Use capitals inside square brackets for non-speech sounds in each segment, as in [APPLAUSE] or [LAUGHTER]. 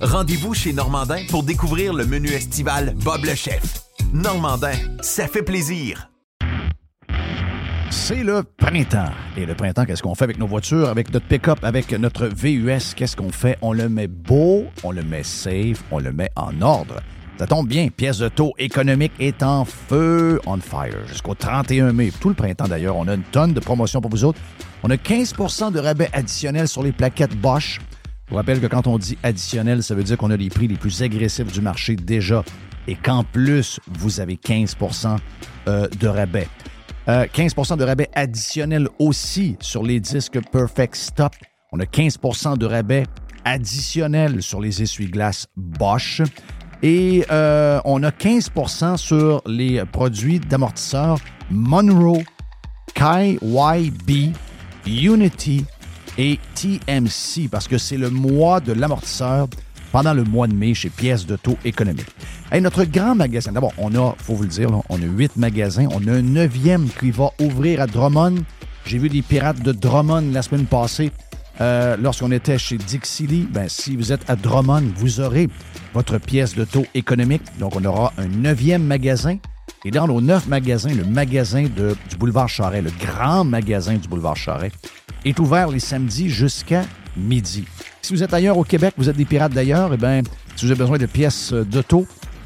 Rendez-vous chez Normandin pour découvrir le menu estival Bob le chef. Normandin, ça fait plaisir. C'est le printemps. Et le printemps, qu'est-ce qu'on fait avec nos voitures, avec notre pick-up, avec notre VUS? Qu'est-ce qu'on fait? On le met beau, on le met safe, on le met en ordre. Ça tombe bien, pièce de taux économique est en feu, on fire, jusqu'au 31 mai. Tout le printemps d'ailleurs, on a une tonne de promotions pour vous autres. On a 15% de rabais additionnels sur les plaquettes Bosch. Je vous rappelle que quand on dit additionnel, ça veut dire qu'on a les prix les plus agressifs du marché déjà et qu'en plus, vous avez 15 euh, de rabais. 15 euh, de rabais additionnel aussi sur les disques Perfect Stop. On a 15 de rabais additionnel sur les essuie-glaces Bosch. Et euh, on a 15% sur les produits d'amortisseurs Monroe, KYB, Unity, et TMC parce que c'est le mois de l'amortisseur pendant le mois de mai chez Pièces de taux économique. Et notre grand magasin, d'abord, on a, faut vous le dire, on a huit magasins. On a un neuvième qui va ouvrir à Drummond. J'ai vu des pirates de Drummond la semaine passée. Euh, lorsqu'on était chez Dixie ben, si vous êtes à Drummond, vous aurez votre pièce de taux économique. Donc, on aura un neuvième magasin. Et dans nos neuf magasins, le magasin du boulevard Charret, le grand magasin du boulevard Charret, est ouvert les samedis jusqu'à midi. Si vous êtes ailleurs au Québec, vous êtes des pirates d'ailleurs, eh bien, si vous avez besoin de pièces d'auto,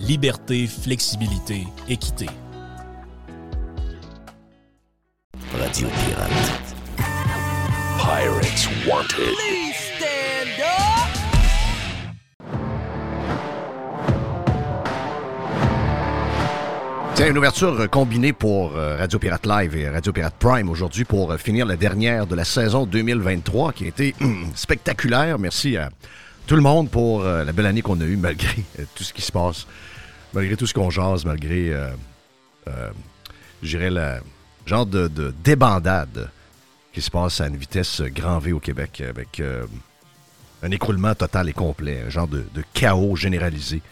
liberté, flexibilité, équité. Radio Pirate. Pirates Wanted. stand up! C'est une ouverture combinée pour euh, Radio Pirate Live et Radio Pirate Prime aujourd'hui pour euh, finir la dernière de la saison 2023 qui a été [CLEARS THROAT] spectaculaire. Merci à tout le monde pour euh, la belle année qu'on a eue malgré tout ce qui se passe malgré tout ce qu'on jase, malgré, euh, euh, le genre de, débandade qui se passe à une vitesse grand V au Québec, avec euh, un écroulement total et complet, un genre de chaos généralisé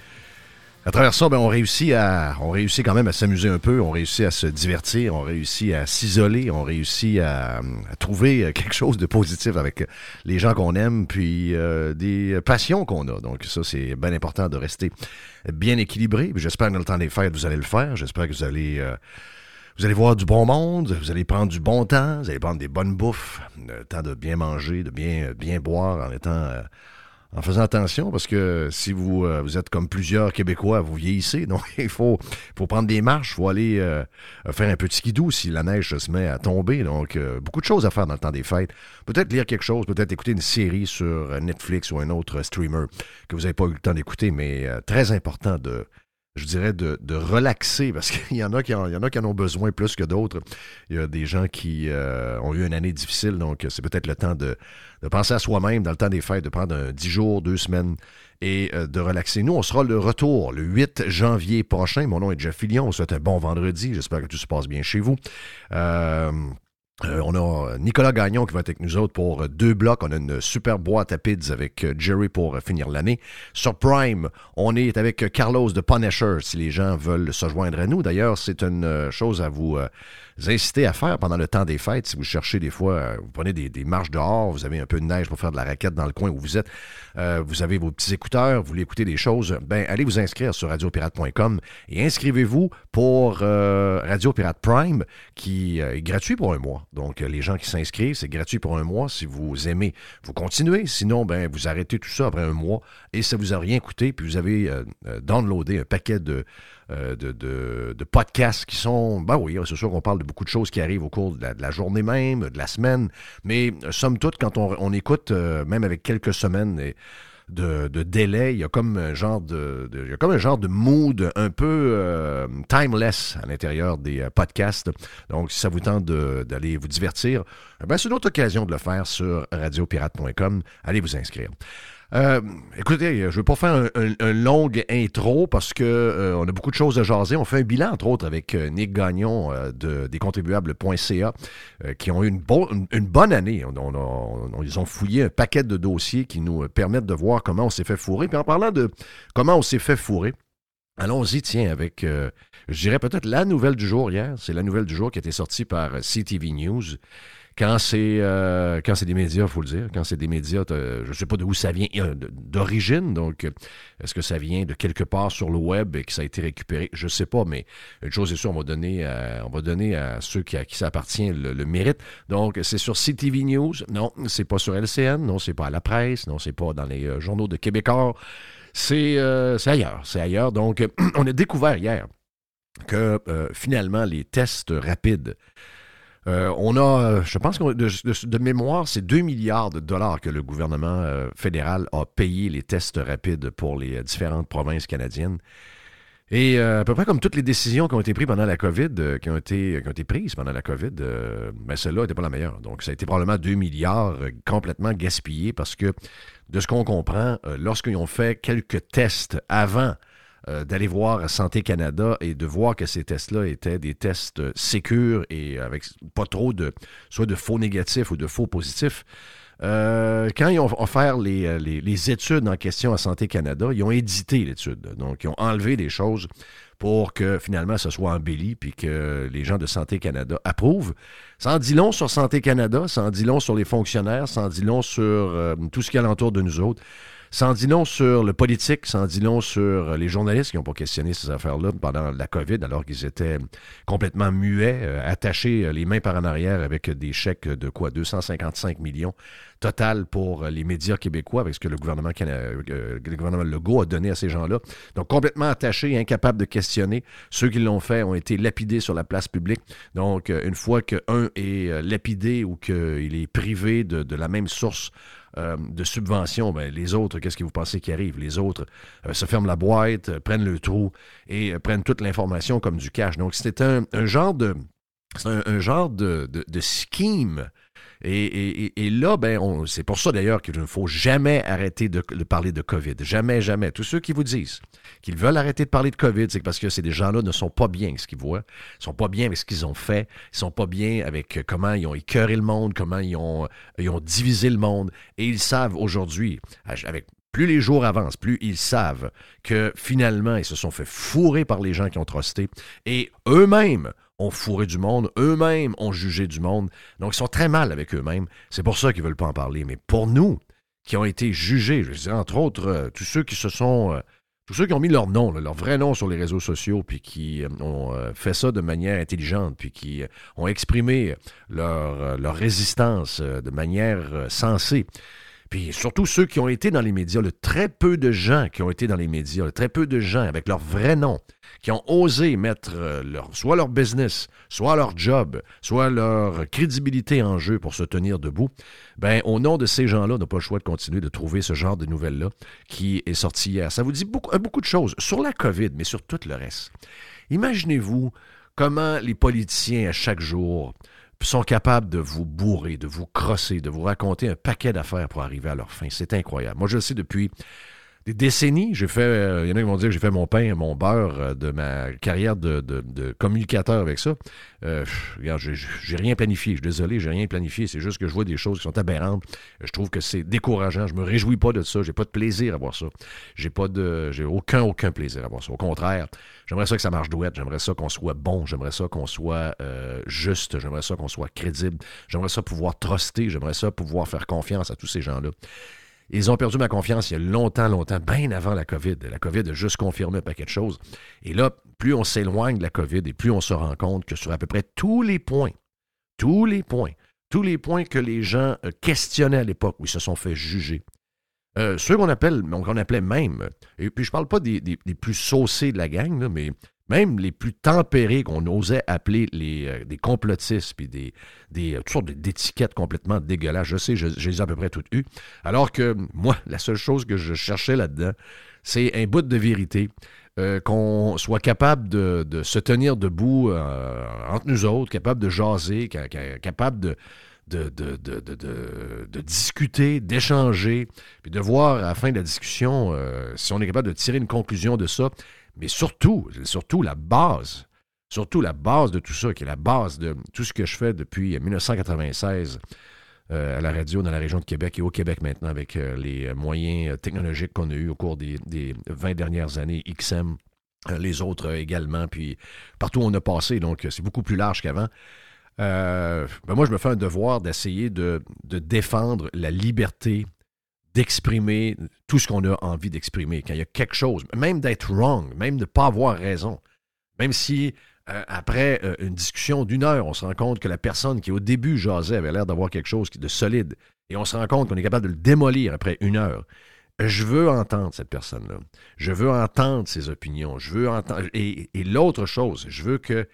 à travers ça, ben, on réussit à, on réussit quand même à s'amuser un peu, on réussit à se divertir, on réussit à s'isoler, on réussit à, trouver quelque chose de positif avec les gens qu'on aime, puis euh, des passions qu'on a. Donc ça, c'est bien important de rester bien équilibré. J'espère que dans le temps des fêtes, vous allez le faire. J'espère que vous allez, euh, vous allez voir du bon monde, vous allez prendre du bon temps, vous allez prendre des bonnes bouffes, le temps de bien manger, de bien, bien boire en étant euh, en faisant attention parce que si vous, euh, êtes comme plusieurs Québécois, vous vieillissez, [LAUGHS] donc il faut, prendre des marches, il faut aller euh, faire un petit skidoo si la neige se met à tomber. Donc, euh, beaucoup de choses à faire dans le temps des fêtes. Peut-être lire quelque chose, peut-être écouter une série sur Netflix ou un autre streamer que vous n'avez pas eu le temps d'écouter, mais très important de je dirais, de, relaxer, parce qu'il y, en a qui en, y en a qui en ont besoin plus que d'autres. Il y a des gens qui euh, ont eu une année difficile, donc c'est peut-être le temps de, penser à soi-même dans le temps des fêtes, de prendre un 10 jours, deux semaines et euh, de relaxer. Nous, on sera le retour le 8 janvier prochain. Mon nom est Jeff Fillion. On souhaite un bon vendredi. J'espère que tout se passe bien chez vous. Euh, euh, on a Nicolas Gagnon qui va être avec nous autres pour euh, deux blocs. On a une super boîte à pids avec euh, Jerry pour finir l'année. Sur Prime, on est avec Carlos de Punisher si les gens veulent se joindre à nous. D'ailleurs, c'est une chose à vous inciter à faire pendant le temps des fêtes. Si vous cherchez des fois, vous prenez des, marches dehors, vous avez un peu de neige pour faire de la raquette dans le coin où vous êtes, vous avez vos petits écouteurs, vous voulez écouter des choses, ben allez vous inscrire sur radiopirate.com et inscrivez-vous pour Radio Pirate Prime qui est gratuit pour un mois. Donc, les gens qui s'inscrivent, c'est gratuit pour un mois. Si vous aimez, vous continuez. Sinon, ben, vous arrêtez tout ça après un mois et ça ne vous a rien coûté. Puis vous avez euh, euh, downloadé un paquet euh, de, de, podcasts qui sont. Ben oui, c'est sûr qu'on parle de beaucoup de choses qui arrivent au cours de la, journée même, de la semaine. Mais somme toute, quand on, on écoute, même avec quelques semaines, et, de, délai. Il y a comme un genre de, il y a comme un genre de mood un peu euh, timeless à l'intérieur des euh, podcasts. Donc, si ça vous tente d'aller vous divertir, eh ben, c'est une autre occasion de le faire sur radiopirate.com. Allez vous inscrire. Euh, écoutez, je ne veux pas faire un, long intro parce que euh, on a beaucoup de choses à jaser. On fait un bilan, entre autres, avec euh, Nick Gagnon de descontribuables.ca qui ont eu une, bonne année. ils ont fouillé un paquet de dossiers qui nous permettent de voir comment on s'est fait fourrer. Puis en parlant de comment on s'est fait fourrer, allons-y, tiens, avec, je dirais peut-être la nouvelle du jour hier. C'est la nouvelle du jour qui a été sortie par CTV News. Quand c'est euh, quand c'est des médias, il faut le dire. Quand c'est des médias, je ne sais pas d'où ça vient euh, d'origine. Donc, est-ce que ça vient de quelque part sur le web et que ça a été récupéré? Je ne sais pas, mais une chose est sûre, on va donner à, on va donner à ceux qui, à qui ça appartient le, mérite. Donc, c'est sur CTV News. Non, c'est pas sur LCN. Non, c'est pas à la presse. Non, c'est pas dans les euh, journaux de Québécois. C'est ailleurs. C'est ailleurs. Donc, [CLEARS THROAT] on a découvert hier que finalement, les tests rapides euh, on a, euh, je pense que de, mémoire, c'est 2 milliards de dollars que le gouvernement euh, fédéral a payé les tests rapides pour les différentes provinces canadiennes. Et à peu près comme toutes les décisions qui ont été prises pendant la COVID, qui, ont été, prises pendant la COVID, celle-là n'était pas la meilleure. Donc, ça a été probablement 2 milliards complètement gaspillés parce que, de ce qu'on comprend, lorsqu'ils ont fait quelques tests avant euh, d'aller voir Santé Canada et de voir que ces tests-là étaient des tests euh, sécures et avec pas trop de soit de faux négatifs ou de faux positifs. Euh, quand ils ont offert les, les, études en question à Santé Canada, ils ont édité l'étude. Donc, ils ont enlevé des choses pour que finalement ce soit embelli puis que les gens de Santé Canada approuvent. Ça en dit long sur Santé Canada, ça en dit long sur les fonctionnaires, ça en dit long sur tout ce qui est alentour de nous autres. Dit long sur le politique, dit long sur les journalistes qui n'ont pas questionné ces affaires-là pendant la COVID, alors qu'ils étaient complètement muets, euh, attachés euh, les mains par en arrière avec des chèques de quoi? 255 millions total pour les médias québécois avec ce que le gouvernement, euh, le gouvernement Legault a donné à ces gens-là. Donc complètement attachés, incapables de questionner. Ceux qui l'ont fait ont été lapidés sur la place publique. Donc une fois qu'un est lapidé ou qu'il est privé de la même source euh, de subventions, ben, les autres, qu'est-ce que vous pensez qui arrive? Les autres euh, se ferment la boîte, euh, prennent le trou et prennent toute l'information comme du cash. Donc, c'était un, genre de. genre de, de scheme et, là, ben, c'est pour ça d'ailleurs qu'il ne faut jamais arrêter de, parler de COVID. Jamais, jamais. Tous ceux qui vous disent qu'ils veulent arrêter de parler de COVID, c'est parce que ces gens-là ne sont pas bien avec ce qu'ils voient, ils ne sont pas bien avec ce qu'ils ont fait, ils ne sont pas bien avec comment ils ont écœuré le monde, comment ils ont, ont divisé le monde. Et ils savent aujourd'hui, avec plus les jours avancent, plus ils savent que finalement, ils se sont fait fourrer par les gens qui ont trusté et eux-mêmes ont fourré du monde, eux-mêmes ont jugé du monde. Donc, ils sont très mal avec eux-mêmes. C'est pour ça qu'ils ne veulent pas en parler. Mais pour nous, qui ont été jugés, je dirais entre autres, euh, tous ceux qui se sont. Euh, tous ceux qui ont mis leur nom, leur vrai nom sur les réseaux sociaux, puis qui euh, ont fait ça de manière intelligente, puis qui ont exprimé leur, leur résistance de manière sensée, Puis surtout ceux qui ont été dans les médias, le très peu de gens qui ont été dans les médias, le très peu de gens avec leur vrai nom, qui ont osé mettre euh, soit leur business, soit leur job, soit leur crédibilité en jeu pour se tenir debout, ben au nom de ces gens-là, on n'a pas le choix de continuer de trouver ce genre de nouvelles-là qui est sorti hier. Ça vous dit beaucoup, beaucoup de choses sur la COVID, mais sur tout le reste. Imaginez-vous comment les politiciens à chaque jour sont capables de vous bourrer, de vous crosser, de vous raconter un paquet d'affaires pour arriver à leur fin. C'est incroyable. Moi, je le sais depuis des décennies. J'ai fait, euh, il y en a qui vont dire que j'ai fait mon pain, mon beurre euh, de ma carrière de, communicateur avec ça. Euh, regarde, j'ai rien planifié. Je suis désolé, j'ai rien planifié. C'est juste que je vois des choses qui sont aberrantes. Je trouve que c'est décourageant. Je me réjouis pas de ça. J'ai pas de plaisir à voir ça. J'ai pas de, j'ai aucun, aucun plaisir à voir ça. Au contraire, j'aimerais ça que ça marche douette. J'aimerais ça qu'on soit bon. J'aimerais ça qu'on soit juste. J'aimerais ça qu'on soit crédible. J'aimerais ça pouvoir truster. J'aimerais ça pouvoir faire confiance à tous ces gens-là. Ils ont perdu ma confiance il y a longtemps, longtemps, bien avant la COVID. La COVID a juste confirmé un paquet de choses. Et là, plus on s'éloigne de la COVID et plus on se rend compte que sur à peu près tous les points, tous les points, tous les points que les gens euh, questionnaient à l'époque, où ils se sont fait juger, euh, ceux qu'on appelle, qu'on appelait même, et puis je parle pas des, plus saucés de la gang, mais même les plus tempérés qu'on osait appeler euh, des complotistes, puis des, euh, toutes sortes d'étiquettes complètement dégueulasses. Je sais, je, les à peu près toutes eues. Alors que moi, la seule chose que je cherchais là-dedans, c'est un bout de vérité. Euh, qu'on soit capable de, se tenir debout entre nous autres, capable de jaser, capable de, discuter, d'échanger, puis de voir à la fin de la discussion si on est capable de tirer une conclusion de ça mais surtout, surtout la base, surtout la base de tout ça, qui est la base de tout ce que je fais depuis 1996 euh, à la radio dans la région de Québec et au Québec maintenant avec euh, les moyens euh, technologiques qu'on a eus au cours des, des 20 dernières années, XM, les autres également, puis partout où on a passé, donc c'est beaucoup plus large qu'avant. Ben moi, je me fais un devoir d'essayer de, de, défendre la liberté d'exprimer tout ce qu'on a envie d'exprimer. Quand il y a quelque chose, même d'être wrong, même de ne pas avoir raison, même si euh, après euh, une discussion d'une heure, on se rend compte que la personne qui au début jasait avait l'air d'avoir quelque chose de solide, et on se rend compte qu'on est capable de le démolir après une heure. Je veux entendre cette personne-là. Je veux entendre ses opinions. Je veux entendre. Et, l'autre chose, je veux que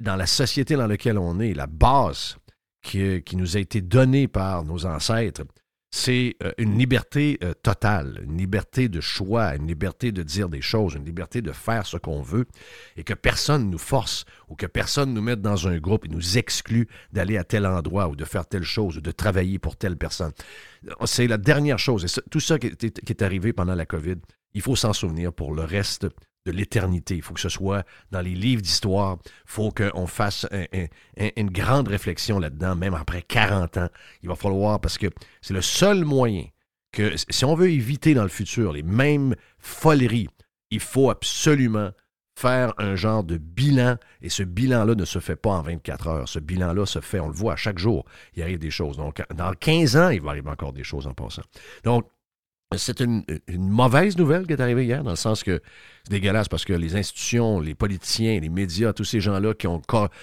dans la société dans laquelle on est, la base qui, qui nous a été donnée par nos ancêtres, c'est euh, une liberté euh, totale, une liberté de choix, une liberté de dire des choses, une liberté de faire ce qu'on veut, et que personne nous force ou que personne nous mette dans un groupe et nous exclut d'aller à tel endroit ou de faire telle chose ou de travailler pour telle personne. C'est la dernière chose. Et tout ça qui est arrivé pendant la COVID, il faut s'en souvenir pour le reste de l'éternité. Il faut que ce soit dans les livres d'histoire. Il faut qu'on fasse une grande réflexion là-dedans, même après 40 ans. Il va falloir, parce que c'est le seul moyen que, si on veut éviter dans le futur les mêmes foleries, il faut absolument faire un genre de bilan, et ce bilan-là ne se fait pas en 24 heures. Ce bilan-là se fait, on le voit à chaque jour, il arrive des choses. Donc, dans 15 ans, il va arriver encore des choses en passant. Donc, c'est une, mauvaise nouvelle qui est arrivée hier, dans le sens que c'est dégueulasse parce que les institutions, les politiciens, les médias, tous ces gens-là qui ont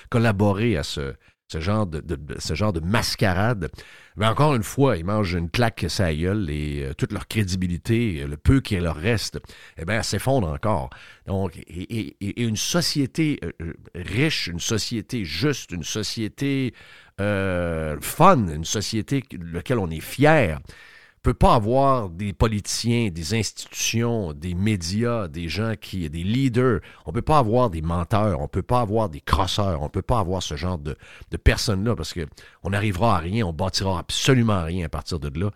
collaboré à ce, genre de, ce genre de mascarade, mais encore une fois, ils mangent une claque sa gueule et euh, toute leur crédibilité, le peu qui leur reste, eh bien, s'effondre encore. Donc, et, une société euh, euh, riche, une société juste, une société fun, une société laquelle on est fier, peut pas avoir des politiciens, des institutions, des médias, des gens qui, des leaders. On peut pas avoir des menteurs, on peut pas avoir des crosseurs, on peut pas avoir ce genre de, personnes-là parce qu'on n'arrivera à rien, on bâtira absolument rien à partir de là.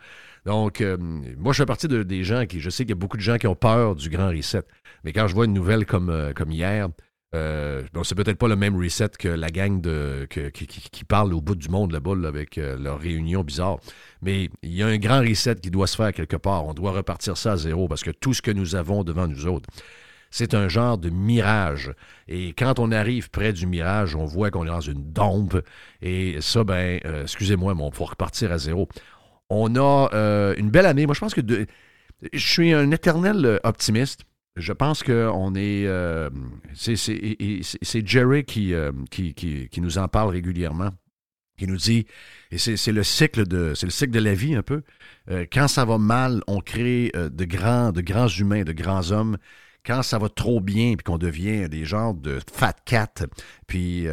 Donc, euh, moi, je fais partie de, des gens qui, je sais qu'il y a beaucoup de gens qui ont peur du grand reset. Mais quand je vois une nouvelle comme, euh, comme hier, euh, c'est peut-être pas le même reset que la gang de, qui, parle au bout du monde là-bas avec euh, leur réunion bizarre. Mais il y a un grand reset qui doit se faire quelque part. On doit repartir ça à zéro parce que tout ce que nous avons devant nous autres, c'est un genre de mirage. Et quand on arrive près du mirage, on voit qu'on est dans une dompe. Et ça, ben, euh, excusez-moi, mais on faut repartir à zéro. On a une belle année. Moi, je pense que je suis un éternel optimiste. Je pense qu'on est. Euh, c'est Jerry euh, qui, nous en parle régulièrement. qui nous dit, et c'est le cycle de la vie un peu. Euh, quand ça va mal, on crée de grands de grands humains, de grands hommes. Quand ça va trop bien, puis qu'on devient des genres de fat cat, puis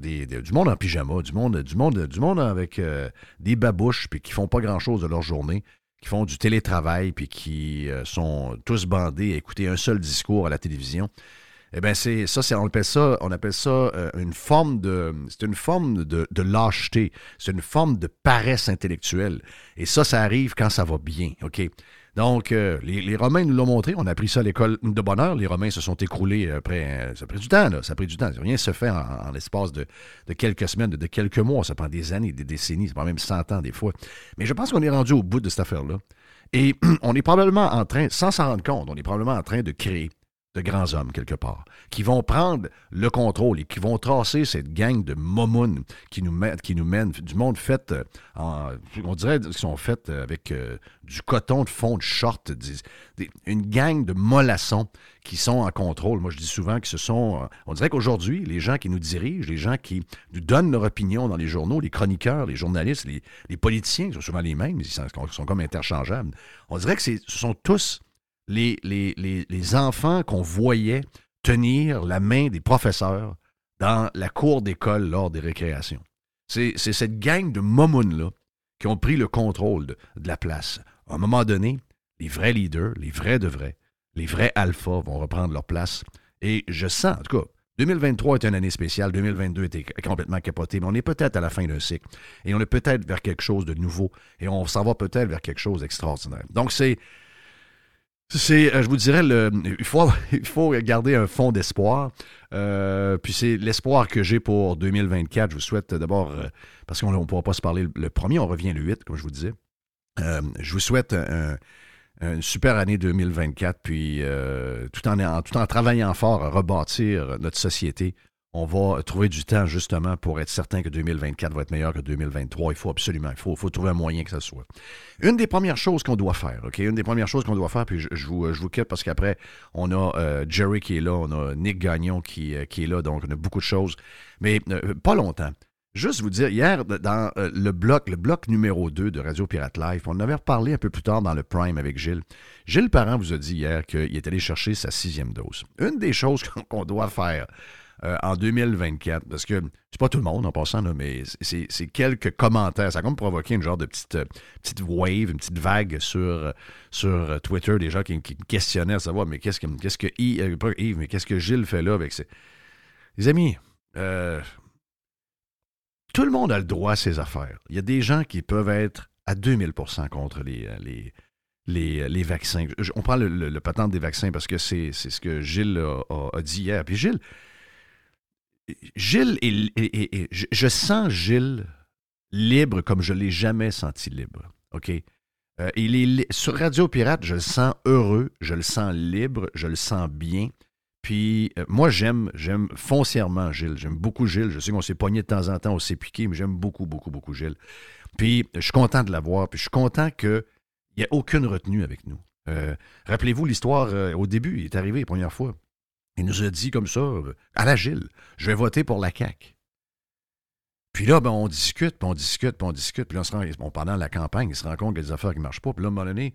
des, du monde en pyjama, du monde, du monde, du monde avec des babouches, puis qui font pas grand chose de leur journée, qui font du télétravail, puis qui sont tous bandés à écouter un seul discours à la télévision. Eh bien, c'est ça, c'est, on appelle ça, on appelle ça euh, une forme de. C'est une forme de, de lâcheté. C'est une forme de paresse intellectuelle. Et ça, ça arrive quand ça va bien. OK? Donc, euh, les, Romains nous l'ont montré. On a appris ça à l'école de bonheur. Les Romains se sont écroulés après. Ça a pris du temps, là. Ça a pris du temps. Rien ne se fait en, l'espace de, de, quelques semaines, de, quelques mois. Ça prend des années, des décennies. Ça prend même 100 ans, des fois. Mais je pense qu'on est rendu au bout de cette affaire-là. Et [CLEARS THROAT] on est probablement en train, sans s'en rendre compte, on est probablement en train de créer de grands hommes quelque part, qui vont prendre le contrôle et qui vont tracer cette gang de momounes qui nous, mènent, qui nous mènent du monde fait, euh, on dirait qu'ils sont faits euh, avec euh, du coton de fond de short, une gang de mollassons qui sont en contrôle. Moi, je dis souvent que ce sont, on dirait qu'aujourd'hui, les gens qui nous dirigent, les gens qui nous donnent leur opinion dans les journaux, les chroniqueurs, les journalistes, les, politiciens, qui sont souvent les mêmes, ils sont, sont comme interchangeables, on dirait que ce sont tous les, enfants qu'on voyait tenir la main des professeurs dans la cour d'école lors des récréations. C'est cette gang de momounes-là qui ont pris le contrôle de, la place. À un moment donné, les vrais leaders, les vrais de vrais, les vrais alphas vont reprendre leur place. Et je sens, en tout cas, 2023 est une année spéciale, 2022 était complètement capoté, mais on est peut-être à la fin d'un cycle. Et on est peut-être vers quelque chose de nouveau. Et on s'en va peut-être vers quelque chose d'extraordinaire. Donc, c'est c'est, euh, je vous dirais, le, [LAUGHS] il, faut, garder un fond d'espoir. Euh, puis c'est l'espoir que j'ai pour 2024. Je vous souhaite d'abord, euh, parce qu'on ne pourra pas se parler le premier, on revient le 8, comme je vous disais. je vous souhaite une super année 2024, puis tout, tout en travaillant fort à rebâtir notre société on va trouver du temps justement pour être certain que 2024 va être meilleur que 2023. Il faut absolument, il faut, trouver un moyen que ça soit. Une des premières choses qu'on doit faire, OK? Une des premières choses qu'on doit faire, puis je, vous, je quitte parce qu'après, on a euh, Jerry qui est là, on a Nick Gagnon qui, euh, qui est là, donc on a beaucoup de choses. Mais euh, pas longtemps. Juste vous dire, hier, dans le bloc, le bloc numéro 2 de Radio Pirate Live, on en avait reparlé un peu plus tard dans le Prime avec Gilles. Gilles Parent vous a dit hier qu'il est allé chercher sa sixième dose. Une des choses [LAUGHS] qu'on doit faire, euh, en 2024. Parce que c'est pas tout le monde en passant, mais c'est quelques commentaires. Ça a comme provoqué une genre de petite, euh, petite wave, une petite vague sur, sur Twitter, des gens qui, me questionnaient à savoir, mais qu'est-ce que, qu'est-ce que Yves, pas Yves, mais qu'est-ce que Gilles fait là avec ses. Les amis, euh, tout le monde a le droit à ses affaires. Il y a des gens qui peuvent être à 2000% contre les, les, les, vaccins. On prend le, le, patente des vaccins parce que c'est ce que Gilles a, a, dit hier. Puis Gilles, Gilles, je sens Gilles libre comme je ne l'ai jamais senti libre. OK? Euh, il est, sur Radio Pirate, je le sens heureux, je le sens libre, je le sens bien. Puis euh, moi, j'aime, j'aime foncièrement Gilles. J'aime beaucoup Gilles. Je sais qu'on s'est pogné de temps en temps, on s'est piqué, mais j'aime beaucoup, beaucoup, beaucoup Gilles. Puis je suis content de l'avoir, puis je suis content qu'il n'y ait aucune retenue avec nous. Euh, rappelez-vous l'histoire au début, il est arrivé la première fois. Il nous a dit comme ça, à la Gilles, je vais voter pour la CAQ. Puis là, ben, on discute, puis on discute, puis on discute. Puis là, on se rend, bon, pendant la campagne, il se rend compte qu'il y a des affaires qui ne marchent pas. Puis là, à un moment donné,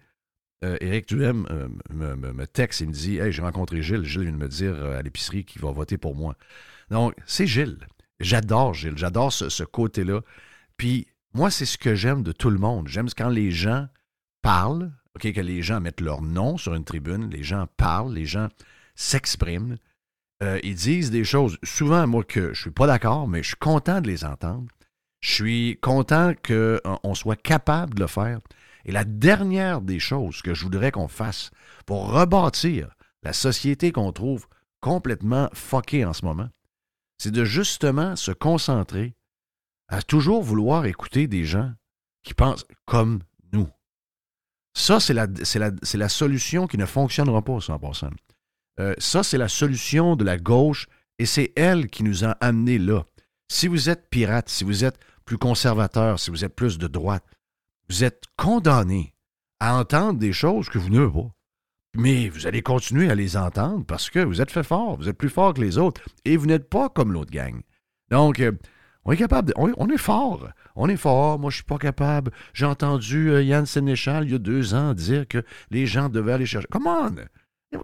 euh, Éric Duhem euh, me, me, texte et me dit Hey, j'ai rencontré Gilles. Gilles vient de me dire euh, à l'épicerie qu'il va voter pour moi. Donc, c'est Gilles. J'adore Gilles. J'adore ce, ce côté-là. Puis, moi, c'est ce que j'aime de tout le monde. J'aime quand les gens parlent, OK, que les gens mettent leur nom sur une tribune, les gens parlent, les gens s'expriment. Euh, ils disent des choses, souvent, moi, que je ne suis pas d'accord, mais je suis content de les entendre. Je suis content qu'on soit capable de le faire. Et la dernière des choses que je voudrais qu'on fasse pour rebâtir la société qu'on trouve complètement fuckée en ce moment, c'est de justement se concentrer à toujours vouloir écouter des gens qui pensent comme nous. Ça, c'est la, solution qui ne fonctionnera pas, 100%. Euh, ça, c'est la solution de la gauche et c'est elle qui nous a amenés là. Si vous êtes pirate, si vous êtes plus conservateur, si vous êtes plus de droite, vous êtes condamné à entendre des choses que vous ne pas. Mais vous allez continuer à les entendre parce que vous êtes fait fort, vous êtes plus fort que les autres et vous n'êtes pas comme l'autre gang. Donc, euh, On est capable, on, est- fort. On est fort. Moi, je suis pas capable. J'ai entendu euh, Yann Sénéchal, il y a deux ans, dire que les gens devaient aller chercher. Come on!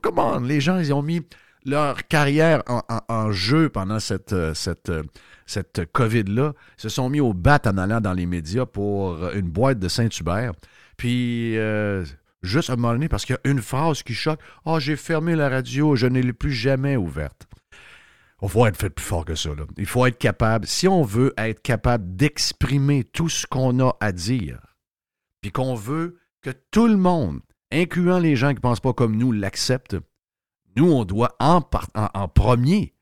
Come on! Les gens, ils ont mis leur carrière en, jeu pendant cette, euh, euh, COVID-là. Se sont mis au bat en allant dans les médias pour euh, une boîte de Saint-Hubert. Puis, juste à un moment donné, parce qu'il y a une phrase qui choque. Ah, j'ai fermé la radio, je ne l'ai plus jamais ouverte. Il faut être fait plus fort que ça. là. Il faut être capable, si on veut être capable d'exprimer tout ce qu'on a à dire, puis qu'on veut que tout le monde, incluant les gens qui ne pensent pas comme nous, l'acceptent, nous, on doit en, premier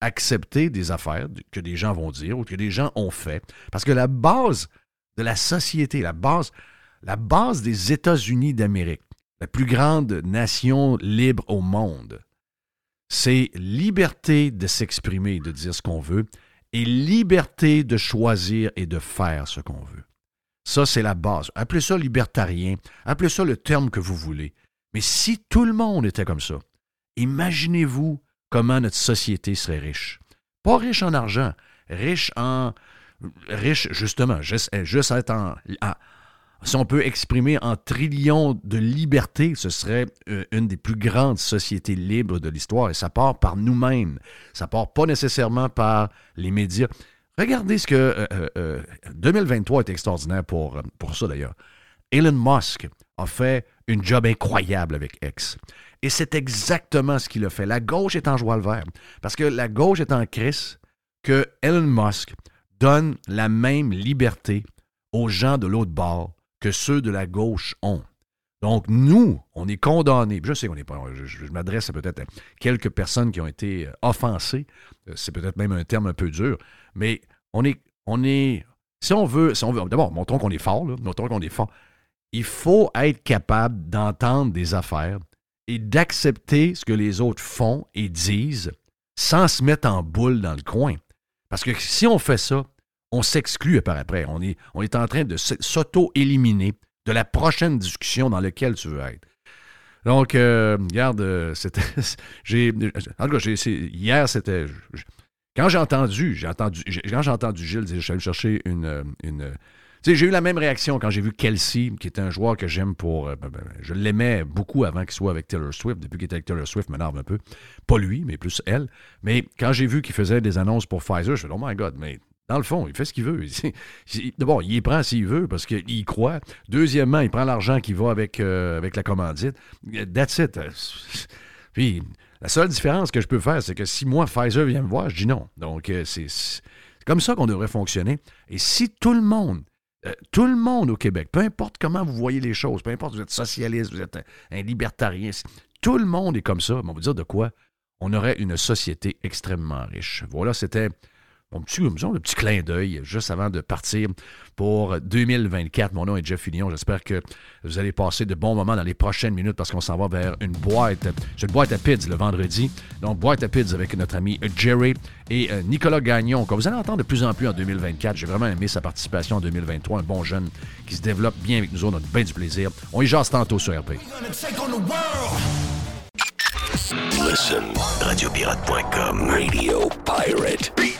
accepter des affaires que des gens vont dire ou que des gens ont fait. Parce que la base de la société, la base des États-Unis d'Amérique, la plus grande nation libre au monde, c'est liberté de s'exprimer et de dire ce qu'on veut et liberté de choisir et de faire ce qu'on veut. Ça, c'est la base. Appelez ça libertarien, appelez ça le terme que vous voulez. Mais si tout le monde était comme ça, imaginez-vous comment notre société serait riche. Pas riche en argent, riche en... riche justement, juste, juste être en... en- si on peut exprimer en trillions de liberté, ce serait euh, une des plus grandes sociétés libres de l'histoire. Et ça part par nous-mêmes. Ça part pas nécessairement par les médias. Regardez ce que... euh, euh, euh, 2023 est extraordinaire pour, euh, pour ça d'ailleurs. Elon Musk a fait une job incroyable avec X. Et c'est exactement ce qu'il a fait. La gauche est en joie le vert. Parce que la gauche est en crise que Elon Musk donne la même liberté aux gens de l'autre bord que ceux de la gauche ont. Donc, nous, on est condamnés. Je sais qu'on n'est pas. Je, m'adresse à peut-être à quelques personnes qui ont été euh, offensées. Euh, C'est peut-être même un terme un peu dur. Mais on est. On est si on veut. Si on veut D'abord, montrons qu'on est fort. Là, montrons qu'on est fort. Il faut être capable d'entendre des affaires et d'accepter ce que les autres font et disent sans se mettre en boule dans le coin. Parce que si on fait ça, on s'exclut par après. On est, on est en train de s'auto-éliminer de la prochaine discussion dans laquelle tu veux être. Donc, euh, regarde, euh, c'était. [LAUGHS] j'ai, en tout cas, hier, c'était. Quand j'ai entendu, j'ai entendu, quand j'ai entendu Gilles je suis allé chercher une. euh, une tu sais, j'ai eu la même réaction quand j'ai vu Kelsey, qui est un joueur que j'aime pour. euh, ben, ben, je l'aimais beaucoup avant qu'il soit avec Taylor Swift. Depuis qu'il était avec Taylor Swift, m'énerve un peu. Pas lui, mais plus elle. Mais quand j'ai vu qu'il faisait des annonces pour Pfizer, je me suis dit, oh my God, mais dans le fond, il fait ce qu'il veut. [LAUGHS] D'abord, il y prend s'il veut parce qu'il y croit. Deuxièmement, il prend l'argent qui va avec, euh, avec la commandite. That's it. Puis, la seule différence que je peux faire, c'est que si moi, Pfizer vient me voir, je dis non. Donc, euh, c'est comme ça qu'on devrait fonctionner. Et si tout le monde, euh, tout le monde au Québec, peu importe comment vous voyez les choses, peu importe, vous êtes socialiste, vous êtes un, libertarien, si tout le monde est comme ça, on va vous dire de quoi? On aurait une société extrêmement riche. Voilà, c'était mon petit, disons, le petit clin d'œil juste avant de partir pour 2024. Mon nom est Jeff Fillion. J'espère que vous allez passer de bons moments dans les prochaines minutes parce qu'on s'en va vers une boîte. J'ai une boîte à Pids le vendredi. Donc, boîte à Pids avec notre ami Jerry et euh, Nicolas Gagnon, que vous allez entendre de plus en plus en 2024. J'ai vraiment aimé sa participation en 2023. Un bon jeune qui se développe bien avec nous. On a bien du plaisir. On y jase tantôt sur RP. Listen, radiopirate.com, Radio Pirate.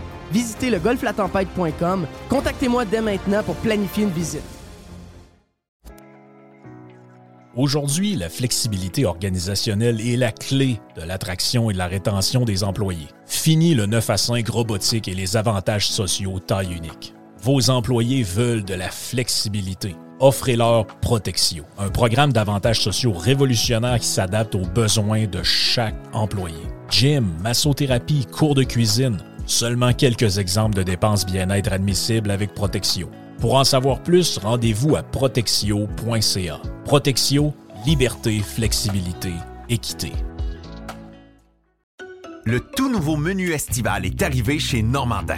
Visitez le golflatempête.com. Contactez-moi dès maintenant pour planifier une visite. Aujourd'hui, la flexibilité organisationnelle est la clé de l'attraction et de la rétention des employés. Fini le 9 à 5 robotique et les avantages sociaux taille unique. Vos employés veulent de la flexibilité. Offrez-leur Protexio, un programme d'avantages sociaux révolutionnaire qui s'adapte aux besoins de chaque employé. Gym, massothérapie, cours de cuisine, seulement quelques exemples de dépenses bien-être admissibles avec Protexio. Pour en savoir plus, rendez-vous à protexio.ca. Protexio, liberté, flexibilité, équité. Le tout nouveau menu estival est arrivé chez Normandin.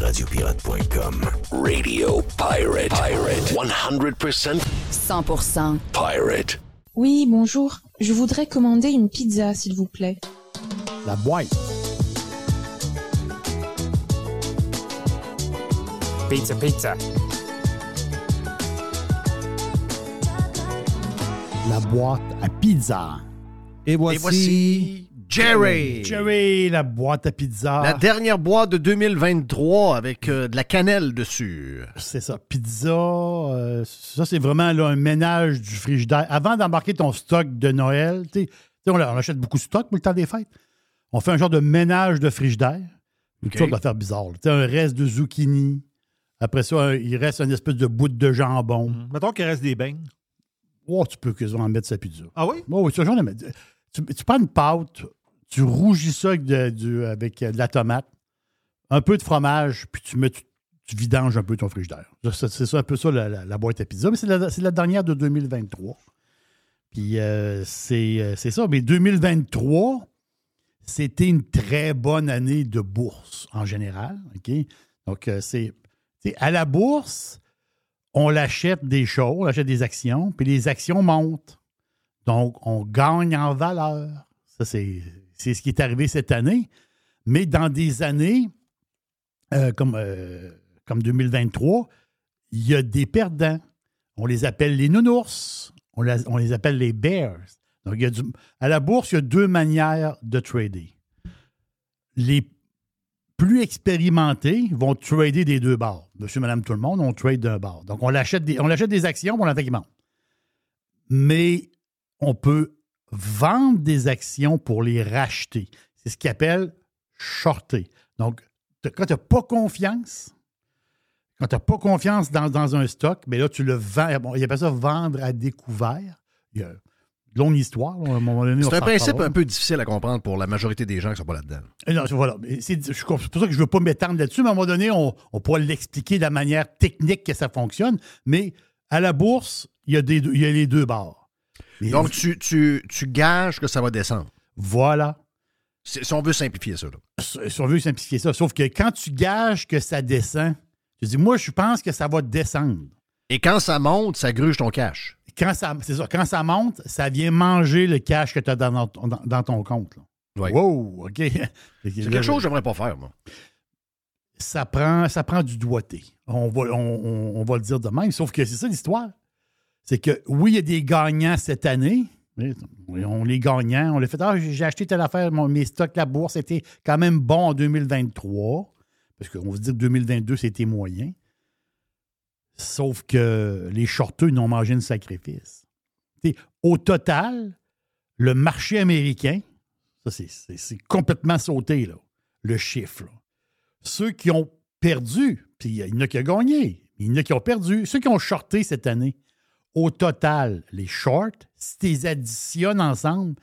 Radiopirate.com. Radio Pirate. Pirate. 100% 100% pirate. Oui, bonjour. Je voudrais commander une pizza, s'il vous plaît. La boîte. Pizza, pizza. La boîte à pizza. Et voici, Et voici Jerry. Jerry, la boîte à pizza. La dernière boîte de 2023 avec euh, de la cannelle dessus. C'est ça, pizza. euh, ça, c'est vraiment là, un ménage du frigidaire. Avant d'embarquer ton stock de Noël, on, on achète beaucoup de stock pour le temps des fêtes. On fait un genre de ménage de frigidaire. Ça doit faire bizarre. là. Tu sais, un reste de zucchini. Après ça, un- il reste une espèce de bout de jambon. Mettons qu'il reste des beignes. Oh, tu peux quasiment en mettre sa pizza. Ah oui? Oh, oui, ce genre de- tu, tu prends une pâte, tu rougis ça avec euh, de la tomate, un peu de fromage, puis tu mets, tu, vidanges un peu ton frigidaire. C'est ça, un peu ça la, boîte à pizza. Mais c'est la, la dernière de 2023. Puis euh, c'est euh, c'est ça. Mais 2023, c'était une très bonne année de bourse en général. Donc, c'est à la bourse, on l'achète des choses, on achète des actions, puis les actions montent. Donc, on gagne en valeur. Ça, c'est c'est ce qui est arrivé cette année. Mais dans des années euh, comme, euh, comme 2023, il y a des perdants. On les appelle les nounours. On, les appelle les bears. Donc, a à la bourse, il y a deux manières de trader. Les plus expérimentés vont trader des deux bords. Monsieur, madame, tout le monde, on trade d'un bord. Donc, on achète des, on achète des actions, on attend qu'ils montent. Mais on peut vendre des actions pour les racheter. C'est ce qu'ils appellent shorter. Donc, quand tu n'as pas confiance, quand tu n'as pas confiance dans, dans un stock, mais là, tu le vends. Bon, il appelle ça vendre à découvert. Il y a une longue histoire. à un moment donné, on C'est un principe un peu difficile à comprendre pour la majorité des gens qui ne sont pas là-dedans. Non, voilà. C'est pour ça que je ne veux pas m'étendre là-dessus, mais à un moment donné, on, on pourra l'expliquer de la manière technique que ça fonctionne. Mais à la bourse, il y a, des, il y a les deux bords. Donc, tu, tu, tu gages que ça va descendre. voilà. Si on veut simplifier ça. là. Si on veut simplifier ça. Sauf que quand tu gages que ça descend, tu dis, moi, je pense que ça va descendre. Et quand ça monte, ça gruge ton cash. Quand ça, c'est ça, quand ça monte, ça vient manger le cash que tu as dans, ton- dans- dans ton compte. là. Ouais. Wow, OK. [LAUGHS] C'est quelque chose que j'aimerais pas faire, moi. ça prend, ça prend du doigté. On va, on, on- on va le dire de même. Sauf que c'est ça l'histoire. C'est que oui, il y a des gagnants cette année. On les gagnants. On les fait. Ah, j'ai acheté telle affaire, mon- mes stocks, la bourse était quand même bon en 2023. Parce qu'on va se dire que 2022, c'était moyen. Sauf que les shorteux, n'ont mangé une sacrifice. Au total, le marché américain, ça, c'est- complètement sauté, le chiffre. ceux qui ont perdu, puis il y en a qui ont gagné, il y en a qui ont perdu, ceux qui ont shorté cette année, au total, les shorts, si tu les additionnes ensemble,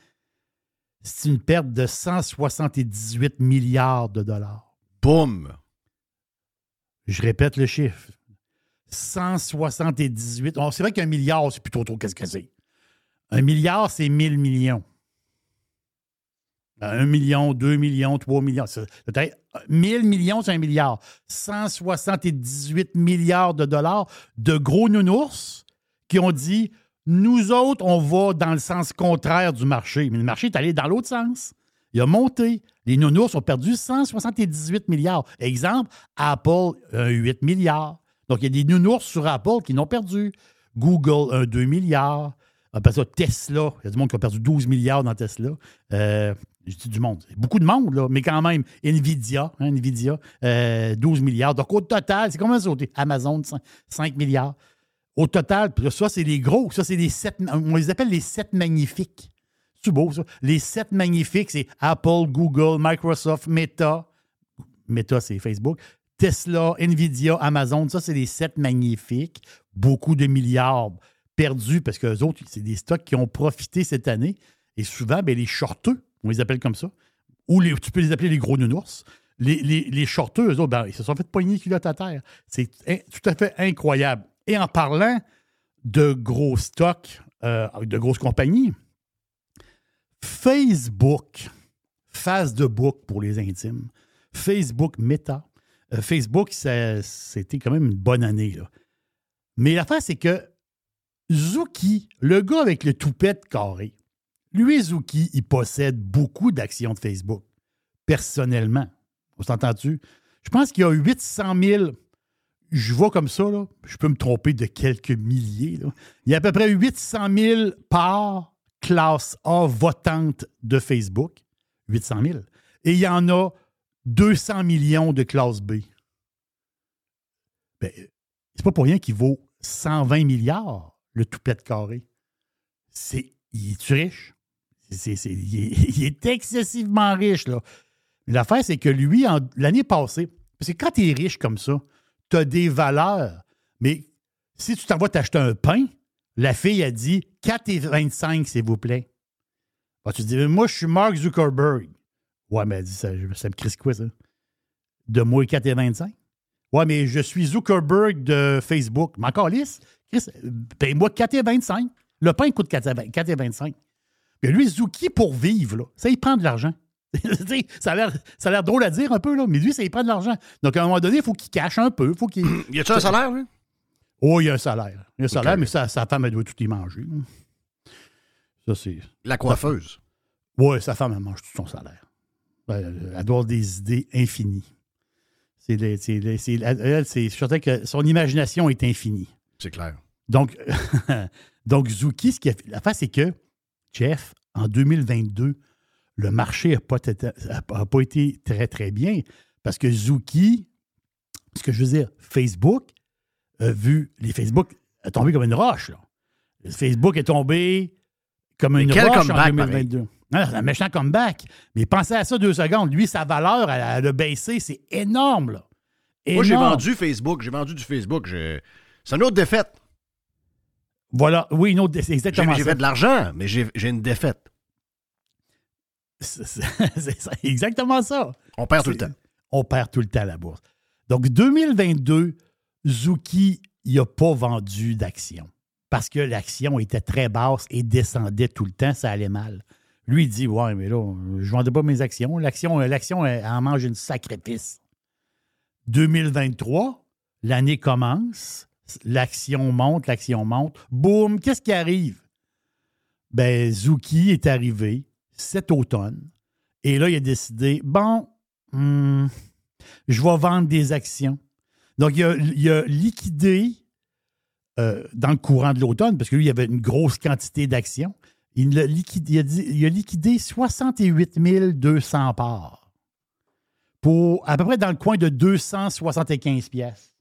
c'est une perte de 178 milliards de dollars. Boum! Je répète le chiffre. 178. Oh, c'est vrai qu'un milliard, c'est plutôt trop qu'est-ce que c'est. Un milliard, c'est 1000 millions. Un million, deux millions, trois millions. c'est- Peut-être 1000 millions, c'est un milliard. 178 milliards de dollars de gros nounours qui ont dit nous autres, on va dans le sens contraire du marché. Mais le marché est allé dans l'autre sens. Il a monté. Les nounours ont perdu 178 milliards. Exemple, Apple, un 8 milliards. Donc, il y a des nounours sur Apple qui n'ont perdu. Google, un 2 milliards. Après ça, Tesla. Il y a du monde qui a perdu 12 milliards dans Tesla. Euh, je dis du monde. Beaucoup de monde, là, mais quand même. Nvidia, hein, Nvidia, euh, 12 milliards. Donc, au total, c'est combien sauté? Amazon, 5, 5 milliards. Au total, ça, c'est les gros. Ça, c'est les sept. On les appelle les sept magnifiques. C'est beau, ça? Les sept magnifiques, c'est Apple, Google, Microsoft, Meta. Meta, c'est Facebook. Tesla, Nvidia, Amazon, ça, c'est les sept magnifiques. Beaucoup de milliards perdus parce que autres, c'est des stocks qui ont profité cette année. Et souvent, ben, les shorteux, on les appelle comme ça, ou les- tu peux les appeler les gros nounours. Les, les, les shorteux, eux autres, ben, ils se sont fait poigner culotte à terre. C'est in- tout à fait incroyable. Et en parlant de gros stocks, euh, de grosses compagnies, Facebook, face de book pour les intimes, Facebook Meta, euh, Facebook, c'était quand même une bonne année. Là. Mais l'affaire, c'est que Zuki, le gars avec le toupette carré, lui, Zuki, il possède beaucoup d'actions de Facebook, personnellement. On s'entend-tu? Je pense qu'il y a 800 000, je vois comme ça, je peux me tromper de quelques milliers. Il y a à peu près 800 000 parts classe A votantes de Facebook. 800 000. Et il y en a 200 millions de classe B. Ben, c'est pas pour rien qu'il vaut 120 milliards, le toupette carré. C'est, il est riche? C'est- c'est- il, est, [LAUGHS] il est excessivement riche, là. L'affaire, c'est que lui, l'année passée, parce que quand tu es riche comme ça, tu as des valeurs. Mais si tu t'en vas t'acheter un pain, la fille a dit 4,25, s'il vous plaît. Tu te dis, moi, je suis Mark Zuckerberg. Ouais, mais elle dit, ça, ça me crisse quoi, ça? De moi 4,25? Ouais, mais je suis Zuckerberg de Facebook. Mais encore lisse, Chris, paye-moi 4,25. Le pain coûte 4,25. Mais lui, Zuki, pour vivre, là, ça, il prend de l'argent. [LAUGHS] Ça a l'air- drôle à dire un peu, là, mais lui, ça, il prend de l'argent. Donc, à un moment donné, il faut qu'il cache un peu. Faut qu'il... [CLEARS THROAT] Y a-tu un salaire, lui? Oh, il y a un salaire. Il y a un salaire, mais sa, sa femme, elle doit tout y manger. Ça, c'est. La coiffeuse. Oui, sa femme, elle mange tout son salaire. Elle, elle doit avoir des idées infinies. C'est les- c'est les- c'est- elle, c'est- certain que son imagination est infinie. C'est clair. Donc, [LAUGHS] donc Zuki, ce qui a fait, la face, c'est que, Jeff, en 2022, le marché n'a pas, été- a- a pas été très, très bien parce que Zuki, ce que je veux dire, Facebook a vu, les Facebook est tombé comme une roche. là. Facebook est tombé comme une roche en comeback, 2022. Non, c'est un méchant comeback. Mais pensez à ça deux secondes. Lui, sa valeur, elle, elle a baissé. C'est énorme. Là. Moi, j'ai vendu Facebook. J'ai vendu du Facebook. C'est une autre défaite. Voilà. Oui, une autre, J'ai exactement j'ai fait de l'argent, mais j'ai une défaite. C'est [LAUGHS] exactement ça. On perd tout le temps. On perd tout le temps à la bourse. Donc, 2022, Zuki, il n'a pas vendu d'actions parce que l'action était très basse et descendait tout le temps, ça allait mal. Lui, il dit Ouais, mais là, je ne vendais pas mes actions. L'action, l'action elle en mange une sacrifice. 2023, l'année commence, l'action monte, l'action monte. Boum, qu'est-ce qui arrive? Ben, Zuki est arrivé cet automne. Et là, il a décidé, bon, hmm, je vais vendre des actions. Donc, il a, a liquidé euh, dans le courant de l'automne, parce que lui, il avait une grosse quantité d'actions. Il, l'a liquidé- il a, dit- il a liquidé 68 200 parts pour à peu près dans le coin de 275 pièces.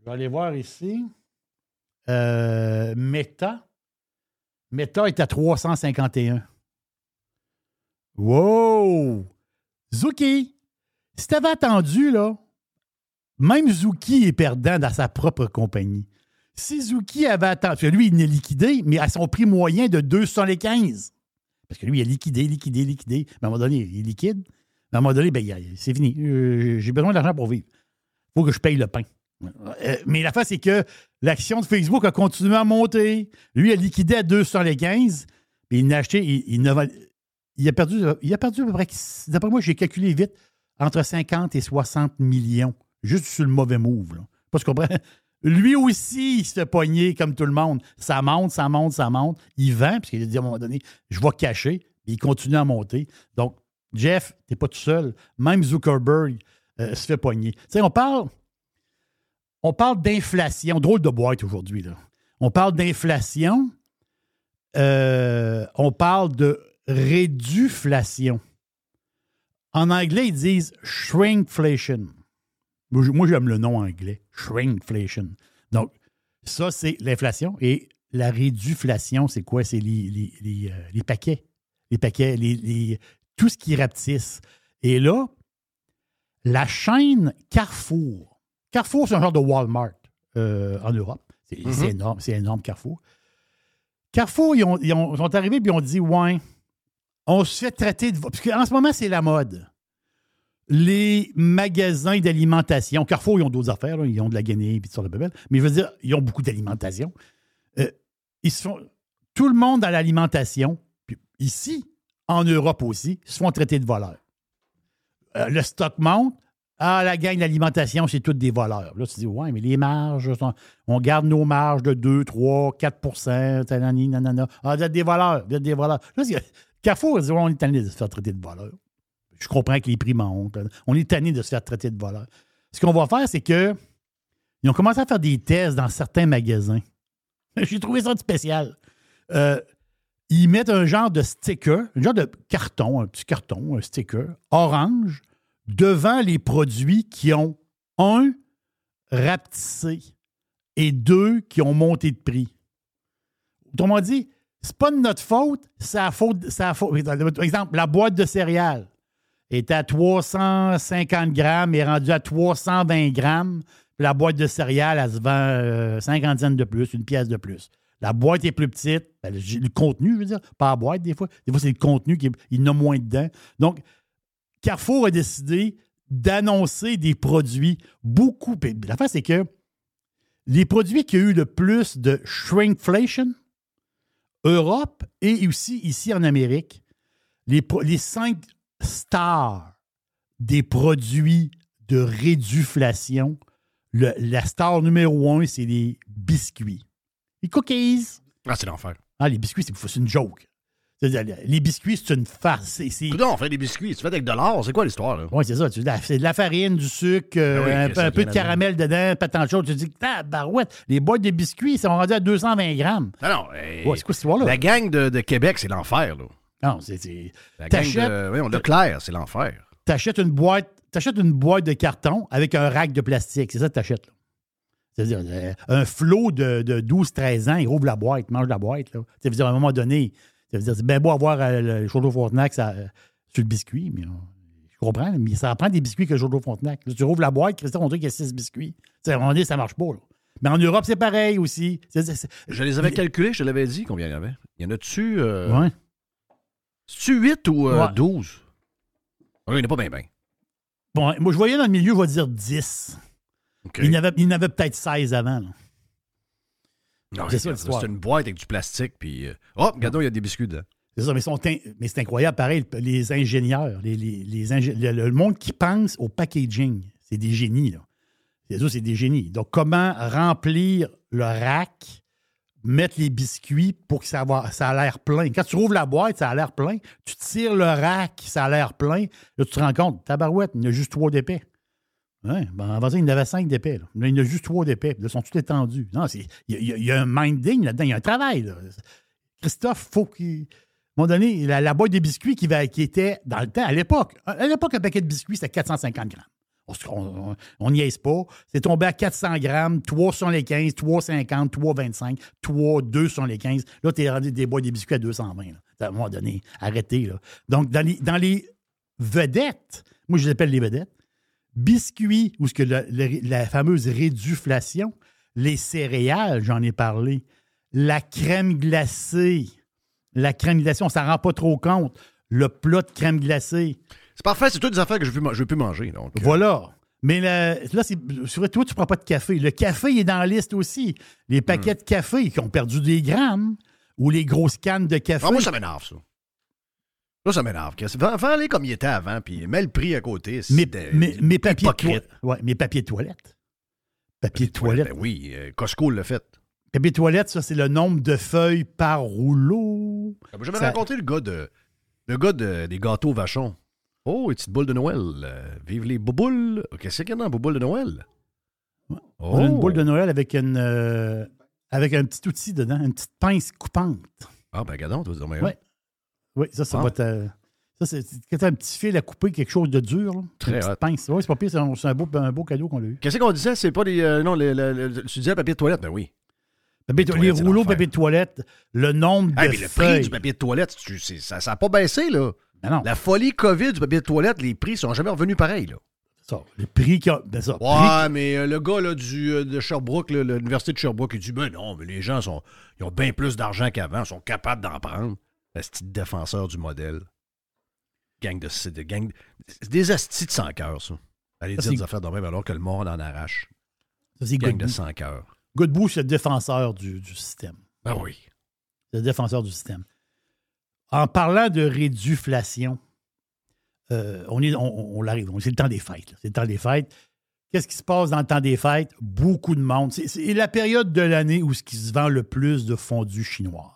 Je vais aller voir ici. Euh, Meta. Meta est à 351. Wow! Zuki! Si t'avais attendu, là, même Zuki est perdant dans sa propre compagnie. Si Zuki avait attendu, parce que lui, il n'est liquidé, mais à son prix moyen de 215. Parce que lui, il a liquidé, liquidé, liquidé. Mais à un moment donné, il est liquide. À un moment donné, ben, c'est fini. Euh, J'ai besoin d'argent pour vivre. Il faut que je paye le pain. Euh, mais la face, c'est que l'action de Facebook a continué à monter. Lui, il a liquidé à 215. Puis il n'a acheté, il, a perdu, il a perdu à peu près, d'après moi, j'ai calculé vite, entre 50 et 60 millions, juste sur le mauvais move. Tu comprends? [LAUGHS] Lui aussi, il se fait pogner comme tout le monde. Ça monte, ça monte, ça monte. Il vend, parce qu'il a dit à un moment donné, je vais cacher. Il continue à monter. Donc, Jeff, t'es pas tout seul. Même Zuckerberg euh, se fait pogner. Tu sais, on parle, on parle d'inflation. Drôle de boîte aujourd'hui. On parle d'inflation. Euh, on parle de réduflation. En anglais, ils disent shrinkflation. Moi, j'aime le nom anglais, shrinkflation. Donc, ça, c'est l'inflation. Et la réduflation, c'est quoi? C'est les, euh, paquets. Les paquets, les- tout ce qui rapetisse. Et là, La chaîne Carrefour. Carrefour, c'est un genre de Walmart euh, en Europe. C'est Mhm. c'est énorme, c'est énorme, Carrefour. Carrefour, ils, ont- ils ont- sont arrivés et ils ont dit Ouais, on se fait traiter de. Parce qu'en ce moment, c'est la mode. Les magasins d'alimentation. Carrefour, ils ont d'autres affaires. là. Ils ont de la guinée et tout ça, de bébelle. Mais je veux dire, ils ont beaucoup d'alimentation. Euh, ils se font. Tout le monde dans l'alimentation, puis ici, en Europe aussi, se font traiter de voleurs. Euh, le stock monte. Ah, la gang d'alimentation, c'est tous des voleurs. Là, tu dis, ouais, mais les marges, on garde nos marges de 2, 3, 4% tanani, nanana. Ah, vous êtes des voleurs, vous êtes des voleurs. Là, Carrefour, ils disent, on est tanné de se faire traiter de voleurs. Je comprends que les prix montent. On est tanné de se faire traiter de voleurs. Ce qu'on va faire, c'est que ils ont commencé à faire des tests dans certains magasins. [LAUGHS] J'ai trouvé ça spécial. Euh, ils mettent un genre de sticker, un genre de carton, un petit carton, un sticker orange devant les produits qui ont un rapetissé et deux qui ont monté de prix. Autrement dit, c'est pas de notre faute, c'est la faute. la faute. Par exemple, la boîte de céréales est à 350 grammes, est rendue à 320 grammes. La boîte de céréales, elle se vend euh, 50 cents de plus, une pièce de plus. La boîte est plus petite. Ben, le, contenu, je veux dire, pas la boîte des fois. Des fois, c'est le contenu qui il y en a moins dedans. Donc, Carrefour a décidé d'annoncer des produits beaucoup. L'affaire, c'est que les produits qui ont eu le plus de shrinkflation, Europe et aussi ici en Amérique, les, cinq stars des produits de réduflation, le- la star numéro un, c'est les biscuits. Les cookies. Ah, c'est l'enfer. Ah, les biscuits, c'est c'est une joke. C'est-à-dire, Les biscuits, c'est une farce. C'est- c'est- Coudonc, on fait des biscuits. Tu fais avec de l'or. C'est quoi l'histoire, là? oui, c'est ça. Tu- la- C'est de la farine, du sucre, euh, Ah oui, un, peu- ça un peu de caramel dedans, pas tant de choses. Tu te dis, ah, barouette, les boîtes de biscuits, ils sont rendus à 220 grammes. Ah non, hey, Ouais, c'est quoi cette histoire-là? la gang de, de Québec, c'est l'enfer, là. Non, c'est- c'est. La gang de... Oui, on Leclerc, c'est l'enfer. T'achètes une boîte, t'achètes une boîte de carton avec un rack de plastique. C'est ça que t'achètes. là. C'est-à-dire, euh, un flot de, de 12-13 ans, il rouvre la boîte, mange la boîte. Là. Ça veut dire, à un moment donné, ça veut dire, c'est bien beau avoir euh, le Chaudeau Frontenac ça, euh, sur le biscuit, mais euh, je comprends, mais ça prend des biscuits que le Chaudeau Frontenac. Là, tu rouvres la boîte, Christophe, on dirait qu'il y a 6 biscuits. Tu sais, à un moment donné, ça marche pas. là. Mais en Europe, c'est pareil aussi. Je les avais calculés, je te l'avais dit combien il y avait? Il y en a-tu... Euh... Ouais. C'est-tu 8 ou euh, Ouais. 12? Ah, il n'y en a pas bien, bien. Bon, moi, je voyais dans le milieu, je vais dire 10. OK. Il y en avait, avait peut-être 16 avant. là. Non, C'est ça, l'histoire. C'est une boîte avec du plastique, puis... euh, Oh, regardons, il y a des biscuits dedans. C'est ça, mais, sont in- mais c'est incroyable, pareil, les ingénieurs, les, les- les ingé- le, le monde qui pense au packaging, c'est des génies, là. C'est ça, c'est des génies. Donc, comment remplir le rack, mettre les biscuits pour que ça, va, ça a l'air plein? Quand tu rouvres la boîte, ça a l'air plein. Tu tires le rack, ça a l'air plein. Là, tu te rends compte, tabarouette, il y a juste trois d'épais. Ouais, ben, avant ça, il en avait cinq d'épais. Là. Il en a juste trois d'épais. Ils sont tous étendus. Non, il y, a- un minding là-dedans, il y a un travail. là. Christophe, faut qu'il. À un moment donné, la, la boîte de biscuits qui, était dans le temps, à l'époque, à l'époque, un paquet de biscuits, c'était 450 grammes. On se- On on- on niaise pas. C'est tombé à 400 grammes, 3 sur les 15, 3,50, 3,25, 3, 2 sur les 15. Là, tu es rendu des boîtes de biscuits à 220. Là. À un moment donné, arrêtez. Donc, dans les vedettes, moi, je les appelle les vedettes, biscuits, ou ce que la, la- la fameuse réduflation, les céréales, j'en ai parlé, la crème glacée, la crème glacée, on s'en rend pas trop compte. Le plat de crème glacée. C'est parfait, c'est toutes des affaires que je veux, je veux plus manger. Donc, euh, Voilà. Mais là, là c'est, toi, tu ne prends pas de café. Le café est dans la liste aussi. Les paquets de café qui ont perdu des grammes ou les grosses cannes de café. Ah, moi, ça m'énerve, ça. Là, ça m'énerve. Aller comme il était avant, puis mets le prix à côté. mes, mes- mes papiers de hypocrite. toilette. Ouais, mes papiers de toilette. Papier de toilette. Ben oui, euh, Costco l'a fait. Papier de toilette, ça, c'est le nombre de feuilles par rouleau. J'avais Ça- rencontré le gars, de, le gars de- des gâteaux vachons. Oh, une petite boule de Noël. Euh, vive les bouboules. Qu'est-ce qu'il y a dans la boule de Noël? Oh. On a une boule de Noël avec une euh, avec un petit outil dedans, une petite pince coupante. Ah, ben, regardons, tu vas dire, mais Ouais. Oui, ça, ça Ah. va te. Ça, c'est quand t'as un petit fil à couper quelque chose de dur. Là. Très pince. Oui, c'est pas pire, c'est un, beau, un beau cadeau qu'on a eu. Qu'est-ce qu'on disait? C'est pas des. euh, non, tu disais papier de toilette? Ben oui. Papier de- les rouleaux de papier de toilette, le nombre de Hey, mais le prix du papier de toilette, tu- ça n'a pas baissé, là. Ben non, La folie COVID du papier de toilette, les prix sont jamais revenus pareils, là. Ça, le prix qu'il y a. ben ça, prix- Ouais, mais euh, le gars là, du, euh, de Sherbrooke, l'université de Sherbrooke, il dit Ben non, mais les gens sont, ils ont bien plus d'argent qu'avant, ils sont capables d'en prendre. Un petit défenseur du modèle. Gang de. c'est de gang, des astis de sans cœur, ça. Allez Ça, dire des affaires de même alors que le monde en arrache. ça, c'est Gang Godbout. de sans cœur. Godbout, c'est le défenseur du, du système. Ben oui. C'est le défenseur du système. En parlant de réduflation, euh, on, est, on, on l'arrive. C'est le temps des fêtes. C'est le temps des fêtes. Qu'est-ce qui se passe dans le temps des fêtes? Beaucoup de monde. C'est, c'est la période de l'année où ce qui se vend le plus de fondue chinoise.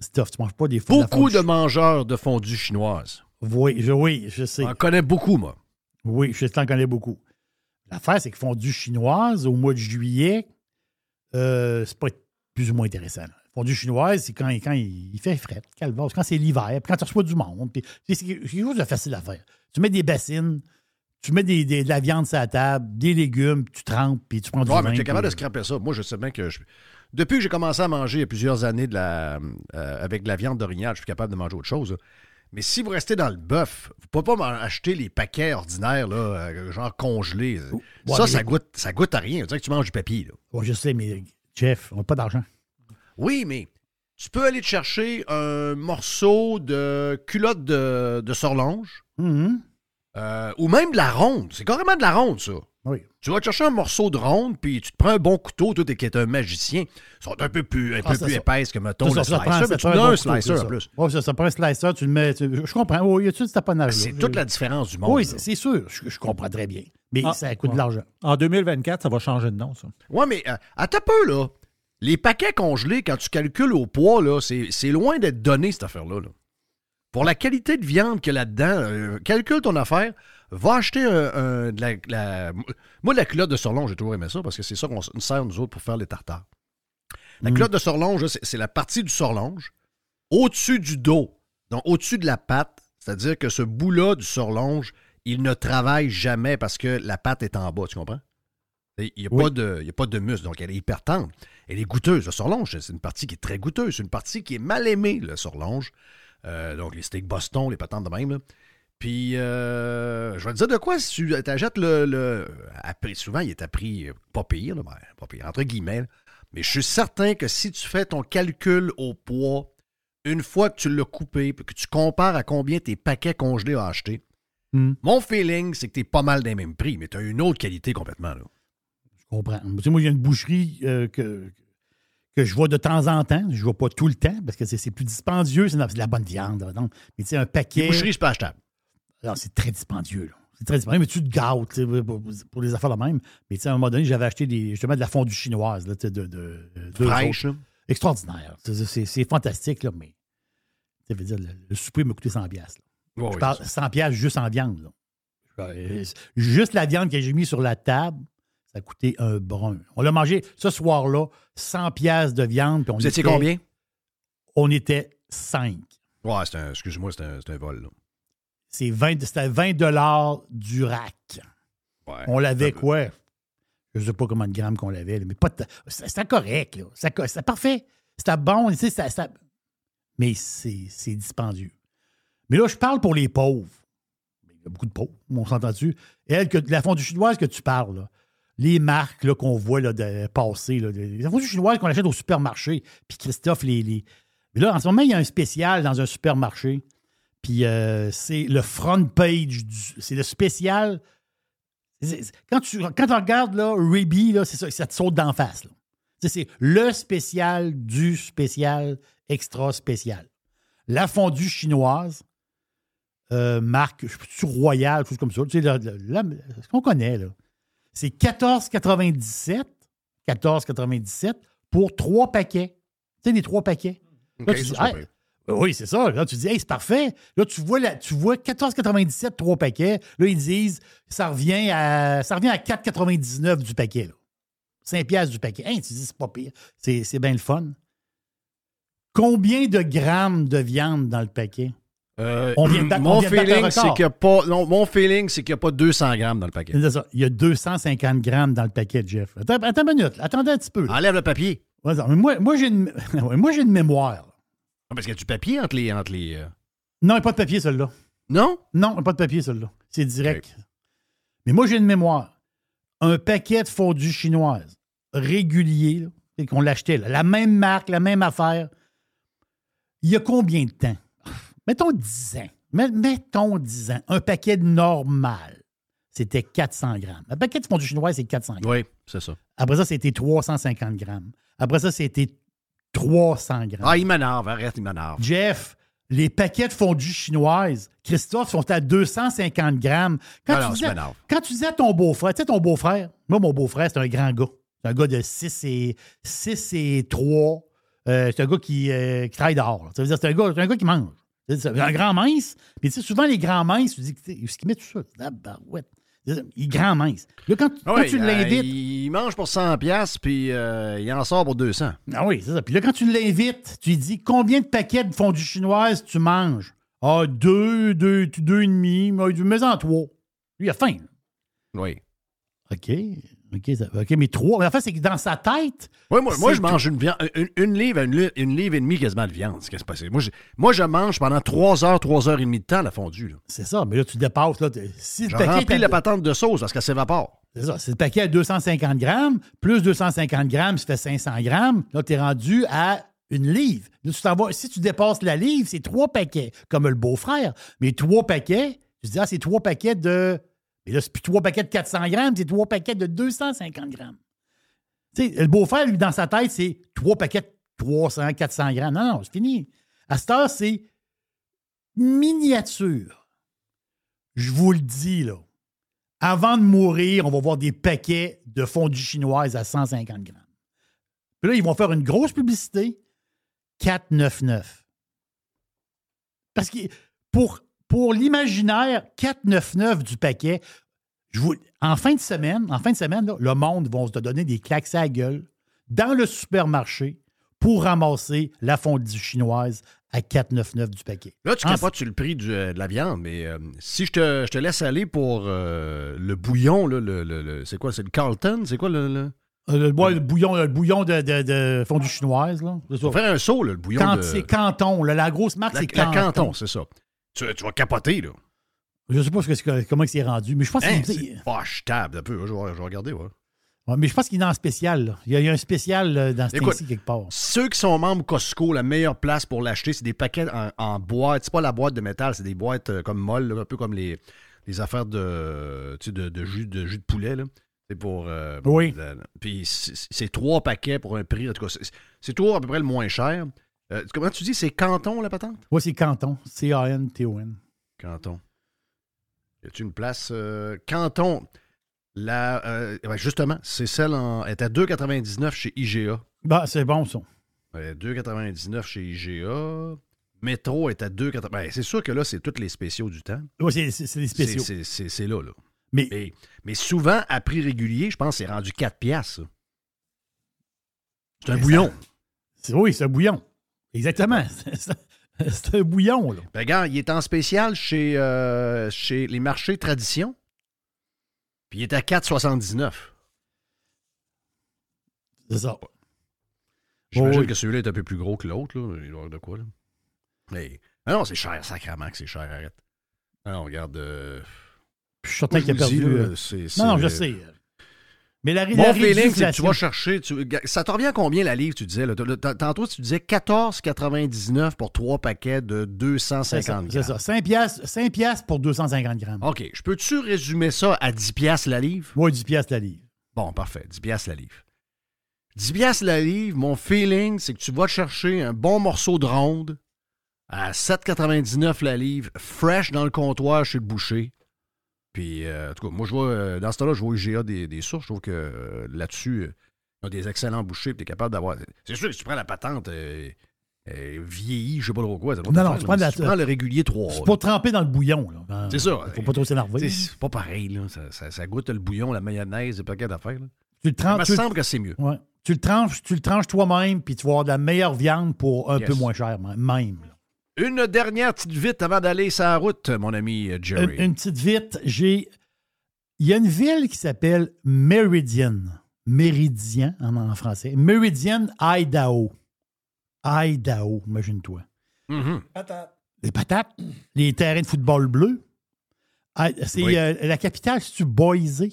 Christophe, tu manges pas des Beaucoup de mangeurs de fondue chinoise. Oui, je, oui, je sais. J'en connais beaucoup, moi. Oui, je t'en connais beaucoup. L'affaire, c'est que fondue chinoise au mois de juillet, euh, c'est pas plus ou moins intéressant. là. Fondue chinoise, c'est quand, quand il, il fait frais, quand c'est l'hiver, quand tu reçois du monde. C'est quelque chose de facile à faire. Tu mets des bassines, tu mets des, des- de la viande sur la table, des légumes, tu trempes, puis tu prends du Ouais, vin. mais tu es capable de scraper ça. Moi, je sais bien que je- depuis que j'ai commencé à manger il y a plusieurs années de la, euh, avec de la viande d'orignal, je suis capable de manger autre chose. là. Mais si vous restez dans le bœuf, vous ne pouvez pas acheter les paquets ordinaires, là, euh, genre congelés. Ouais, ça, mais- ça goûte, ça goûte à rien. On dirait que tu manges du papier. là. Ouais, je sais, mais Jeff, on n'a pas d'argent. Oui, mais tu peux aller te chercher un morceau de culotte de, de sorlonge Mhm. Euh, ou même de la ronde. C'est carrément de la ronde, ça. Oui. Tu vas te chercher un morceau de ronde, puis tu te prends un bon couteau, toi, t'es- qui est un magicien. Ils sont un peu plus, un Ah, peu ça, plus ça. épaisses que, mettons, Ça, le ça, ça slicer. prend- mais ça tu as bon un couteau, slicer c'est en ça. plus. Ouais, ça, ça prend un slicer, tu le mets. tu- je comprends. Oui, y a-tu du taponage? C'est là? toute la différence du monde. Oui, c'est c'est sûr. Je, je comprends très bien. Mais Ah, ça coûte ouais. de l'argent. En 2024, ça va changer de nom, ça. Ouais, mais euh, attends un peu, là. Les paquets congelés, quand tu calcules au poids, là, c'est c'est loin d'être donné, cette affaire-là. là. Pour la qualité de viande qu'il y a là-dedans, euh, calcule ton affaire, va acheter un, un- de la, la- Moi, la culotte de surlonge, j'ai toujours aimé ça, parce que c'est ça qu'on nous sert, nous autres, pour faire les tartares. La Mm. culotte de surlonge, là, c'est la partie du surlonge au-dessus du dos, donc au-dessus de la patte, c'est-à-dire que ce bout-là du surlonge, il ne travaille jamais parce que la patte est en bas, tu comprends? Il n'y a, Oui. pas de- il y a pas de muscle, donc elle est hyper tendre. Elle est goûteuse. Le surlonge, c'est une partie qui est très goûteuse. C'est une partie qui est mal aimée, le surlonge. Euh, donc les steaks Boston, les patentes de même. là. Puis, euh, je vais te dire de quoi, si tu achètes le. prix- souvent, il est à prix euh, pas pire, là, ben, pas pire, entre guillemets. là. Mais je suis certain que si tu fais ton calcul au poids, une fois que tu l'as coupé, que tu compares à combien tes paquets congelés ont acheté, Hmm. mon feeling, c'est que tu es pas mal des mêmes prix, mais tu as une autre qualité complètement. Là. Je comprends. Tu sais, moi, il y a une boucherie euh, que, que je vois de temps en temps. Je ne vois pas tout le temps parce que c'est plus dispendieux. C'est de la bonne viande. donc. Mais tu sais, un paquet. Les boucheries, c'est pas achetable. Alors, c'est très dispendieux. là. C'est très dispendieux, mais tu te gâtes pour, pour les affaires de même. Mais tu sais, à un moment donné, j'avais acheté des, justement de la fondue chinoise. Là, de, de, de- deux Fraîche, autres. Extraordinaire. C'est- fantastique, là, mais ça veut dire, le, le souper m'a coûté 100$. piastres. Ouais, Je oui, parle c'est ça. 100$ piastres juste en viande. là. Euh, Juste la viande que j'ai mis sur la table, ça a coûté un brun. On l'a mangé ce soir-là, 100$ piastres de viande. puis on Vous étiez était- combien? On était 5. Ouais, c'est un, excuse-moi, c'est un, c'est un vol. Là. C'est 20 C'était 20 dollars du rack. Ouais. On l'avait quoi? Je ne sais pas combien de grammes qu'on l'avait, mais pas de- c'était correct. là. C'était parfait. C'était bon. Mais c'est c'est dispendieux. Mais là, je parle pour les pauvres. Il y a beaucoup de pauvres, on s'entend dessus. Elle, que, la fondue chinoise que tu parles, là, les marques là, qu'on voit là, passer, les fondues chinoises qu'on achète au supermarché, puis Christophe, les, Mais là, en ce moment, il y a un spécial dans un supermarché, puis euh, c'est le front page, du- c'est le spécial. Quand tu, quand regardes là, Ruby, c'est ça, te saute d'en face. C'est le spécial du spécial extra spécial. La fondue chinoise, euh, marque, je sais pas, royale, chose comme ça. Tu sais, ce qu'on connaît, là. C'est 14,97. 14,97 pour trois paquets. Tu sais, les trois paquets. Là, tu dis, Hey, oui, c'est ça. Là, tu dis, hey, c'est parfait. Là, tu vois, la, tu vois 14,97 trois paquets. Là, ils disent, ça revient à, ça revient à 4,99 du paquet. Là. 5 piastres du paquet. Hey, tu dis, c'est pas pire. C'est, c'est bien le fun. Combien de grammes de viande dans le paquet? Euh, On vient mon feeling, c'est qu'il n'y a pas. Non, mon feeling, c'est qu'il n'y a pas 200 grammes dans le paquet. C'est ça. Il y a 250 grammes dans le paquet, Jeff. Attends, attends une minute. Attendez un petit peu. là. Enlève le papier. Ouais, mais moi, moi, j'ai une, [LAUGHS] ouais, moi, j'ai une mémoire. Ah, Parce qu'il y a du papier entre les. Entre les euh, Non, il n'y a pas de papier, celui-là. Non? Non, pas de papier, celui-là. C'est direct. Mais moi, j'ai une mémoire. Un paquet de fondue chinoise régulier, là, qu'on l'achetait, là, la même marque, la même affaire. Il y a combien de temps? Mettons 10 ans. Met- Mettons 10 ans. Un paquet de normal, c'était 400 grammes. Un paquet de fondue chinoise, c'est 400 grammes. Oui, c'est ça. Après ça, c'était 350 grammes. Après ça, c'était 300 grammes. Ah, il m'énerve, arrête, il m'énerve. Jeff, les paquets de fondue chinoise, Christophe, sont à 250 grammes. Quand, Alors, tu, disais, quand tu disais à ton beau-frère, tu sais, ton beau-frère, moi, mon beau-frère, c'est un grand gars. C'est un gars de 6 et, 6 et 3. Euh, c'est un gars qui, euh, qui travaille dehors. là. Ça veut dire c'est un gars, c'est un gars qui mange. Un grand mince. Mais tu sais, souvent, les grands minces, tu dis, est-ce qu'ils mettent tout ça? Ah, bah, ouais. Il est grand mince. Là, quand, quand Oui, tu euh, l'invites. il mange pour 100 pièces puis euh, il en sort pour 200. Ah oui, c'est ça. Puis là, quand tu l'invites, tu lui dis combien de paquets de fondue chinoise tu manges? Ah, deux, deux, deux et demi, mais mais en trois. Lui, il a faim. Oui. OK. OK, ça- OK, mais trois. Mais en fait, c'est que dans sa tête. Oui, moi, moi je mange une, viande, une, une livre, une, li- une livre et demie quasiment de viande. C'est qu'est-ce qui se passe? Moi, je, moi, je mange pendant 3 heures, 3 heures et demie de temps la fondue. C'est ça, mais là, tu dépasses. Là, si le Je paquet remplis à- la patente de sauce parce qu'elle s'évapore. C'est ça. Si le paquet à 250 grammes, plus 250 grammes, ça fait 500 grammes. Là, tu es rendu à une livre. Là, tu vas- si tu dépasses la livre, c'est trois paquets, comme le beau-frère. Mais trois paquets, te dis, ah, c'est trois paquets de. Mais là, c'est plus trois paquets de 400 grammes, c'est trois paquets de 250 grammes. Le beau-frère, lui, dans sa tête, c'est trois paquets de 300, 400 grammes. Non, non, c'est fini. À cette heure, c'est miniature. Je vous le dis, là. Avant de mourir, on va voir des paquets de fondue chinoise à 150 grammes. Puis là, ils vont faire une grosse publicité. 4,99. Parce que pour, pour l'imaginaire, 4,99 du paquet, je vous- en fin de semaine, en fin de semaine, là, le monde va se donner des claques à la gueule dans le supermarché pour ramasser la fondue chinoise à 4,99 du paquet. Là, tu En- capotes sur le prix du, euh, de la viande, mais euh, si je te, je te laisse aller pour euh, le bouillon, là, le, le- le- c'est quoi? C'est le Carlton? C'est quoi le. le... Le, ouais, le bouillon, le bouillon de, de- de fondue chinoise. Là. On va faire un saut, là, le bouillon Quand de. c'est Canton. là, la grosse marque, c'est Canton. Canton, c'est ça. Tu, tu vas capoter, là. Je sais pas ce comment c'est rendu, mais je pense Hein, qu'il c'est pas achetable un peu. Je vais, je vais regarder, ouais. Ouais, mais je pense qu'il est en spécial. là. Il, y a, il un spécial euh, dans ce temps-ci quelque part. Ceux qui sont membres Costco, la meilleure place pour l'acheter, c'est des paquets en, en boîte. C'est pas la boîte de métal, c'est des boîtes euh, comme molles, un peu comme les, les affaires de, tu sais, de, de jus, de jus de poulet. là. C'est pour. euh, Oui. puis c'est trois paquets pour un prix. En tout cas, c'est- c'est toujours à peu près le moins cher. Euh, comment tu dis, c'est Canton, la patente? Oui, c'est Canton. C-A-N-T-O-N. Canton. Y a-tu une place? euh, Canton? La, euh, ouais, justement, c'est celle en. Elle est à 2,99 chez IGA. Bah, c'est bon, ça. Euh, 2,99 chez IGA. Métro est à 2,99. Ben, c'est sûr que là, c'est tous les spéciaux du temps. Oui, c'est, C'est, spéciaux. c'est- là, là. Mais, Mais, mais souvent, à prix régulier, je pense que c'est rendu 4 piastres. C'est un Mais bouillon. oui, c'est un bouillon. Exactement. [LAUGHS] C'est, un bouillon, là. Ben, regarde, il est en spécial chez, euh, chez les marchés tradition. Puis il est à 4,79. C'est ça. J'imagine Oh, oui. que celui-là est un peu plus gros que l'autre. Là. Il doit de quoi, là. Mais, ah non, c'est cher, sacrément que c'est cher, arrête. Ah non, regarde. euh, Je suis certain qu'il a perdu. dis, là, euh, Non, je sais. Mais la, la Mon feeling, c'est que tu vas chercher. tu- ça te revient combien la livre, tu disais? là? Tantôt, tu disais 14,99 pour trois paquets de C'est 250 ça, grammes. c'est ça. 5 piastres, 5 piastres pour 250 grammes. OK. Je peux-tu résumer ça à 10 piastres la livre? Oui, 10 piastres la livre. Bon, parfait. 10 piastres la livre. 10 piastres la livre, mon feeling, c'est que tu vas chercher un bon morceau de ronde à 7,99 la livre, fresh dans le comptoir chez le boucher. Puis, euh, en tout cas, moi, je vois, euh, dans ce temps-là, je vois IGA des, des sources. Je trouve que euh, là-dessus, ils ont des excellents bouchers. Tu es capable d'avoir. C'est sûr que si tu prends la patente vieillie, je sais pas trop quoi. ça Non, non, faire, tu prends la- tu prends le régulier 3. C'est pas trempé dans le bouillon. Là. Ben, C'est ça. Faut pas trop s'énerver. C'est pas pareil, là. Ça, ça- ça goûte le bouillon, la mayonnaise, des paquets d'affaires. Tu le Il me semble que c'est mieux. ouais. tu le tranches, tu le tranches toi-même, puis tu vas avoir de la meilleure viande pour un Yes. peu moins cher, même. Une dernière petite vite avant d'aller sur la route, mon ami Une, Jerry. une petite vite, j'ai. Il y a une ville qui s'appelle Meridian. Méridien en, français. Meridian, Idaho. Idaho, imagine-toi. Mhm. les patates, les terrains de football bleu. Ah, C'est Oui. euh, la capitale, c'est-tu Boise?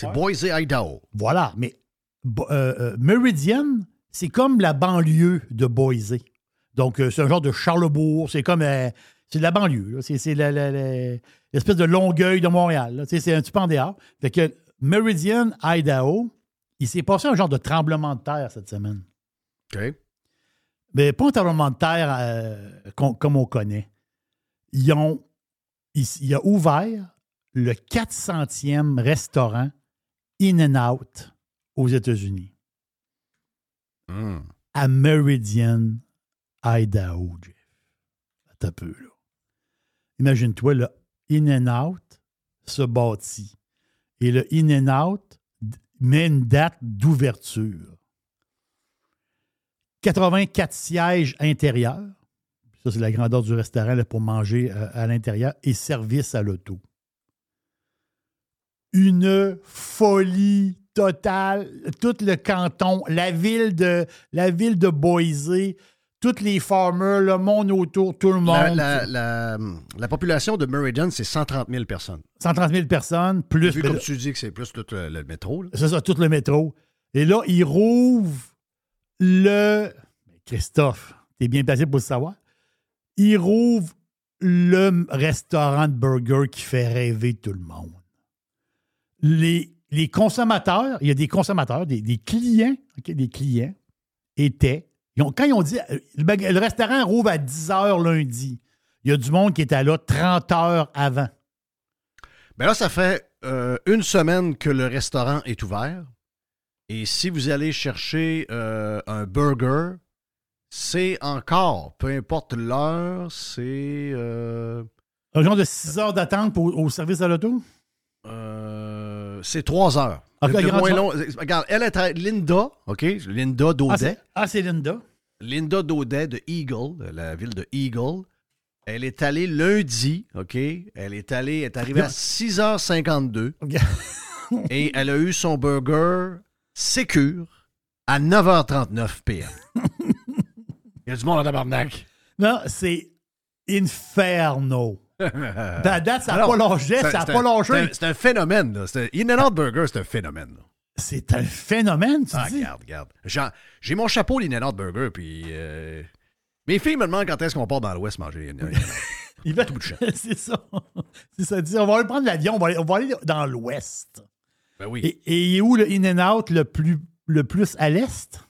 C'est Boise, Idaho. Voilà, mais euh, euh, Meridian, c'est comme la banlieue de Boise. Donc, euh, c'est un genre de Charlebourg. C'est comme. euh, c'est de la banlieue. C'est, l'espèce de Longueuil de Montréal. C'est un petit peu en dehors. Fait que Meridian, Idaho, il s'est passé un genre de tremblement de terre cette semaine. OK. Mais pas un tremblement de terre euh, comme on connaît. Ils ont. Il, il a ouvert le 400e restaurant In-N-Out aux États-Unis. Hmm. à Meridian, Idaho, Jeff. Attends un peu, là. Imagine-toi, le In-N-Out se bâtit. Et le In-N-Out d- met une date d'ouverture. 84 sièges intérieurs. Ça, c'est la grandeur du restaurant pour manger euh, à l'intérieur. Et service à l'auto. Une folie totale. Tout le canton, la ville de, la ville de Boise, tous les farmers, le monde autour, tout le monde. la- la- la population de Meridian, c'est 130 000 personnes. 130 000 personnes, plus. Vu comme tu dis que c'est plus tout le, le métro. là. C'est ça, tout le métro. Et là, ils rouvrent le. Christophe, t'es bien placé pour le savoir. Ils rouvrent le restaurant de burger qui fait rêver tout le monde. Les, les consommateurs, il y a des consommateurs, des, des clients, OK, des clients étaient. Ils ont- quand ils ont dit euh, le, restaurant rouvre à 10 h lundi, il y a du monde qui était là 30 heures avant. Ben là, ça fait euh, une semaine que le restaurant est ouvert. Et si vous allez chercher euh, un burger, c'est encore, peu importe l'heure, c'est. euh, Un genre de 6 heures d'attente au service à l'auto? euh, c'est trois heures. Le moins chose. long- regarde, elle est à Linda, OK? Linda Ah, Daudet. c'est ah, c'est Linda. Linda Daudet de Eagle, de la ville de Eagle. Elle est allée lundi, OK? Elle est allée, elle est arrivée à [LAUGHS] 6h52 et elle a eu son burger sécure à 9h39 p.m. [LAUGHS] Il y a du monde en tabarnak. Non, c'est Inferno. [LAUGHS] Date, ça n'a pas c'est- ça n'a pas un- lâché. c'est un- phénomène. là. C'est un- In-N-Out Burger, c'est un phénomène. là. C'est un phénomène, tu Ah, dis? regarde, regarde. J'ai mon chapeau l'In-N-Out Burger, puis euh, mes filles me demandent quand est-ce qu'on part dans l'Ouest manger une- une- [LAUGHS] Il va- tout bout de champ. [LAUGHS] c'est ça. C'est ça. On va aller prendre l'avion, on va aller, on va aller dans l'ouest. Ben oui. Et, et il est où le In-N-Out le plus, le plus à l'est?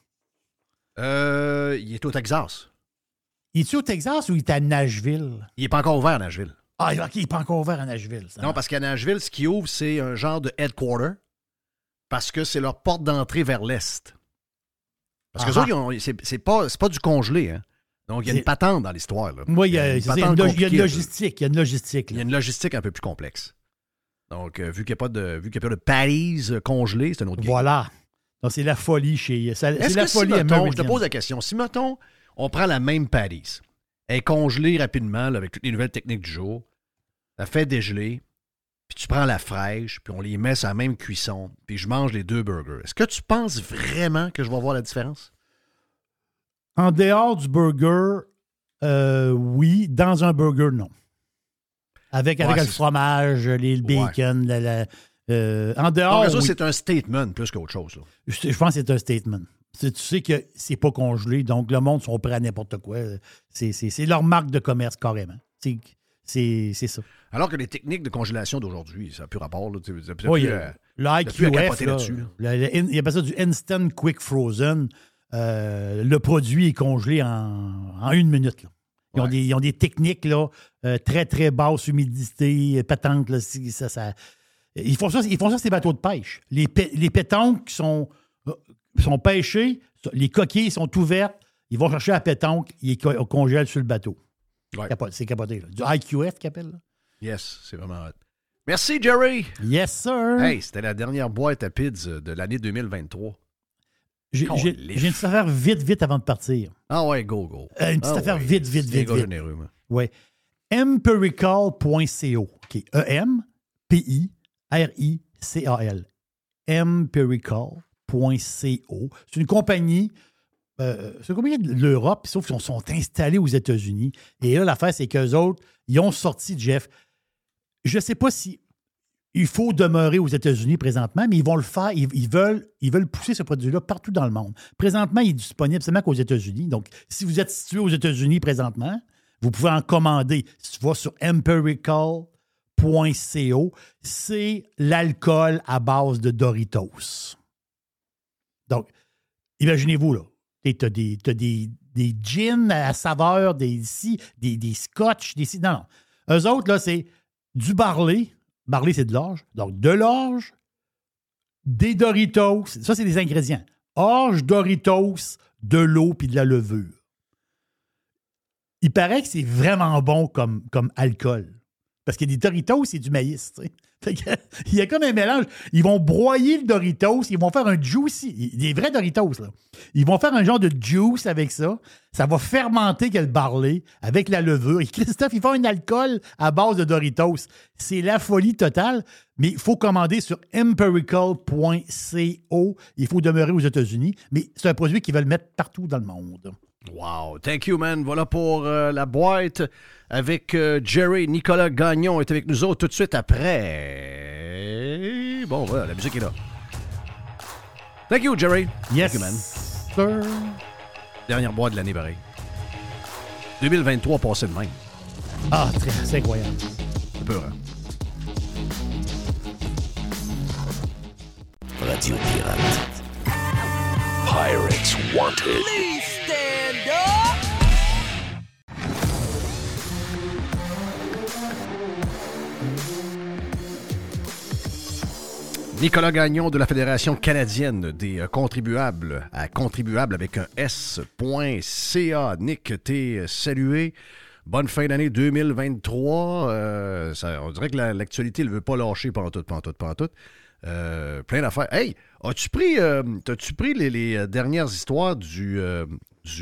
Euh, il est au Texas. Il est-tu au Texas ou il est à Nashville? Il n'est pas encore ouvert à Nashville. Ah, OK, il n'est pas encore ouvert à Nashville. ça. Non, parce qu'à Nashville, ce qui ouvre, c'est un genre de headquarter parce que c'est leur porte d'entrée vers l'Est. Parce que ça, c'est pas, pas du congelé. Hein? Donc, il y a une patente dans l'histoire. Oui, il y a, une logistique. Il y a une logistique. Il y a une logistique un peu plus complexe. Donc, euh, vu qu'il n'y a pas de, vu qu'il a pas de patties euh, congelées, c'est un autre game. Voilà. Donc, c'est la folie chez. C'est Est-ce la que si, folie à mettons, je te pose la question, si, mettons, on prend la même patties, elle est congelée rapidement là, avec toutes les nouvelles techniques du jour, la fait dégeler, puis tu prends la fraîche, puis on les met sur la même cuisson, puis je mange les deux burgers. Est-ce que tu penses vraiment que je vais voir la différence? En dehors du burger, euh, oui. Dans un burger, non. Avec, avec Ouais, le fromage, les, le bacon, la- la- euh, en dehors. Oui. c'est un statement plus qu'autre chose. là. je, je pense que c'est un statement. Tu sais que c'est pas congelé, donc le monde sont prêts à n'importe quoi. C'est- leur marque de commerce, carrément. C'est- ça. Alors que les techniques de congélation d'aujourd'hui, ça n'a plus rapport. Là, a Oui, plus, euh, euh, le t'as plus à IQF, capoter là, là-dessus, là. le- le in- il appelle ça du Instant Quick Frozen. Euh, le produit est congelé en, en une minute. là. Ils, ont des, ils ont des techniques là, euh, très, très basse humidité, pétanque. Là, ça, ça- ils, font ça, ils font ça, ces bateaux de pêche. Les, les pétanques qui sont, euh, sont pêchées, les coquilles sont ouvertes, ils vont chercher la pétanque, ils co- congèlent sur le bateau. Ouais. C'est capoté. là. Du IQF qu'ils appellent. là. Yes, c'est vraiment hot. Merci, Jerry. Yes, sir. Hey, c'était la dernière boîte à PIDS de l'année 2023. J'ai une petite affaire vite, vite avant de partir. Ah ouais, go, go. Euh, une petite Ah affaire ouais, vite, vite, vite, vite. généreux, moi. Oui. Empirical.co. OK. E E-M-P-I-R-I-C-A-L. C'est une compagnie euh, c'est une de l'Europe, sauf qu'ils sont installés aux États-Unis. Et là, l'affaire, c'est qu'eux autres, ils ont sorti, Jeff. Je ne sais pas si il faut demeurer aux États-Unis présentement, mais ils vont le faire. Ils, ils veulent, ils veulent pousser ce produit-là partout dans le monde. Présentement, il est disponible seulement qu'aux États-Unis. Donc, si vous êtes situé aux États-Unis présentement, vous pouvez en commander. Si tu vas sur empirical.co, c'est l'alcool à base de Doritos. Donc, imaginez-vous, là. Tu as des, t'as des, des gins à saveur, des, des, des scotch, des. Non, non. Eux autres, là, c'est du barley. Barley, c'est de l'orge. Donc, de l'orge, des Doritos. Ça, c'est des ingrédients. Orge, Doritos, de l'eau puis de la levure. Il paraît que c'est vraiment bon comme, alcool. Parce que des Doritos, c'est du maïs. tu sais. Fait que, [LAUGHS] il y a comme un mélange. Ils vont broyer le Doritos, ils vont faire un juicy, des vrais Doritos. Là. Ils vont faire un genre de juice avec ça. Ça va fermenter que le barley avec la levure. Et Christophe, ils font un alcool à base de Doritos. C'est la folie totale. Mais il faut commander sur empirical.co. Il faut demeurer aux États-Unis. Mais c'est un produit qu'ils veulent mettre partout dans le monde. Wow, thank you, man. Voilà pour euh, la boîte avec euh, Jerry. Nicolas Gagnon est avec nous autres tout de suite après. Bon, voilà, la musique est là. Thank you, Jerry. Yes, Thank you, man. sir. Dernière boîte de l'année, pareil. 2023 passé de même. Ah, très, c'est incroyable. C'est peur, hein? Radio Pirate. Pirates Wanted. Nicolas Gagnon de la Fédération canadienne des euh, contribuables à contribuables avec un S.ca. Nick, t'es salué. Bonne fin d'année 2023. Euh, on dirait que la- l'actualité ne veut pas lâcher pantoute, pantoute, pantoute. Euh, plein d'affaires. Hey, as-tu pris, euh, as-tu pris les, euh, dernières histoires du, euh,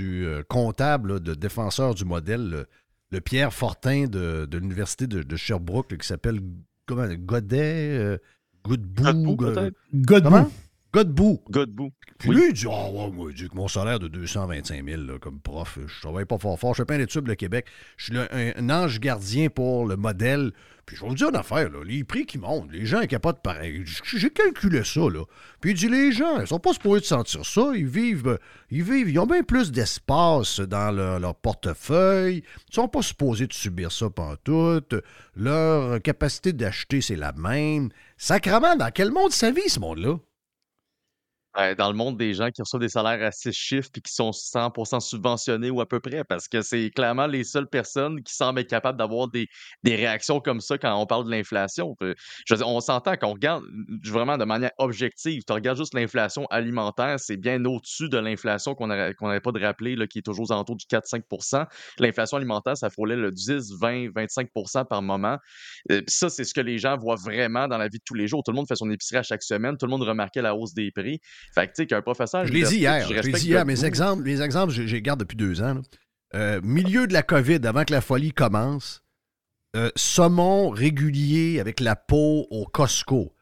euh, comptable de défenseur du modèle, le, Pierre Fortin de, l'Université de, Sherbrooke, qui s'appelle Godet, euh, Godbout, Godbout, Go- peut-être? Godbout. Godbout. Godbout. Puis lui, il dit Ah, ouais, moi, il dit que mon salaire de 225 000 là, comme prof, je travaille pas fort fort. Je fais plein d'études, le Québec. Je suis le- un, un ange gardien pour le modèle. Puis je vais vous dire une affaire, là, les prix qui montent, les gens qui pas de pareil. J'ai calculé ça, là. Puis il dit les gens, ils sont pas supposés de sentir ça. Ils vivent, ils vivent, ils ont bien plus d'espace dans leur, leur portefeuille. Ils sont pas supposés de subir ça pantoute. Leur capacité d'acheter, c'est la même. Sacrement, dans quel monde ça vit, ce monde-là? Ouais, dans le monde des gens qui reçoivent des salaires à six chiffres et qui sont 100% subventionnés ou à peu près, parce que c'est clairement les seules personnes qui semblent être capables d'avoir des, des réactions comme ça quand on parle de l'inflation. Euh, Je veux dire, on s'entend qu'on regarde mm, vraiment de manière objective. Tu regardes juste l'inflation alimentaire, c'est bien au-dessus de l'inflation qu'on n'avait pas de rappeler, là, qui est toujours aux alentours du 4-5% L'inflation alimentaire, ça frôlait le 10, 20, 25% par moment. Euh, puis ça, c'est ce que les gens voient vraiment dans la vie de tous les jours. Tout le monde fait son épicerie à chaque semaine. Tout le monde remarquait la hausse des prix. Fait que, tu sais, qu'un professeur. Je l'ai dit hier. Je l'ai dit hier. Mes exemples, les exemples, je, je les garde depuis deux ans. Euh, milieu de la COVID, avant que la folie commence, euh, saumon régulier avec la peau au Costco.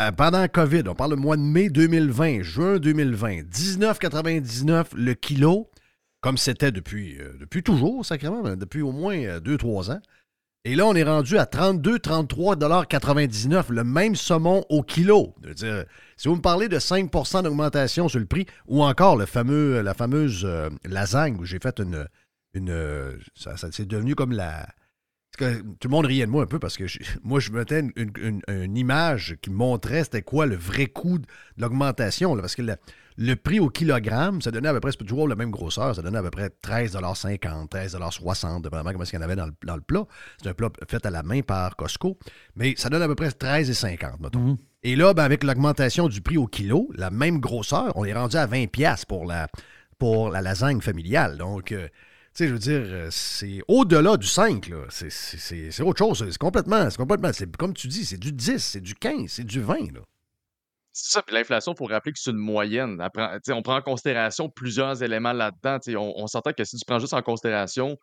Euh, pendant la COVID, on parle du mois de mai 2020, juin 2020, 19,99 le kilo, comme c'était depuis, depuis toujours, sacrément, depuis au moins 2-3 ans. Et là, on est rendu à 32, 33,99 le même saumon au kilo. Si vous me parlez de 5% d'augmentation sur le prix, ou encore la fameuse euh, lasagne où j'ai fait une. une euh, ça, ça- c'est devenu comme la. Parce que tout le monde riait de moi un peu parce que je- [LAUGHS] moi, je mettais une, une- image qui montrait c'était quoi le vrai coût de l'augmentation. là, Parce que le, le prix au kilogramme, ça donnait à peu près, c'est toujours la même grosseur, ça donnait à peu près 13,50 13,60 dépendamment comment il y en avait dans le, dans le plat. C'est un plat fait à la main par Costco, mais ça donne à peu près 13,50 mettons. Et là, ben, avec l'augmentation du prix au kilo, la même grosseur, on est rendu à 20 pièces pour la, pour la lasagne familiale. Donc, euh, sais, je veux dire, euh, c'est au-delà du 5, là. C'est- autre chose. C'est complètement, c'est complètement, comme tu dis, c'est du 10, c'est du 15, c'est du 20, là. C'est ça, puis l'inflation, il faut rappeler que c'est une moyenne. On prend en considération plusieurs éléments là-dedans. On, on s'entend que si tu prends juste en considération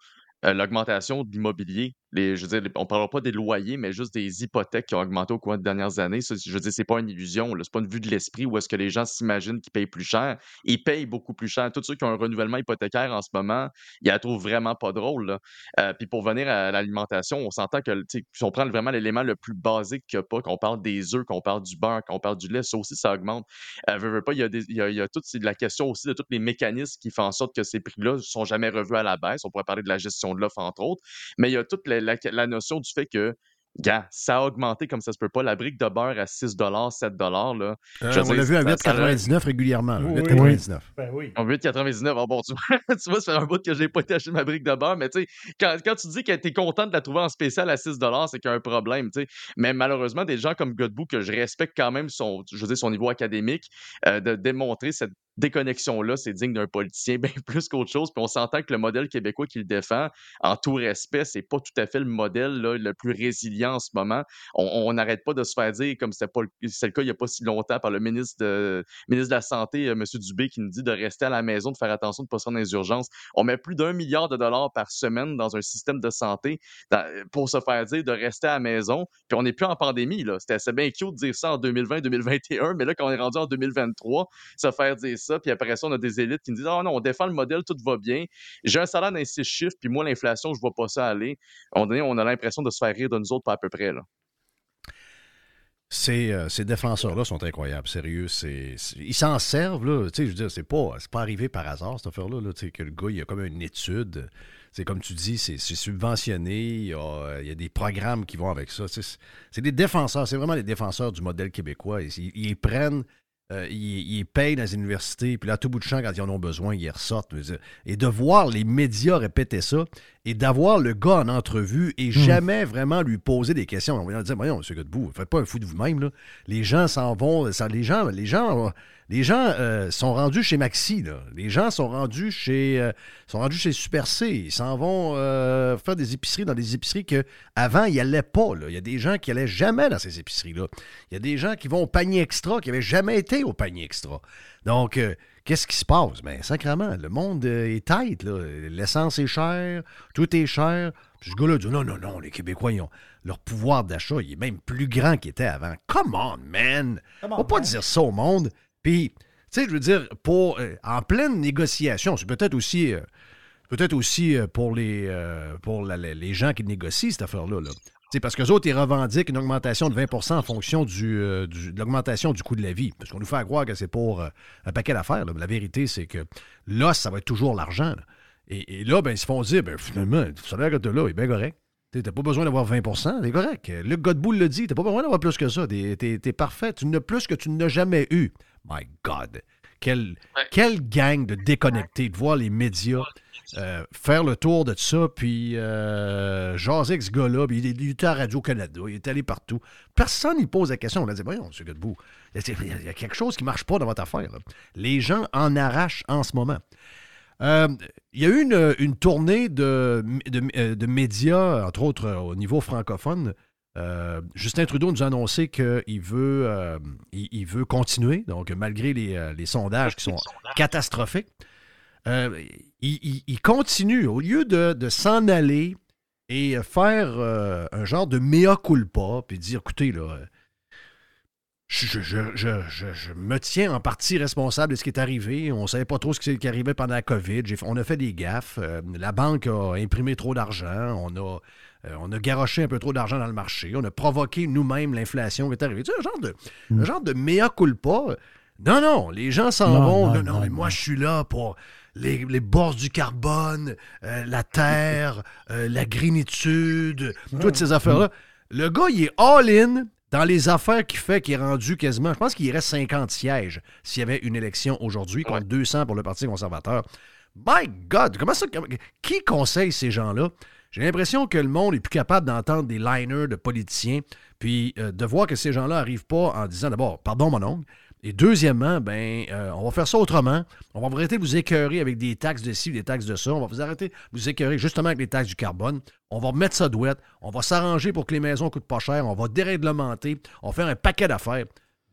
euh, l'augmentation de l'immobilier, Les, je veux dire, on ne parlera pas des loyers, mais juste des hypothèques qui ont augmenté au cours des dernières années. Je veux dire, c'est pas une illusion. Ce n'est pas une vue de l'esprit où est-ce que les gens s'imaginent qu'ils payent plus cher. Ils payent beaucoup plus cher. Tous ceux qui ont un renouvellement hypothécaire en ce moment, ils la trouvent vraiment pas drôle. Euh, puis pour venir à l'alimentation, on s'entend que si on prend vraiment l'élément le plus basique qu'il n'y a pas, qu'on parle des œufs, qu'on parle du beurre, qu'on parle du lait, ça aussi, ça augmente. Euh, veux, pas, il y a, des, il y a, toute la question aussi de tous les mécanismes qui font en sorte que ces prix-là ne sont jamais revus à la baisse. On pourrait parler de la gestion de l'offre, entre autres. Mais il y a toute la, la- la notion du fait que, gars, ça a augmenté comme ça se peut pas. La brique de beurre à 6 7 là. Euh, je on l'a vu à ça- ça a- 8,99 régulièrement. Oui, 8,99. Ben oui. En 8,99. Ah bon, tu vois, [LAUGHS] tu vois, ça fait un bout que j'ai pas été acheter ma brique de beurre, mais tu sais, quand, quand tu dis que tu es content de la trouver en spécial à 6 c'est qu'il y a un problème, tu sais. Mais malheureusement, des gens comme Godbout, que je respecte quand même son, je veux dire, son niveau académique, euh, de démontrer cette déconnexion-là, c'est digne d'un politicien [LAUGHS] bien plus qu'autre chose. Puis on s'entend que le modèle québécois qu'il défend, en tout respect, c'est pas tout à fait le modèle là, le plus résilient en ce moment. On n'arrête pas de se faire dire, comme c'est le cas il y a pas si longtemps par le ministre de, ministre de la Santé, euh, M. Dubé, qui nous dit de rester à la maison, de faire attention, de ne pas se rendre dans les urgences. On met plus d'un milliard de dollars par semaine dans un système de santé pour se faire dire de rester à la maison. Puis on n'est plus en pandémie. C'était assez bien cute de dire ça en 2020-2021, mais là, quand on est rendu en 2023, se faire dire ça, puis après ça, on a des élites qui nous disent Ah non, on défend le modèle, tout va bien. J'ai un salaire dans six chiffres, puis moi, l'inflation, je vois pas ça aller. À un moment donné, on a l'impression de se faire rire de nous autres, pas à peu près. Là. Ces, euh, ces défenseurs-là sont incroyables, sérieux. Ils s'en servent, là. Tu sais, je veux dire, c'est pas, pas arrivé par hasard, cette affaire-là, là, que le gars, il a comme une étude. C'est comme tu dis, c'est, subventionné. Il y, a, des programmes qui vont avec ça. C'est, des défenseurs, c'est vraiment les défenseurs du modèle québécois. Ils prennent, euh, ils, payent dans les universités, puis là, tout bout de champ, quand ils en ont besoin, ils ressortent. Et de voir les médias répéter ça, et d'avoir le gars en entrevue et jamais vraiment lui poser des questions. On va dire, voyons, M. Godbout, faites pas un fou de vous-même. là. Les gens s'en vont, ça, les gens, les gens, les gens euh, sont rendus chez Maxi. Là. Les gens sont rendus chez, euh, sont rendus chez Super C. Ils s'en vont euh, faire des épiceries dans des épiceries que avant ils allaient pas. là. Il y a des gens qui allaient jamais dans ces épiceries-là. Il y a des gens qui vont au panier extra qui n'avaient jamais été au panier extra. Donc, euh, qu'est-ce qui se passe? Ben, sacrément, le monde euh, est tight, là. L'essence est chère, tout est cher. Puis ce gars-là dit non, non, non, les Québécois, ils ont leur pouvoir d'achat, il est même plus grand qu'il était avant. Come on, man! Come on, va pas man. dire ça au monde. Puis, tu sais, je veux dire, pour, euh, en pleine négociation, c'est peut-être aussi. euh, Peut-être aussi pour les, euh, pour la- les gens qui négocient cette affaire-là. Là. Tu sais, Parce qu'eux autres, ils revendiquent une augmentation de 20% en fonction du, euh, du- de l'augmentation du coût de la vie. Parce qu'on nous fait croire que c'est pour euh, un paquet d'affaires. la vérité, c'est que là, ça va être toujours l'argent. Et, et là, ben, ils se font dire, ben, finalement, le salaire que tu là, est bien correct. Tu n'as pas besoin d'avoir 20% c'est correct. Luc Godbout le dit, tu pas besoin d'avoir plus que ça. Tu es, parfait. Tu n'as plus que tu n'as jamais eu. My God. Quelle, quelle gang de déconnectés de voir les médias euh, faire le tour de ça, puis euh, jaser avec ce gars-là, puis il, était à Radio-Canada, il est allé partout. Personne n'y pose la question. On a dit, voyons, M. Godbout, il y, a- quelque chose qui ne marche pas dans votre affaire. Les gens en arrachent en ce moment. Euh, il y a eu une, tournée de, euh, de médias, entre autres au niveau francophone. Justin Trudeau nous a annoncé qu'il veut, il, veut continuer, donc malgré les, les sondages qui sont catastrophiques. Euh, il, il- il continue, au lieu de, de s'en aller et faire euh, un genre de mea culpa, puis dire, écoutez, là, je, je- je- je- je- je me tiens en partie responsable de ce qui est arrivé. On ne savait pas trop ce qui, arrivait pendant la COVID. On a fait des gaffes. Euh, la banque a imprimé trop d'argent. On a, euh, on a garoché un peu trop d'argent dans le marché. On a provoqué nous-mêmes l'inflation qui est arrivée. Tu sais, un genre de, un genre de mea culpa. Non, non, les gens s'en vont. non, Non, non, non, mais moi, je suis là pour les, les bourses du carbone, euh, la terre, euh, la grénitude, toutes ces affaires-là. Le gars, il est all-in dans les affaires qu'il fait, qui est rendu quasiment. Je pense qu'il reste 50 sièges s'il y avait une élection aujourd'hui, contre 200 pour le Parti conservateur. My God, comment ça. Qui conseille ces gens-là? J'ai l'impression que le monde est plus capable d'entendre des liners de politiciens, puis euh, de voir que ces gens-là n'arrivent pas en disant d'abord, pardon mon oncle, et deuxièmement, ben, euh, on va faire ça autrement. On va arrêter de vous écœurer avec des taxes de ci, des taxes de ça. On va vous arrêter de vous écœurer justement avec les taxes du carbone. On va mettre ça douette. On va s'arranger pour que les maisons coûtent pas cher. On va déréglementer. On va faire un paquet d'affaires.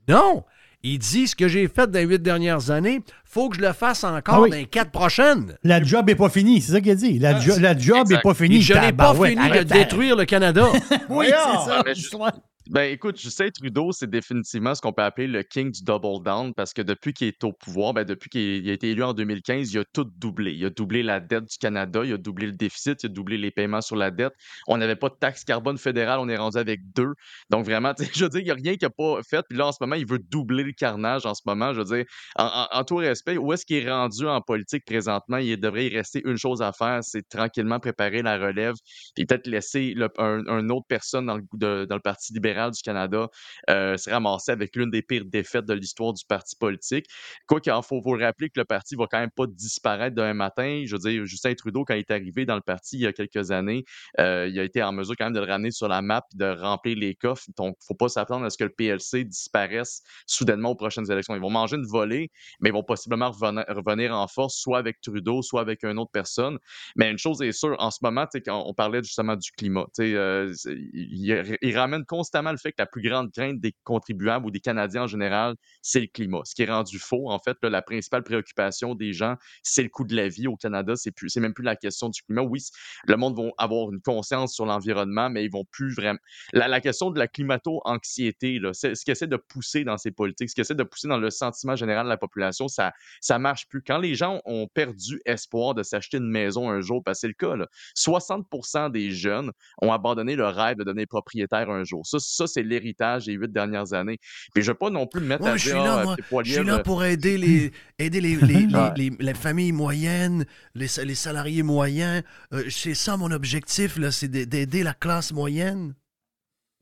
Non! Il dit ce que j'ai fait dans les huit dernières années, faut que je le fasse encore Ah oui. dans les quatre prochaines. La job n'est pas finie, c'est ça qu'il a dit. La, jo- la job n'est pas finie. Et je n'ai pas fini de détruire le Canada. [LAUGHS] Oui, c'est ça. Ben écoute, Justin Trudeau, c'est définitivement ce qu'on peut appeler le king du double down parce que depuis qu'il est au pouvoir, ben depuis qu'il a été élu en 2015, il a tout doublé. Il a doublé la dette du Canada, il a doublé le déficit, il a doublé les paiements sur la dette. On n'avait pas de taxe carbone fédérale, on est rendu avec deux. Donc vraiment, [LAUGHS] je veux dire, il n'y a rien qu'il n'a pas fait. Puis là, en ce moment, il veut doubler le carnage en ce moment. Je veux dire, en, tout respect, où est-ce qu'il est rendu en politique présentement? Il devrait y rester une chose à faire, c'est tranquillement préparer la relève, puis peut-être laisser le- un, un autre personne dans le, de- dans le Parti libéral du Canada euh, se ramasser avec l'une des pires défaites de l'histoire du parti politique. Quoi qu'il en faut vous rappeler que le parti va quand même pas disparaître d'un matin. Je veux dire, Justin Trudeau, quand il est arrivé dans le parti il y a quelques années, euh, il a été en mesure quand même de le ramener sur la map, de remplir les coffres. Donc, faut pas s'attendre à ce que le PLC disparaisse soudainement aux prochaines élections. Ils vont manger une volée, mais ils vont possiblement revenir, en force, soit avec Trudeau, soit avec une autre personne. Mais une chose est sûre, en ce moment, quand on parlait justement du climat, euh, il ramène constamment le fait que la plus grande crainte des contribuables ou des Canadiens en général, c'est le climat. Ce qui est rendu faux, en fait, la principale préoccupation des gens, c'est le coût de la vie au Canada. C'est plus, c'est même plus la question du climat. Oui, le monde va avoir une conscience sur l'environnement, mais ils vont plus vraiment. La, la question de la climato-anxiété, ce qu'ils essaient de pousser dans ces politiques, ce qu'ils essaient de pousser dans le sentiment général de la population, ça, ça marche plus. Quand les gens ont perdu espoir de s'acheter une maison un jour, parce que c'est le cas, là, 60 des jeunes ont abandonné le rêve de devenir propriétaire un jour. Ça, ça c'est l'héritage des huit dernières années. Puis je veux pas non plus me mettre Ouais, à je suis dire, là, ah, moi. t'es pas Je suis libre. là pour [LAUGHS] aider les, aider les, les, les- familles moyennes, les, sa- les salariés moyens. Euh, c'est ça mon objectif, là, c'est d'a- d'aider la classe moyenne.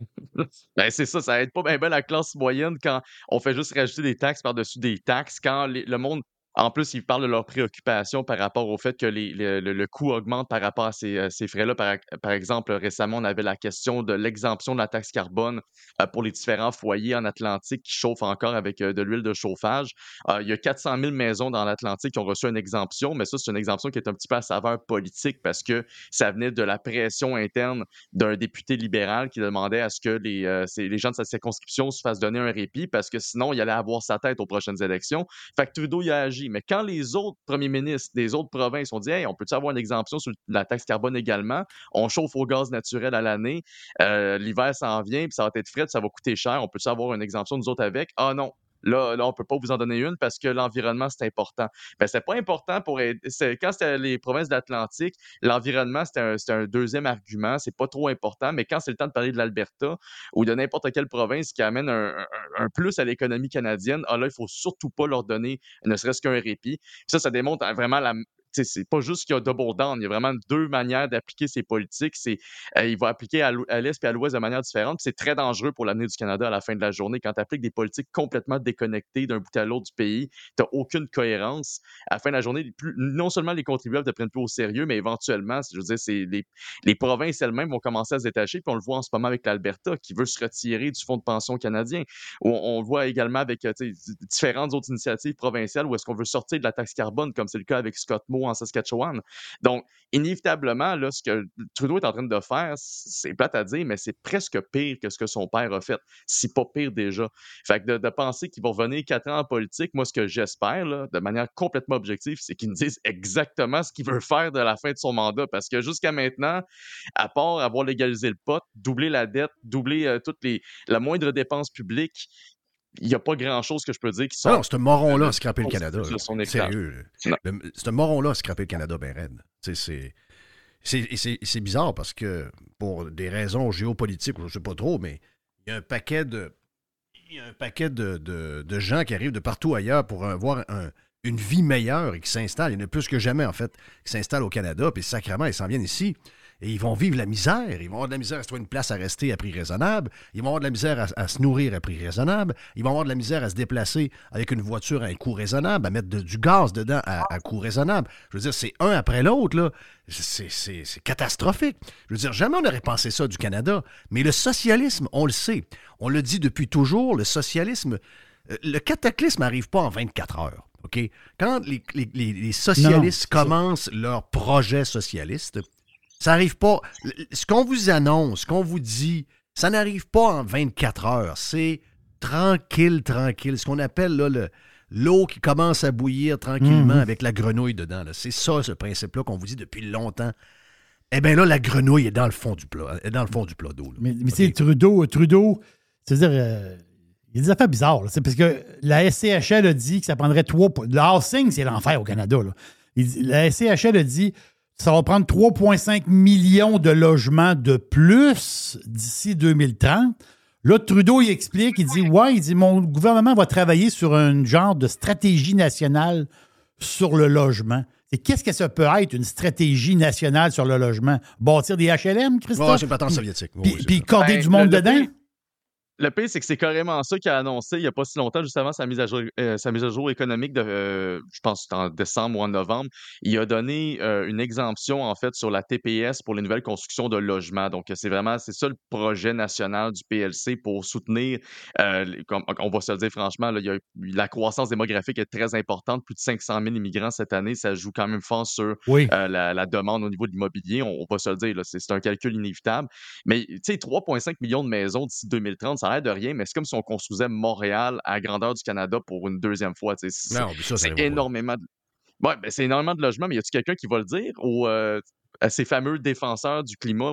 [LAUGHS] Ben, c'est ça, ça aide pas bien la classe moyenne quand on fait juste rajouter des taxes par-dessus des taxes, quand les- le monde, en plus, ils parlent de leurs préoccupations par rapport au fait que le, coût augmente par rapport à ces, euh, frais-là. Par, exemple, récemment, on avait la question de l'exemption de la taxe carbone euh, pour les différents foyers en Atlantique qui chauffent encore avec euh, de l'huile de chauffage. Il y a 400 000 maisons dans l'Atlantique qui ont reçu une exemption, mais ça, c'est une exemption qui est un petit peu à saveur politique parce que ça venait de la pression interne d'un député libéral qui demandait à ce que les, les gens de sa circonscription se fassent donner un répit parce que sinon, il allait avoir sa tête aux prochaines élections. Fait que Trudeau y a agi. Mais quand les autres premiers ministres des autres provinces ont dit Hey, on peut-tu avoir une exemption sur la taxe carbone également? On chauffe au gaz naturel à l'année, euh, l'hiver s'en vient, puis ça va être frais, ça va coûter cher. On peut-tu avoir une exemption nous autres avec? Ah non. Là, on peut pas vous en donner une parce que l'environnement, c'est important. Ben, c'est pas important pour aider. Quand c'était les provinces d'Atlantique, l'environnement, c'était un, un deuxième argument. C'est pas trop important. Mais quand c'est le temps de parler de l'Alberta ou de n'importe quelle province qui amène un, un- plus à l'économie canadienne, ah là, il faut surtout pas leur donner ne serait-ce qu'un répit. Ça, ça démontre hein, vraiment la. C'est pas juste qu'il y a double down, il y a vraiment deux manières d'appliquer ces politiques. C'est, euh, il va appliquer à l'Est et à l'Ouest de manière différente. C'est très dangereux pour l'avenir du Canada à la fin de la journée. Quand tu appliques des politiques complètement déconnectées d'un bout à l'autre du pays, tu aucune cohérence. À la fin de la journée, non seulement les contribuables te prennent plus au sérieux, mais éventuellement, je veux dire, les, les provinces elles-mêmes vont commencer à se détacher. Puis on le voit en ce moment avec l'Alberta qui veut se retirer du fonds de pension canadien. On, on le voit également avec euh, différentes autres initiatives provinciales où est-ce qu'on veut sortir de la taxe carbone, comme c'est le cas avec Scott En Saskatchewan. Donc, inévitablement, là, ce que Trudeau est en train de faire, c'est plate à dire, mais c'est presque pire que ce que son père a fait. Si pas pire déjà. Fait que de, penser qu'il va revenir quatre ans en politique, moi, ce que j'espère, de manière complètement objective, c'est qu'il nous dise exactement ce qu'il veut faire de la fin de son mandat. Parce que jusqu'à maintenant, à part avoir légalisé le pot, doubler la dette, doubler euh, toutes les, la moindre dépense publique, il n'y a pas grand-chose que je peux dire qui Ah sort. non, ce moron-là a scrappé le Canada. héritage. Sérieux. Ce moron-là a scrappé le Canada bien raide. C'est c'est- c'est- c'est bizarre parce que pour des raisons géopolitiques, je ne sais pas trop, mais il y a un paquet de, il y a un paquet de, de- de gens qui arrivent de partout ailleurs pour avoir un- une vie meilleure et qui s'installent. Il y en a plus que jamais, en fait, qui s'installent au Canada, puis sacrément, ils s'en viennent ici. Et ils vont vivre la misère. Ils vont avoir de la misère à se trouver une place à rester à prix raisonnable. Ils vont avoir de la misère à, à se nourrir à prix raisonnable. Ils vont avoir de la misère à se déplacer avec une voiture à un coût raisonnable, à mettre de- du gaz dedans à, à coût raisonnable. Je veux dire, c'est un après l'autre, là. C'est- catastrophique. Je veux dire, jamais on n'aurait pensé ça du Canada. Mais le socialisme, on le sait. On le dit depuis toujours, le socialisme, euh, le cataclysme n'arrive pas en 24 heures. OK? Quand les, les- les- les socialistes Non, commencent leur projet socialiste, ça n'arrive pas. Ce qu'on vous annonce, ce qu'on vous dit, ça n'arrive pas en 24 heures. C'est tranquille, tranquille. Ce qu'on appelle là, le, l'eau qui commence à bouillir tranquillement Mhm. avec la grenouille dedans. C'est ça, ce principe-là qu'on vous dit depuis longtemps. Eh bien là, la grenouille est dans le fond du plat, est dans le fond du plat d'eau. Mais, mais c'est Trudeau, Trudeau, c'est-à-dire, euh, il y a des affaires bizarres. là. C'est parce que la SCHL a dit que ça prendrait trois. Le housing, c'est l'enfer au Canada. là. Il dit- la SCHL a dit ça va prendre 3,5 millions de logements de plus d'ici 2030. Là, Trudeau, il explique, il dit Ouais, il dit mon gouvernement va travailler sur un genre de stratégie nationale sur le logement. Et qu'est-ce que ça peut être, une stratégie nationale sur le logement? Bâtir des HLM, Christophe? Ouais, c'est une patente soviétique. Oui, Puis, oui, puis corder Ben, du monde le- le dedans? Le pire, c'est que c'est carrément ça qu'il a annoncé il n'y a pas si longtemps, juste avant sa mise à jour, euh, sa mise à jour économique de, euh, je pense, en décembre ou en novembre. Il a donné euh, une exemption, en fait, sur la TPS pour les nouvelles constructions de logements. Donc, c'est vraiment, c'est ça le projet national du PLC pour soutenir, les- comme- on va se le dire franchement, là, il y a, la croissance démographique est très importante. Plus de 500 000 immigrants cette année, ça joue quand même fort sur Oui. la, la demande au niveau de l'immobilier. On, on va se le dire, c'est un calcul inévitable. Mais tu sais, 3,5 millions de maisons d'ici 2030, ça a l'air de rien, mais c'est comme si on construisait Montréal à la grandeur du Canada pour une deuxième fois. C'est énormément de... Ouais, ben, c'est énormément de logements, mais y a-tu quelqu'un qui va le dire ou euh, ces fameux défenseurs du climat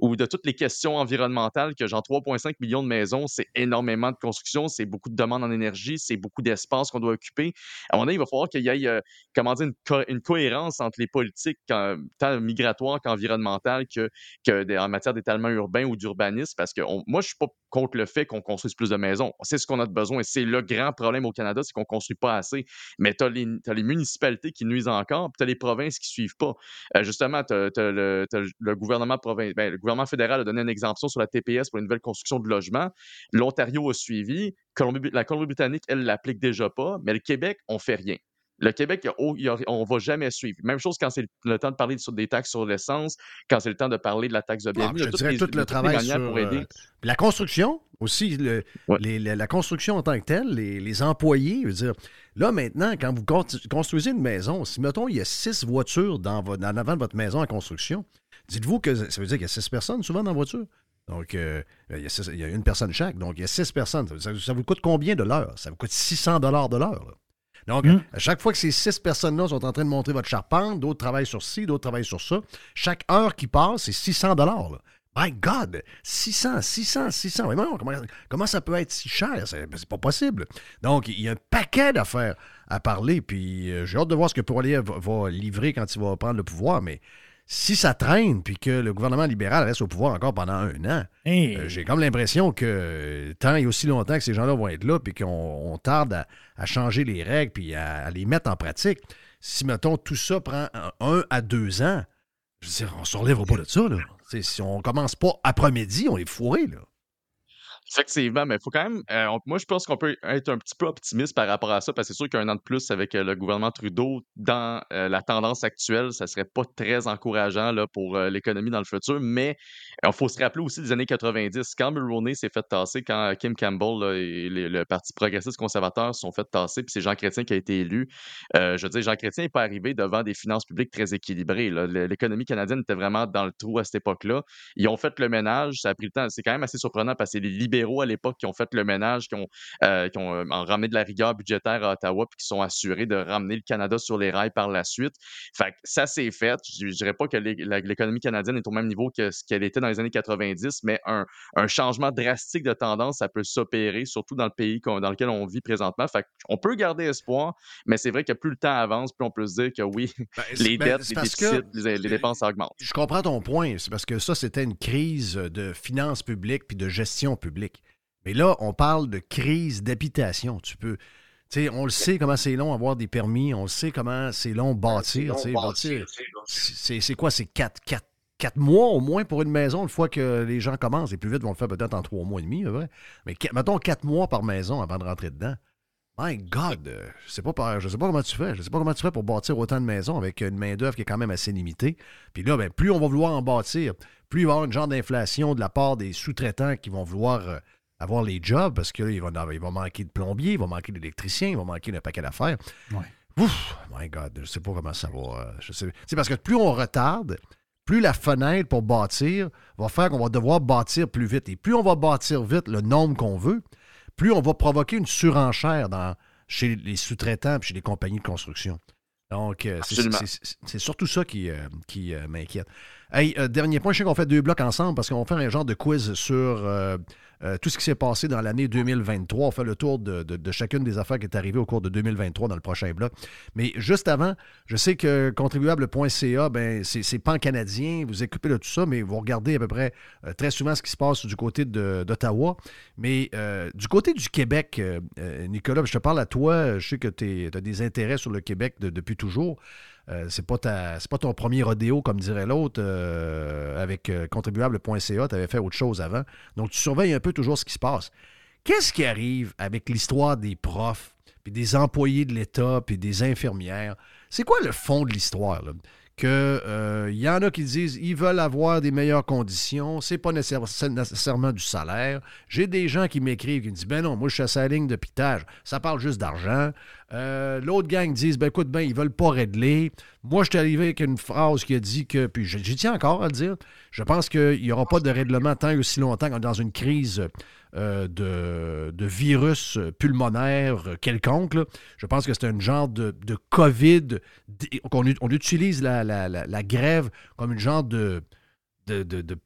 ou, de toutes les questions environnementales que genre 3,5 millions de maisons, c'est énormément de construction, c'est beaucoup de demandes en énergie, c'est beaucoup d'espace qu'on doit occuper. À un moment donné, il va falloir qu'il y ait euh, une, co- une cohérence entre les politiques tant migratoires qu'environnementales que, que en matière d'étalement urbain ou d'urbanisme, parce que moi, je suis pas contre le fait qu'on construise plus de maisons. C'est ce qu'on a de besoin et c'est le grand problème au Canada, c'est qu'on construit pas assez. Mais tu as, les municipalités qui nuisent encore, puis tu as les provinces qui suivent pas. Justement, le, gouvernement fédéral a donné une exemption sur la TPS pour les nouvelles constructions de logements. L'Ontario a suivi. La Colombie-Britannique, elle, l'applique déjà pas. Mais le Québec, on fait rien. Le Québec, on va jamais suivre. Même chose quand c'est le temps de parler sur des taxes sur l'essence, quand c'est le temps de parler de la taxe de Ah, bienvenue. je il y a te toutes dirais les- tout le travail manières sur pour aider. euh, la construction aussi, le- les- la, la construction en tant que telle, les, les employés, je veux dire, là maintenant, quand vous con- construisez une maison, si mettons il y a six voitures dans, en avant de votre maison en construction, dites-vous que ça veut dire qu'il y a six personnes souvent dans la voiture? Donc, euh, il, y a six- il y a une personne chaque, donc il y a six personnes. Ça, ça vous coûte combien de l'heure? Ça vous coûte 600 dollars de l'heure. Donc, Hmm. à chaque fois que ces six personnes-là sont en train de monter votre charpente, d'autres travaillent sur ci, d'autres travaillent sur ça, chaque heure qui passe, c'est 600 dollars. My God! 600, 600, 600. Mais non, comment, comment ça peut être si cher? C'est c'est pas possible. Donc, il y a un paquet d'affaires à parler, puis euh, j'ai hâte de voir ce que Poirier va, va livrer quand il va prendre le pouvoir, mais si ça traîne, puis que le gouvernement libéral reste au pouvoir encore pendant un an, Hey. euh, j'ai comme l'impression que tant et aussi longtemps que ces gens-là vont être là, puis qu'on on tarde à, à changer les règles, puis à, à les mettre en pratique, si, mettons, tout ça prend un, un à deux ans, je veux dire, on ne se relèvera pas de ça, là. T'sais, si on commence pas après-midi, on est fourré, là. Effectivement, mais il faut quand même. euh, moi, je pense qu'on peut être un petit peu optimiste par rapport à ça, parce que c'est sûr qu'un an de plus avec euh, le gouvernement Trudeau dans euh, la tendance actuelle, ça serait pas très encourageant là, pour euh, l'économie dans le futur. Mais il faut se rappeler aussi des années 90, quand Mulroney s'est fait tasser, quand Kim Campbell et le Parti progressiste conservateur se sont fait tasser, puis c'est Jean Chrétien qui a été élu. Euh, je veux dire, Jean Chrétien n'est pas arrivé devant des finances publiques très équilibrées. L'économie canadienne était vraiment dans le trou à cette époque-là. Ils ont fait le ménage, ça a pris le temps. C'est quand même assez surprenant parce que c'est les libéraux à l'époque qui ont fait le ménage, qui ont, euh, euh, en ramené de la rigueur budgétaire à Ottawa, puis qui sont assurés de ramener le Canada sur les rails par la suite. Ça s'est fait. Je, je dirais pas que l'économie canadienne est au même niveau que ce qu'elle était dans les années 90, mais un, un changement drastique de tendance, ça peut s'opérer, surtout dans le pays dans lequel on vit présentement. Fait on peut garder espoir, mais c'est vrai que plus le temps avance, plus on peut se dire que oui, [LAUGHS] les ben, dettes, les parce déficits, que- les, les dépenses augmentent. Je comprends ton point. C'est parce que ça, c'était une crise de finances publiques puis de gestion publique. Mais là, on parle de crise d'habitation. Tu peux. Tu sais, on le sait comment c'est long avoir des permis, on le sait comment c'est long bâtir. tu sais, bâtir. C'est quoi? C'est quatre, quatre, quatre mois au moins pour une maison, une fois que les gens commencent. Les plus vite vont le faire peut-être en trois mois et demi, vrai. Mais mettons quatre mois par maison avant de rentrer dedans. My God, euh, je sais pas, je sais pas comment tu fais. Je sais pas comment tu fais pour bâtir autant de maisons avec une main-d'œuvre qui est quand même assez limitée. Puis là, ben, plus on va vouloir en bâtir, plus il va y avoir une genre d'inflation de la part des sous-traitants qui vont vouloir euh, avoir les jobs parce que là, il va, il va manquer de plombiers, il va manquer d'électriciens, il va manquer d'un paquet d'affaires. Ouais. Ouf, my God, je sais pas comment ça va. euh, je sais. C'est parce que plus on retarde, plus la fenêtre pour bâtir va faire qu'on va devoir bâtir plus vite. Et plus on va bâtir vite le nombre qu'on veut, plus on va provoquer une surenchère dans, chez les sous-traitants et chez les compagnies de construction. Donc, euh, c'est- surtout ça qui, euh, qui euh, m'inquiète. Hey, dernier point, je sais qu'on fait deux blocs ensemble parce qu'on va faire un genre de quiz sur euh, tout ce qui s'est passé dans l'année 2023. On fait le tour de, chacune des affaires qui est arrivée au cours de 2023 dans le prochain bloc. Mais juste avant, je sais que contribuable.ca, ben, c'est pan-canadien, vous occupez de tout ça, mais vous regardez à peu près euh, très souvent ce qui se passe du côté d'Ottawa. Mais euh, du côté du Québec, Nicolas, je te parle à toi, je sais que tu as des intérêts sur le Québec de- depuis toujours. Euh, c'est pas ton premier rodéo, comme dirait l'autre, euh, avec euh, contribuable.ca. Tu avais fait autre chose avant. Donc, tu surveilles un peu toujours ce qui se passe. Qu'est-ce qui arrive avec l'histoire des profs, puis des employés de l'État, puis des infirmières? C'est quoi le fond de l'histoire? Que euh, y en a qui disent ils veulent avoir des meilleures conditions, c'est pas nécessaire- nécessairement du salaire. J'ai des gens qui m'écrivent qui me disent ben non, moi je suis à sa ligne de pitage, ça parle juste d'argent. Euh, L'autre gang disent ben écoute, ben ils veulent pas régler. Moi, je suis arrivé avec une phrase qui a dit que, puis j'y tiens encore à le dire, je pense qu'il n'y aura pas de règlement tant et aussi longtemps qu'on est dans une crise euh, de, virus pulmonaire quelconque. là. Je pense que c'est un genre de, COVID, qu'on on utilise la, grève comme une genre de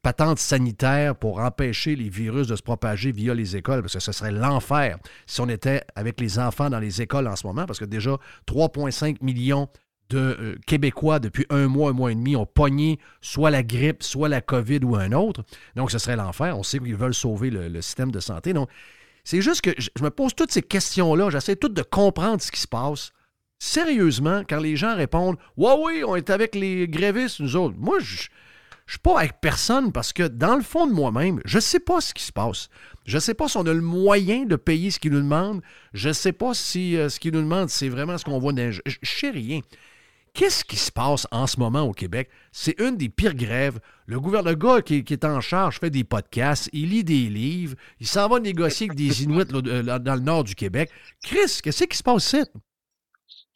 patente sanitaire pour empêcher les virus de se propager via les écoles, parce que ce serait l'enfer si on était avec les enfants dans les écoles en ce moment, parce que déjà 3,5 millions de euh, Québécois depuis un mois, un mois et demi ont pogné soit la grippe, soit la COVID ou un autre. Donc, ce serait l'enfer. On sait qu'ils veulent sauver le, système de santé. Donc, c'est juste que je, me pose toutes ces questions-là. J'essaie toutes de comprendre ce qui se passe. Sérieusement, quand les gens répondent Ouais, oui, on est avec les grévistes, nous autres. Moi, je je suis pas avec personne parce que dans le fond de moi-même, je sais pas ce qui se passe. Je sais pas si on a le moyen de payer ce qu'ils nous demandent. Je sais pas si euh, ce qu'ils nous demandent, c'est vraiment ce qu'on voit. Je, je sais rien. Qu'est-ce qui se passe en ce moment au Québec? C'est une des pires grèves. Le gouvernement, le gars qui, qui est en charge fait des podcasts, il lit des livres, il s'en va négocier avec des [LAUGHS] Inuits là, euh, dans le nord du Québec. Chris, qu'est-ce qui se passe ici?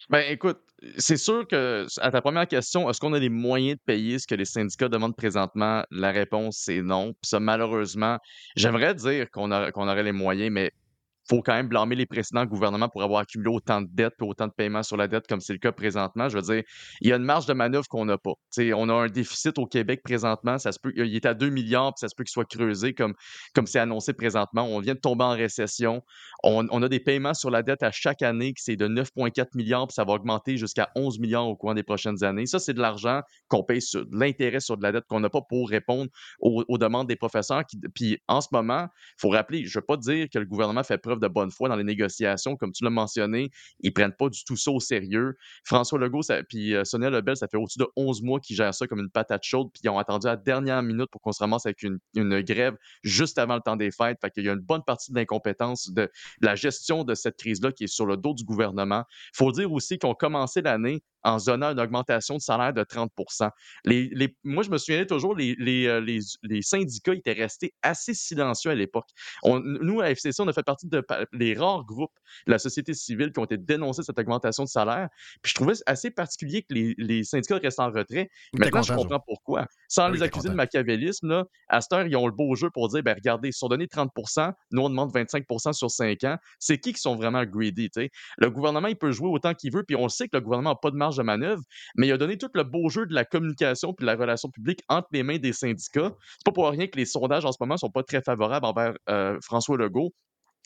Ben, écoute, c'est sûr que, à ta première question, est-ce qu'on a les moyens de payer ce que les syndicats demandent présentement? La réponse, c'est non. Puis ça, malheureusement, j'aimerais dire qu'on aurait les moyens, mais faut quand même blâmer les précédents gouvernements pour avoir accumulé autant de dettes et autant de paiements sur la dette comme c'est le cas présentement. Je veux dire, il y a une marge de manœuvre qu'on n'a pas. On a un déficit au Québec présentement. Ça se peut, il est à 2 milliards, puis ça se peut qu'il soit creusé comme comme c'est annoncé présentement. On vient de tomber en récession. On, on a des paiements sur la dette à chaque année qui c'est de 9,4 milliards, puis ça va augmenter jusqu'à 11 milliards au cours des prochaines années. Ça, c'est de l'argent qu'on paye sur l'intérêt sur de la dette qu'on n'a pas pour répondre aux, demandes des professeurs. Puis en ce moment, il faut rappeler, je ne veux pas dire que le gouvernement fait preuve de bonne foi dans les négociations, comme tu l'as mentionné, ils prennent pas du tout ça au sérieux. François Legault puis euh, Sonia Lebel, ça fait au-dessus de 11 mois qu'ils gèrent ça comme une patate chaude, puis ils ont attendu à la dernière minute pour qu'on se ramasse avec une, grève juste avant le temps des fêtes. Fait qu'il y a une bonne partie de l'incompétence de la gestion de cette crise-là qui est sur le dos du gouvernement. Faut dire aussi qu'on commencé l'année en zonnant une augmentation de salaire de 30 les, les, Moi, je me souviens toujours, euh, les, les syndicats étaient restés assez silencieux à l'époque. Nous, à FCC, on a fait partie de les rares groupes de la société civile qui ont été dénoncés cette augmentation de salaire. Puis je trouvais assez particulier que les, les syndicats restent en retrait. T'es Maintenant, je comprends pourquoi. Sans Oui, les accuser de machiavélisme, là, à cette heure, ils ont le beau jeu pour dire, ben regardez, ils sont donnés 30 nous, on demande 25 sur 5 ans. C'est qui qui sont vraiment greedy? Le gouvernement, il peut jouer autant qu'il veut, puis on sait que le gouvernement n'a pas de marge de manœuvre, mais il a donné tout le beau jeu de la communication puis de la relation publique entre les mains des syndicats. C'est pas pour rien que les sondages en ce moment sont pas très favorables envers euh, François Legault.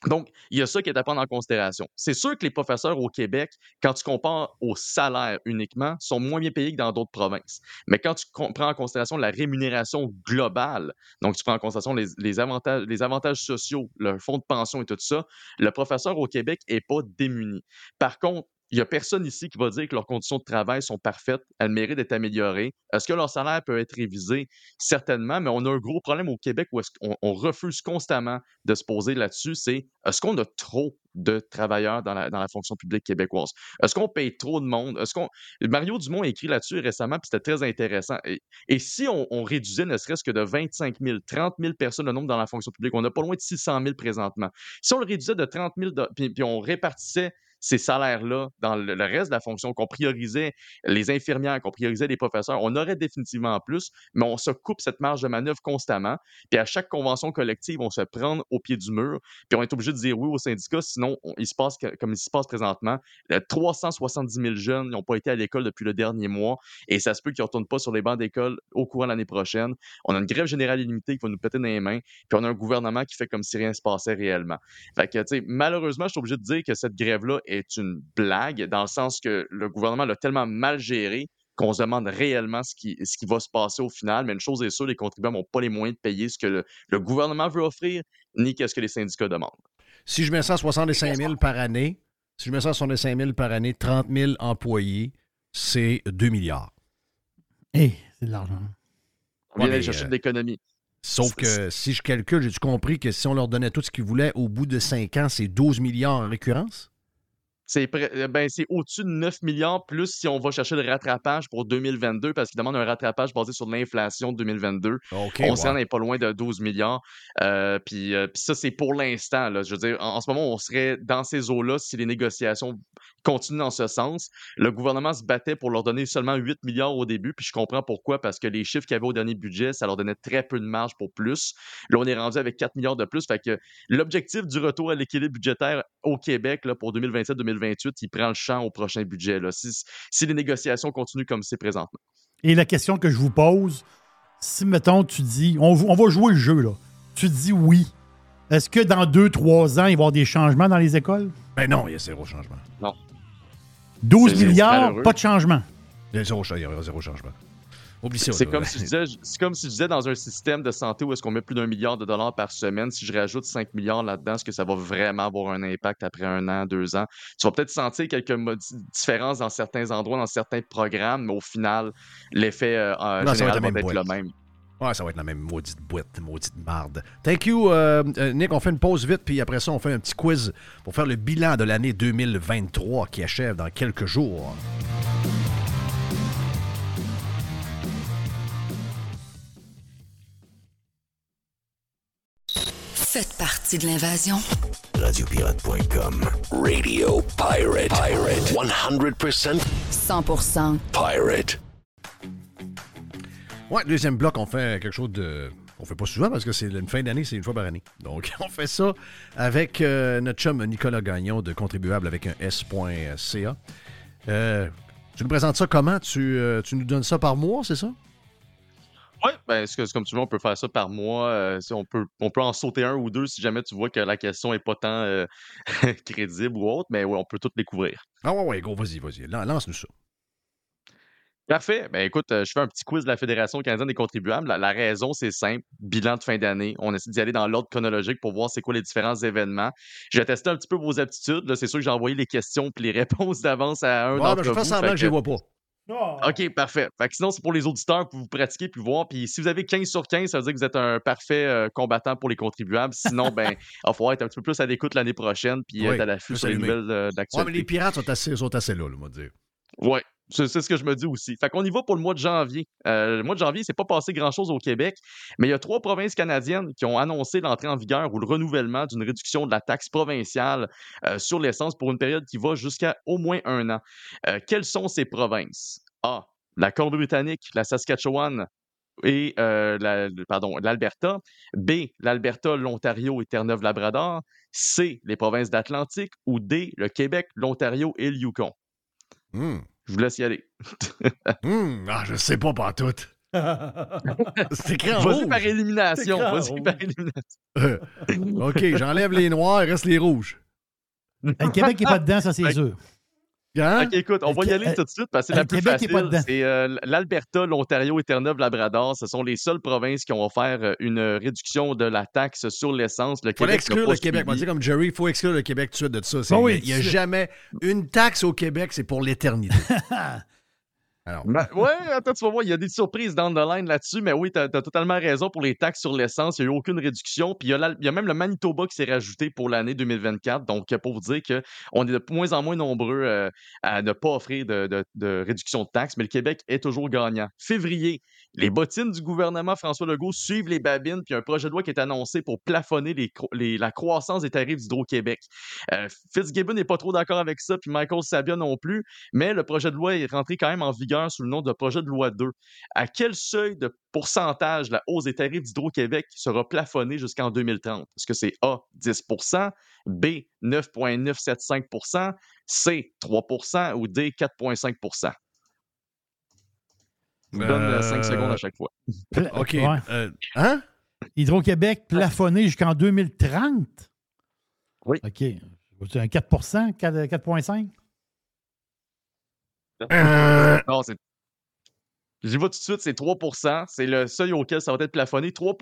Donc, il y a ça qui est à prendre en considération. C'est sûr que les professeurs au Québec, quand tu compares au salaire uniquement, sont moins bien payés que dans d'autres provinces. Mais quand tu prends en considération la rémunération globale, donc tu prends en considération les, avantages, les avantages sociaux, le fonds de pension et tout ça, le professeur au Québec est pas démuni. Par contre, il n'y a personne ici qui va dire que leurs conditions de travail sont parfaites, elles méritent d'être améliorées. Est-ce que leur salaire peut être révisé? Certainement, mais on a un gros problème au Québec où on refuse constamment de se poser là-dessus, c'est est-ce qu'on a trop de travailleurs dans la, fonction publique québécoise? Est-ce qu'on paye trop de monde? Est-ce qu'on... Mario Dumont a écrit là-dessus récemment, puis c'était très intéressant. Et, si on, réduisait ne serait-ce que de 25 000, 30 000 personnes le nombre dans la fonction publique, on n'a pas loin de 600 000 présentement. Si on le réduisait de 30 000, de- puis, puis on répartissait ces salaires-là dans le, reste de la fonction, qu'on priorisait les infirmières, qu'on priorisait les professeurs, on aurait définitivement plus, mais on se coupe cette marge de manœuvre constamment. Puis à chaque convention collective, on se prend au pied du mur, puis on est obligé de dire oui aux syndicats, sinon on- il se passe comme il se passe présentement. euh, 370 000 jeunes n'ont pas été à l'école depuis le dernier mois et ça se peut qu'ils ne retournent pas sur les bancs d'école au courant de l'année prochaine. On a une grève générale illimitée qui va nous péter dans les mains, puis on a un gouvernement qui fait comme si rien ne se passait réellement. Fait que, malheureusement, je suis obligé de dire que cette grève-là une blague, dans le sens que le gouvernement l'a tellement mal géré qu'on se demande réellement ce qui, ce qui va se passer au final. Mais une chose est sûre, les contribuables n'ont pas les moyens de payer ce que le, le gouvernement veut offrir, ni qu'est-ce que les syndicats demandent. Si je mets ça à 65 000 par année, si je mets ça à 65 000 par année, 30 000 employés, c'est 2 milliards. Hé, c'est de l'argent. On vient Ouais, d'aller chercher euh, de l'économie. Sauf que si je calcule, j'ai-tu compris que si on leur donnait tout ce qu'ils voulaient au bout de 5 ans, c'est 12 milliards en récurrence? C'est euh, ben, c'est au-dessus de 9 milliards, plus si on va chercher le rattrapage pour 2022, parce qu'ils demandent un rattrapage basé sur l'inflation de 2022. OK, on s'en est pas loin de 12 milliards. Euh, puis, euh, puis ça, c'est pour l'instant. Je veux dire, en, en ce moment, on serait dans ces eaux-là si les négociations continuent dans ce sens. Le gouvernement se battait pour leur donner seulement 8 milliards au début, puis je comprends pourquoi, parce que les chiffres qu'il y avait au dernier budget, ça leur donnait très peu de marge pour plus. Là, on est rendu avec 4 milliards de plus. Fait que l'objectif du retour à l'équilibre budgétaire au Québec là, pour 2027-2028, il prend le champ au prochain budget. Là, si, si les négociations continuent comme c'est présentement. Et la question que je vous pose, si, mettons, tu dis, on, on va jouer le jeu, là. Tu dis oui. Est-ce que dans deux, trois ans, il va y avoir des changements dans les écoles? Ben non, il y a zéro changement. Non. 12 C'est- c'est milliards, malheureux. pas de changement. Il y a zéro, cha- il y a zéro changement. Oublie ça. C'est comme, si je disais, c'est comme si je disais dans un système de santé où est-ce qu'on met plus d'un milliard de dollars par semaine, si je rajoute 5 milliards là-dedans, est-ce que ça va vraiment avoir un impact après un an, deux ans? Tu vas peut-être sentir quelques différences dans certains endroits, dans certains programmes, mais au final, l'effet euh, général va être le même. Ouais, ça va être la même maudite boîte, maudite marde. Thank you, euh, euh, Nick. On fait une pause vite, puis après ça, on fait un petit quiz pour faire le bilan de l'année 2023 qui achève dans quelques jours. Faites partie de l'invasion. Radiopirate.com. Radio Pirate. Pirate. 100% 100% pirate. Ouais, deuxième bloc, on fait quelque chose de. On fait pas souvent parce que c'est une fin d'année, c'est une fois par année. Donc, [LAUGHS] on fait ça avec euh, notre chum Nicolas Gagnon de Contribuable avec un S.ca. Euh, tu nous présentes ça comment? Tu, euh, tu nous donnes ça par mois, c'est ça? Oui, ben, c'est comme tu veux, on peut faire ça par mois. euh, on, peut, on peut en sauter un ou deux si jamais tu vois que la question n'est pas tant euh, [LAUGHS] crédible ou autre, mais ouais, on peut toutes les couvrir. Ah ouais, ouais, go, vas-y, vas-y. Lan- Lance-nous ça. Parfait. Ben écoute, euh, je fais un petit quiz de la Fédération canadienne des contribuables. La, la raison, c'est simple. Bilan de fin d'année. On essaie d'y aller dans l'ordre chronologique pour voir c'est quoi les différents événements. Je vais tester un petit peu vos aptitudes. là. C'est sûr que j'ai envoyé les questions et les [LAUGHS] réponses d'avance à un Ouais, d'entre ben, je vous. fais semblant que je les vois pas. OK, parfait. Fait que sinon, c'est pour les auditeurs pour vous pratiquer puis voir. Puis si vous avez 15 sur 15, ça veut dire que vous êtes un parfait euh, combattant pour les contribuables. Sinon, ben, [LAUGHS] il va falloir être un petit peu plus à l'écoute l'année prochaine puis Oui, être à l'affût sur les nouvelles euh, Ouais, d'actualité. mais les pirates sont assez, sont assez là, là, on va dire. Oui, c'est ce que je me dis aussi. Fait qu'on y va pour le mois de janvier. Euh, le mois de janvier, c'est pas passé grand-chose au Québec, mais il y a trois provinces canadiennes qui ont annoncé l'entrée en vigueur ou le renouvellement d'une réduction de la taxe provinciale euh, sur l'essence pour une période qui va jusqu'à au moins un an. Euh, quelles sont ces provinces? A. La Colombie-Britannique, la Saskatchewan et la- l'Alberta. B. L'Alberta, l'Ontario et Terre-Neuve-Labrador. C. Les provinces d'Atlantique. Ou D. Le Québec, l'Ontario et le Yukon. Hmm. Je vous laisse y aller. [LAUGHS] Hmm, Ah, je sais pas, pas tout. [LAUGHS] C'est écrit en Vas-y rouge. par élimination. Vas-y par élimination. Euh, OK, j'enlève les noirs, il reste les rouges. Le Québec n'est pas dedans, ça, c'est Fait- sûr. Hein? OK, écoute, on va y aller tout de suite parce que c'est le la plus Québec facile. dedans. C'est euh, l'Alberta, l'Ontario et Terre-Neuve-Labrador. Ce sont les seules provinces qui ont offert euh, une réduction de la taxe sur l'essence. Le fallait Québec exclure le Québec. On va dire comme Jerry, il faut exclure le Québec tout de suite de ça. Ah oui, il n'y a jamais une taxe au Québec, c'est pour l'éternité. [LAUGHS] Alors, Ben, [LAUGHS] ouais, attends, tu vas voir, il y a des surprises down the line là-dessus, mais oui, t'as as totalement raison pour les taxes sur l'essence, il n'y a eu aucune réduction. Puis il y, a y même le Manitoba qui s'est rajouté pour l'année 2024. Donc, euh, pour vous dire qu'on est de moins en moins nombreux euh, à ne pas offrir de, de- de réduction de taxes, mais le Québec est toujours gagnant. Février, les bottines du gouvernement François Legault suivent les babines, puis un projet de loi qui est annoncé pour plafonner les- la croissance des tarifs d'Hydro-Québec. Euh, Fitzgibbon n'est pas trop d'accord avec ça, puis Michael Sabia non plus, mais le projet de loi est rentré quand même en vigueur sous le nom de projet de loi 2. À quel seuil de pourcentage la hausse des tarifs d'Hydro-Québec sera plafonnée jusqu'en 2030? Est-ce que c'est A, 10% B, 9,975% C, 3% ou D, 4,5 Je vous donne 5 Euh, secondes à chaque fois. Pla- [LAUGHS] OK. Ouais. euh, hein? Hydro-Québec plafonné jusqu'en 2030? Oui. OK. C'est un 4 4 4,5 Euh, Non, c'est. J'y vais tout de suite, c'est 3% C'est le seuil auquel ça va être plafonné. 3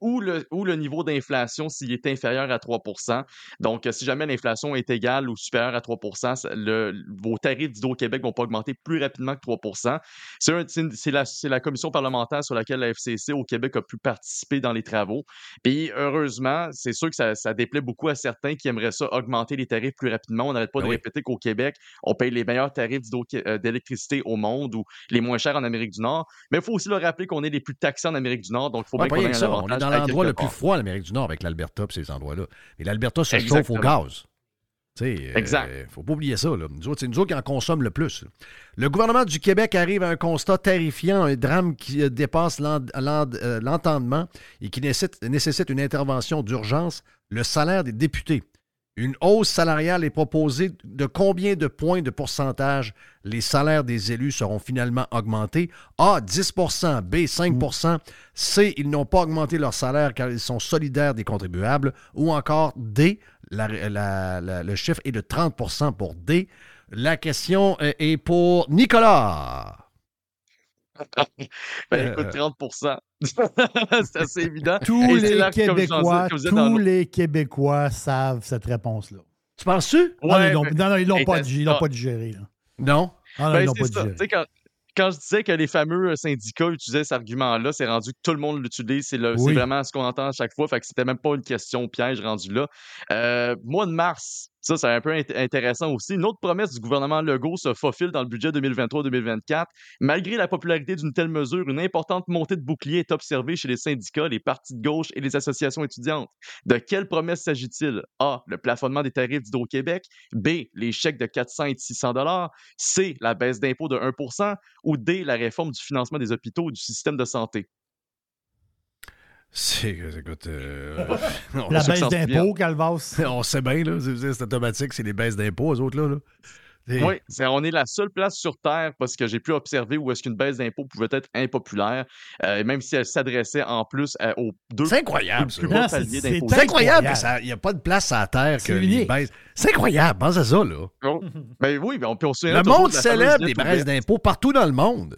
ou le, ou le niveau d'inflation s'il est inférieur à 3% Donc, euh, si jamais l'inflation est égale ou supérieure à 3 ça- le, vos tarifs d'Hydro-Québec vont pas augmenter plus rapidement que 3 C'est la, commission parlementaire sur laquelle la FCC au Québec a pu participer dans les travaux. Puis, heureusement, c'est sûr que ça, ça déplaît beaucoup à certains qui aimeraient ça augmenter les tarifs plus rapidement. On n'arrête pas de répéter qu'au Québec, on paye les meilleurs tarifs euh, d'électricité au monde ou les moins chers en Amérique du Nord. Mais il faut aussi le rappeler qu'on est les plus taxés en Amérique du Nord, donc il faut Ouais, bien pas qu'on ait ça. On est dans l'endroit le plus froid en Amérique du Nord avec l'Alberta et ces endroits-là. Et l'Alberta se chauffe au gaz. Tu sais, Exact. euh, faut pas oublier ça. Là. Nous autres, c'est nous autres qui en consomment le plus. Le gouvernement du Québec arrive à un constat terrifiant, un drame qui euh, dépasse euh, l'entendement et qui nécessite, nécessite une intervention d'urgence, le salaire des députés. Une hausse salariale est proposée de combien de points de pourcentage les salaires des élus seront finalement augmentés? A, 10% B, 5% C, ils n'ont pas augmenté leur salaire car ils sont solidaires des contribuables. Ou encore D, le chiffre est de 30% pour D. La question est pour Nicolas. Ben, écoute, Euh. 30% [LAUGHS] C'est assez évident. Tous Et les là, Québécois, comme tous les Québécois savent cette réponse-là. Tu penses-tu? Ah, non, l'ont- non, non, ils l'ont Hey, pas, t'as- dig- ils l'ont ah. pas digéré. Là. Non? Ah, non, Ben, ils l'ont c'est pas ça. digéré. Quand, quand je disais que les fameux euh, syndicats utilisaient cet argument-là, c'est rendu que tout le monde l'utilise. C'est Oui. vraiment ce qu'on entend à chaque fois. Fait que c'était même pas une question piège rendu là. Euh, mois de mars, ça, c'est un peu int- intéressant aussi. Une autre promesse du gouvernement Legault se faufile dans le budget 2023-2024. Malgré la popularité d'une telle mesure, une importante montée de boucliers est observée chez les syndicats, les partis de gauche et les associations étudiantes. De quelle promesse s'agit-il? A. Le plafonnement des tarifs d'Hydro-Québec. B. Les chèques de 400 et de 600 dollars. C. La baisse d'impôt de 1% ou D. La réforme du financement des hôpitaux et du système de santé? C'est, écoute, euh, [LAUGHS] on, La baisse d'impôts, Calvas. [LAUGHS] on sait bien, là. C'est, c'est automatique, c'est les baisses d'impôts, eux autres, là. là. Et- Oui, c'est- on est la seule place sur Terre parce que j'ai pu observer où est-ce qu'une baisse d'impôt pouvait être impopulaire, euh, même si elle s'adressait en plus à- aux deux C'est incroyable, plus bas Ah, c'est- paliers incroyable qu'il n'y a pas de place à la terre que C'est les baisses. C'est incroyable, pense à ça, là. Ben oui, ben on, on se Le monde célèbre les baisses d'impôts partout dans le monde.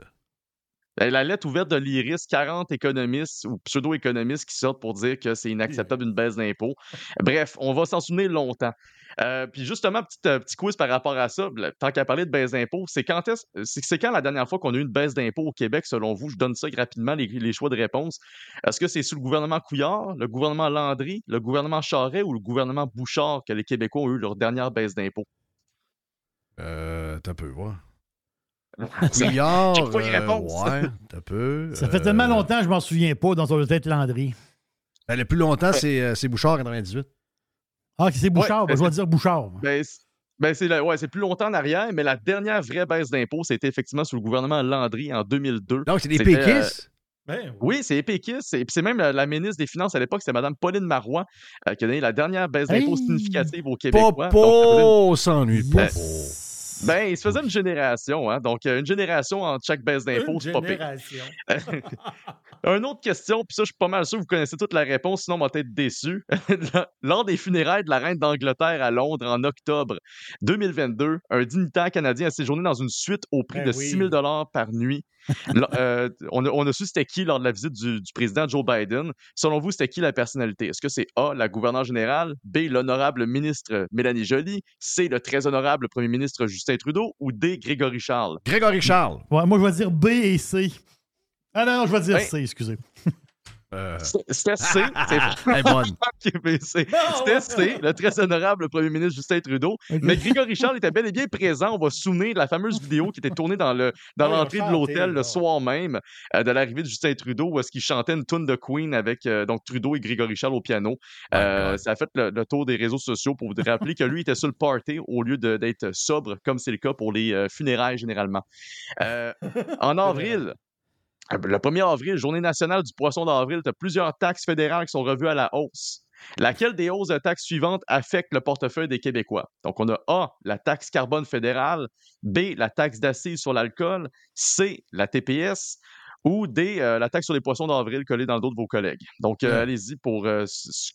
Ben, La lettre ouverte de l'IRIS, 40 économistes ou pseudo-économistes qui sortent pour dire que c'est inacceptable une baisse d'impôts. Bref, on va s'en souvenir longtemps. Euh, puis justement, petit, euh, petit quiz par rapport à ça, tant qu'à parler de baisse d'impôts, c'est quand est-ce, c'est, c'est quand la dernière fois qu'on a eu une baisse d'impôts au Québec, selon vous? Je donne ça rapidement, les, les choix de réponse. Est-ce que c'est sous le gouvernement Couillard, le gouvernement Landry, le gouvernement Charret ou le gouvernement Bouchard que les Québécois ont eu leur dernière baisse d'impôts? Euh, t'as peu, ouais. Couillard, euh, réponse. ouais, [LAUGHS] t'as peu. Ça fait euh, tellement longtemps que je m'en souviens pas dans son tête Landry. ben, le plus longtemps, c'est, euh, c'est Bouchard 98. Ah, c'est Bouchard. Ouais, ben, je vais ben, dire Bouchard. Ben, c'est- ben, c'est, la- ouais, c'est plus longtemps en arrière, mais la dernière vraie baisse d'impôts, c'était effectivement sous le gouvernement Landry en 2002. Donc, c'est des euh, péquistes? Ben, Oui, c'est Épékis. Et puis c'est même la, la ministre des Finances à l'époque, c'est Mme Pauline Marois, euh, qui a donné la dernière baisse d'impôts Hey! significative Québécois. Donc, Popo s'ennuie pas. Ben, il se faisait une génération, hein. Donc, euh, une génération entre chaque baisse d'impôts, c'est pas pire. génération. [LAUGHS] Une autre question, puis ça, je suis pas mal sûr que vous connaissez toute la réponse, sinon on va être déçu. [LAUGHS] Lors des funérailles de la reine d'Angleterre à Londres en octobre 2022, un dignitaire canadien a séjourné dans une suite au prix Ben de oui. 6 000 par nuit. [LAUGHS] Euh, on, a, on a su c'était qui lors de la visite du, du président Joe Biden. Selon vous, c'était qui la personnalité? Est-ce que c'est A, la gouverneure générale, B, l'honorable ministre Mélanie Joly, C, le très honorable premier ministre Justin Justin Trudeau ou D. Grégory Charles? Grégory Charles. Ouais, moi, je vais dire B et C. Ah non, non, je vais dire Ouais. C, excusez. [LAUGHS] Euh, C'était C. [LAUGHS] C'était C, le très honorable premier ministre Justin Trudeau. Mais Grégory Charles était bel et bien présent. On va se souvenir de la fameuse vidéo qui était tournée dans le dans l'entrée de l'hôtel le soir même euh, de l'arrivée de Justin Trudeau où est-ce qu'il chantait une tune de Queen avec euh, donc Trudeau et Grégory Charles au piano. Euh, ça a fait le, le tour des réseaux sociaux pour vous rappeler que lui était sur le party au lieu d'être sobre comme c'est le cas pour les euh, funérailles généralement. Euh, en avril, le 1er avril, journée nationale du poisson d'avril, tu as plusieurs taxes fédérales qui sont revues à la hausse. Laquelle des hausses de taxes suivantes affecte le portefeuille des Québécois? Donc, on a A, la taxe carbone fédérale, B, la taxe d'assises sur l'alcool, C, la TPS, ou D, euh, la taxe sur les poissons d'avril collée dans le dos de vos collègues. Donc, euh, allez-y pour euh,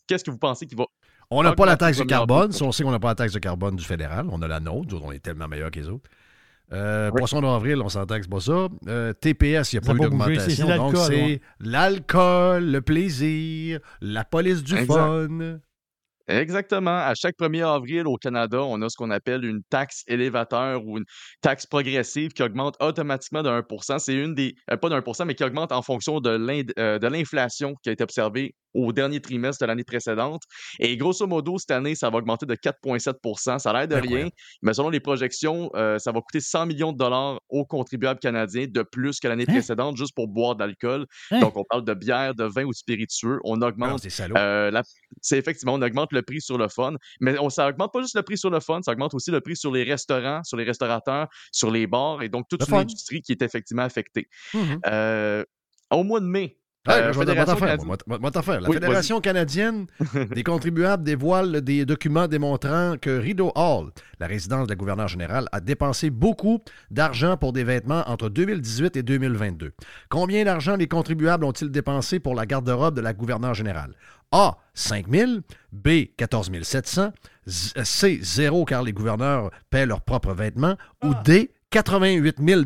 qu'est-ce que vous pensez qui va. On n'a pas la taxe de carbone. Si on sait qu'on n'a pas la taxe de carbone du fédéral, on a la nôtre. On est tellement meilleurs que les autres. Euh, Oui. Poisson d'avril, on s'entend que c'est pas ça. Euh, TPS, il n'y a pas eu d'augmentation. Donc, l'alcool, c'est ouais. l'alcool, le plaisir, la police du Exact. fun. Exactement. À chaque 1er avril au Canada, on a ce qu'on appelle une taxe élévateur ou une taxe progressive qui augmente automatiquement de 1 C'est une des. euh, pas de 1 mais qui augmente en fonction euh, de l'inflation qui a été observée au dernier trimestre de l'année précédente. Et grosso modo, cette année, ça va augmenter de 4,7 Ça a l'air de rien, Incroyable. mais selon les projections, euh, ça va coûter 100 millions de dollars aux contribuables canadiens de plus que l'année Hein? précédente juste pour boire de l'alcool. Hein? Donc, on parle de bière, de vin ou spiritueux. On Ah, augmente c'est salaud. euh, c'est effectivement, on augmente le prix sur le fun, mais on, ça augmente pas juste le prix sur le fun, ça augmente aussi le prix sur les restaurants, sur les restaurateurs, sur les bars, et donc toute Le une fun. industrie qui est effectivement affectée. Mhm. Euh, au mois de mai, Ouais, euh, je vais- t'en faire. La Oui, Fédération canadienne des contribuables dévoile des documents démontrant que Rideau Hall, la résidence de la gouverneure générale, a dépensé beaucoup d'argent pour des vêtements entre 2018 et 2022. Combien d'argent les contribuables ont-ils dépensé pour la garde-robe de la gouverneure générale? A. 5 000. B. 14 700. Z- C. 0 car les gouverneurs paient leurs propres vêtements. Ou D. 88 000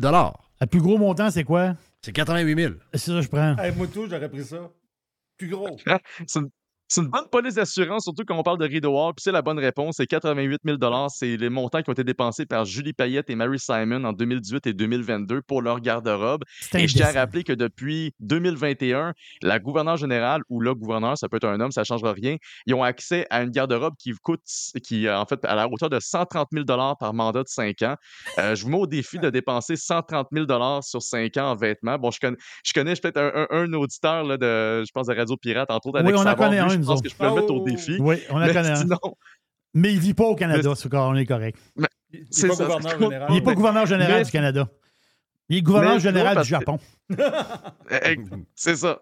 Le plus gros montant, c'est quoi? C'est 88 000. C'est ça que je prends. Hey, moi, tout, j'aurais pris ça. Plus gros. [LAUGHS] c'est une, c'est une bonne police d'assurance, surtout quand on parle de Rideau. Puis c'est la bonne réponse, c'est 88 000 C'est les montants qui ont été dépensés par Julie Payette et Mary Simon en 2018 et 2022 pour leur garde-robe. Et je tiens à rappeler que depuis 2021, la gouverneure générale ou le gouverneur, ça peut être un homme, ça ne changera rien, ils ont accès à une garde-robe qui coûte, qui en fait, à la hauteur de 130 000 par mandat de 5 ans. Euh, je vous mets au défi de dépenser 130 000 sur 5 ans en vêtements. Bon, je connais, je connais peut-être un, un- un auditeur là, de, je pense, de Radio Pirate, entre autres, Oui, Alex on en connaît Lui, un, je nous pense que je peux le mettre au Oh! défi. Oui, on Mais connaît un. sinon, Mais il vit pas au Canada, c'est correct, on est correct. Il C'est est pas ça, gouverneur général. Il n'est pas mais- gouverneur général mais- du Canada. Il est gouverneur mais général du Japon. [LAUGHS] Eh, C'est ça.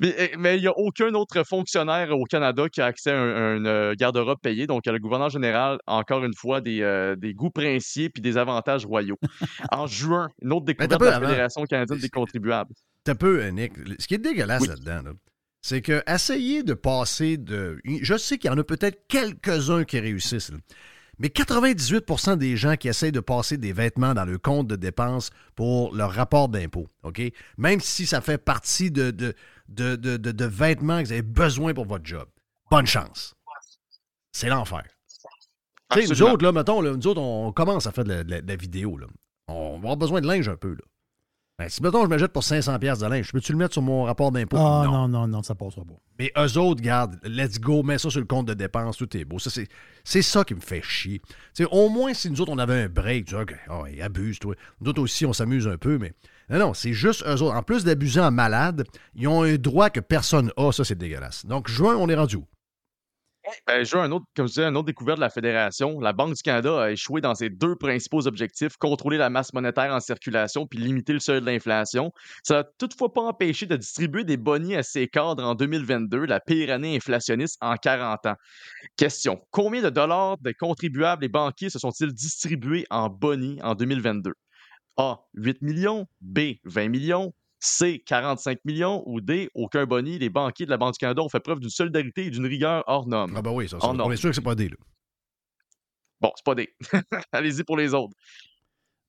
Mais eh, mais il n'y a aucun autre fonctionnaire au Canada qui a accès à un, un, euh, garde-robe payé. Donc, le gouverneur général, encore une fois, des, euh, des goûts princiers puis des avantages royaux. [LAUGHS] en juin, une autre découverte de la. Fédération canadienne des contribuables. T'as peu, Nick. Ce qui est dégueulasse Oui. là-dedans, là, c'est que essayer de passer de. Je sais qu'il y en a peut-être quelques-uns qui réussissent, mais 98% des gens qui essayent de passer des vêtements dans le compte de dépenses pour leur rapport d'impôt, OK? Même si ça fait partie de, de, de, de- de- vêtements que vous avez besoin pour votre job. Bonne chance. C'est l'enfer. Nous autres, là, mettons, là, nous autres, on commence à faire de la, de la- de la vidéo. Là. On va avoir besoin de linge un peu. Là. Ben, si, mettons, je me jette pour 500$ piastres de linge, peux-tu le mettre sur mon rapport d'impôt? Ah non, non, non, ça passera pas. Mais eux autres, garde, let's go, mets ça sur le compte de dépenses, tout est beau. Ça, c'est, c'est ça qui me fait chier. Au moins, si nous autres, on avait un break, tu vois, OK, oh, ils abusent, toi. Nous autres aussi, on s'amuse un peu, mais. Non, non, c'est juste eux autres. En plus d'abuser en malade, ils ont un droit que personne a. Ça, c'est dégueulasse. Donc, juin, on est rendu où? Ben, je veux un autre, comme je disais, un autre découverte de la Fédération. La Banque du Canada a échoué dans ses deux principaux objectifs, contrôler la masse monétaire en circulation puis limiter le seuil de l'inflation. Ça n'a toutefois pas empêché de distribuer des bonnies à ses cadres en 2022, la pire année inflationniste en 40 ans. Question. Combien de dollars des contribuables et banquiers se sont-ils distribués en bonnies en 2022? A. 8 millions. B. 20 millions. C. 45 millions. Ou D. Aucun boni. Les banquiers de la Banque du Canada ont fait preuve d'une solidarité et d'une rigueur hors norme. Ah, ben oui, ça, ça on est sûr que c'est pas D, là. Bon, c'est pas D. [LAUGHS] Allez-y pour les autres.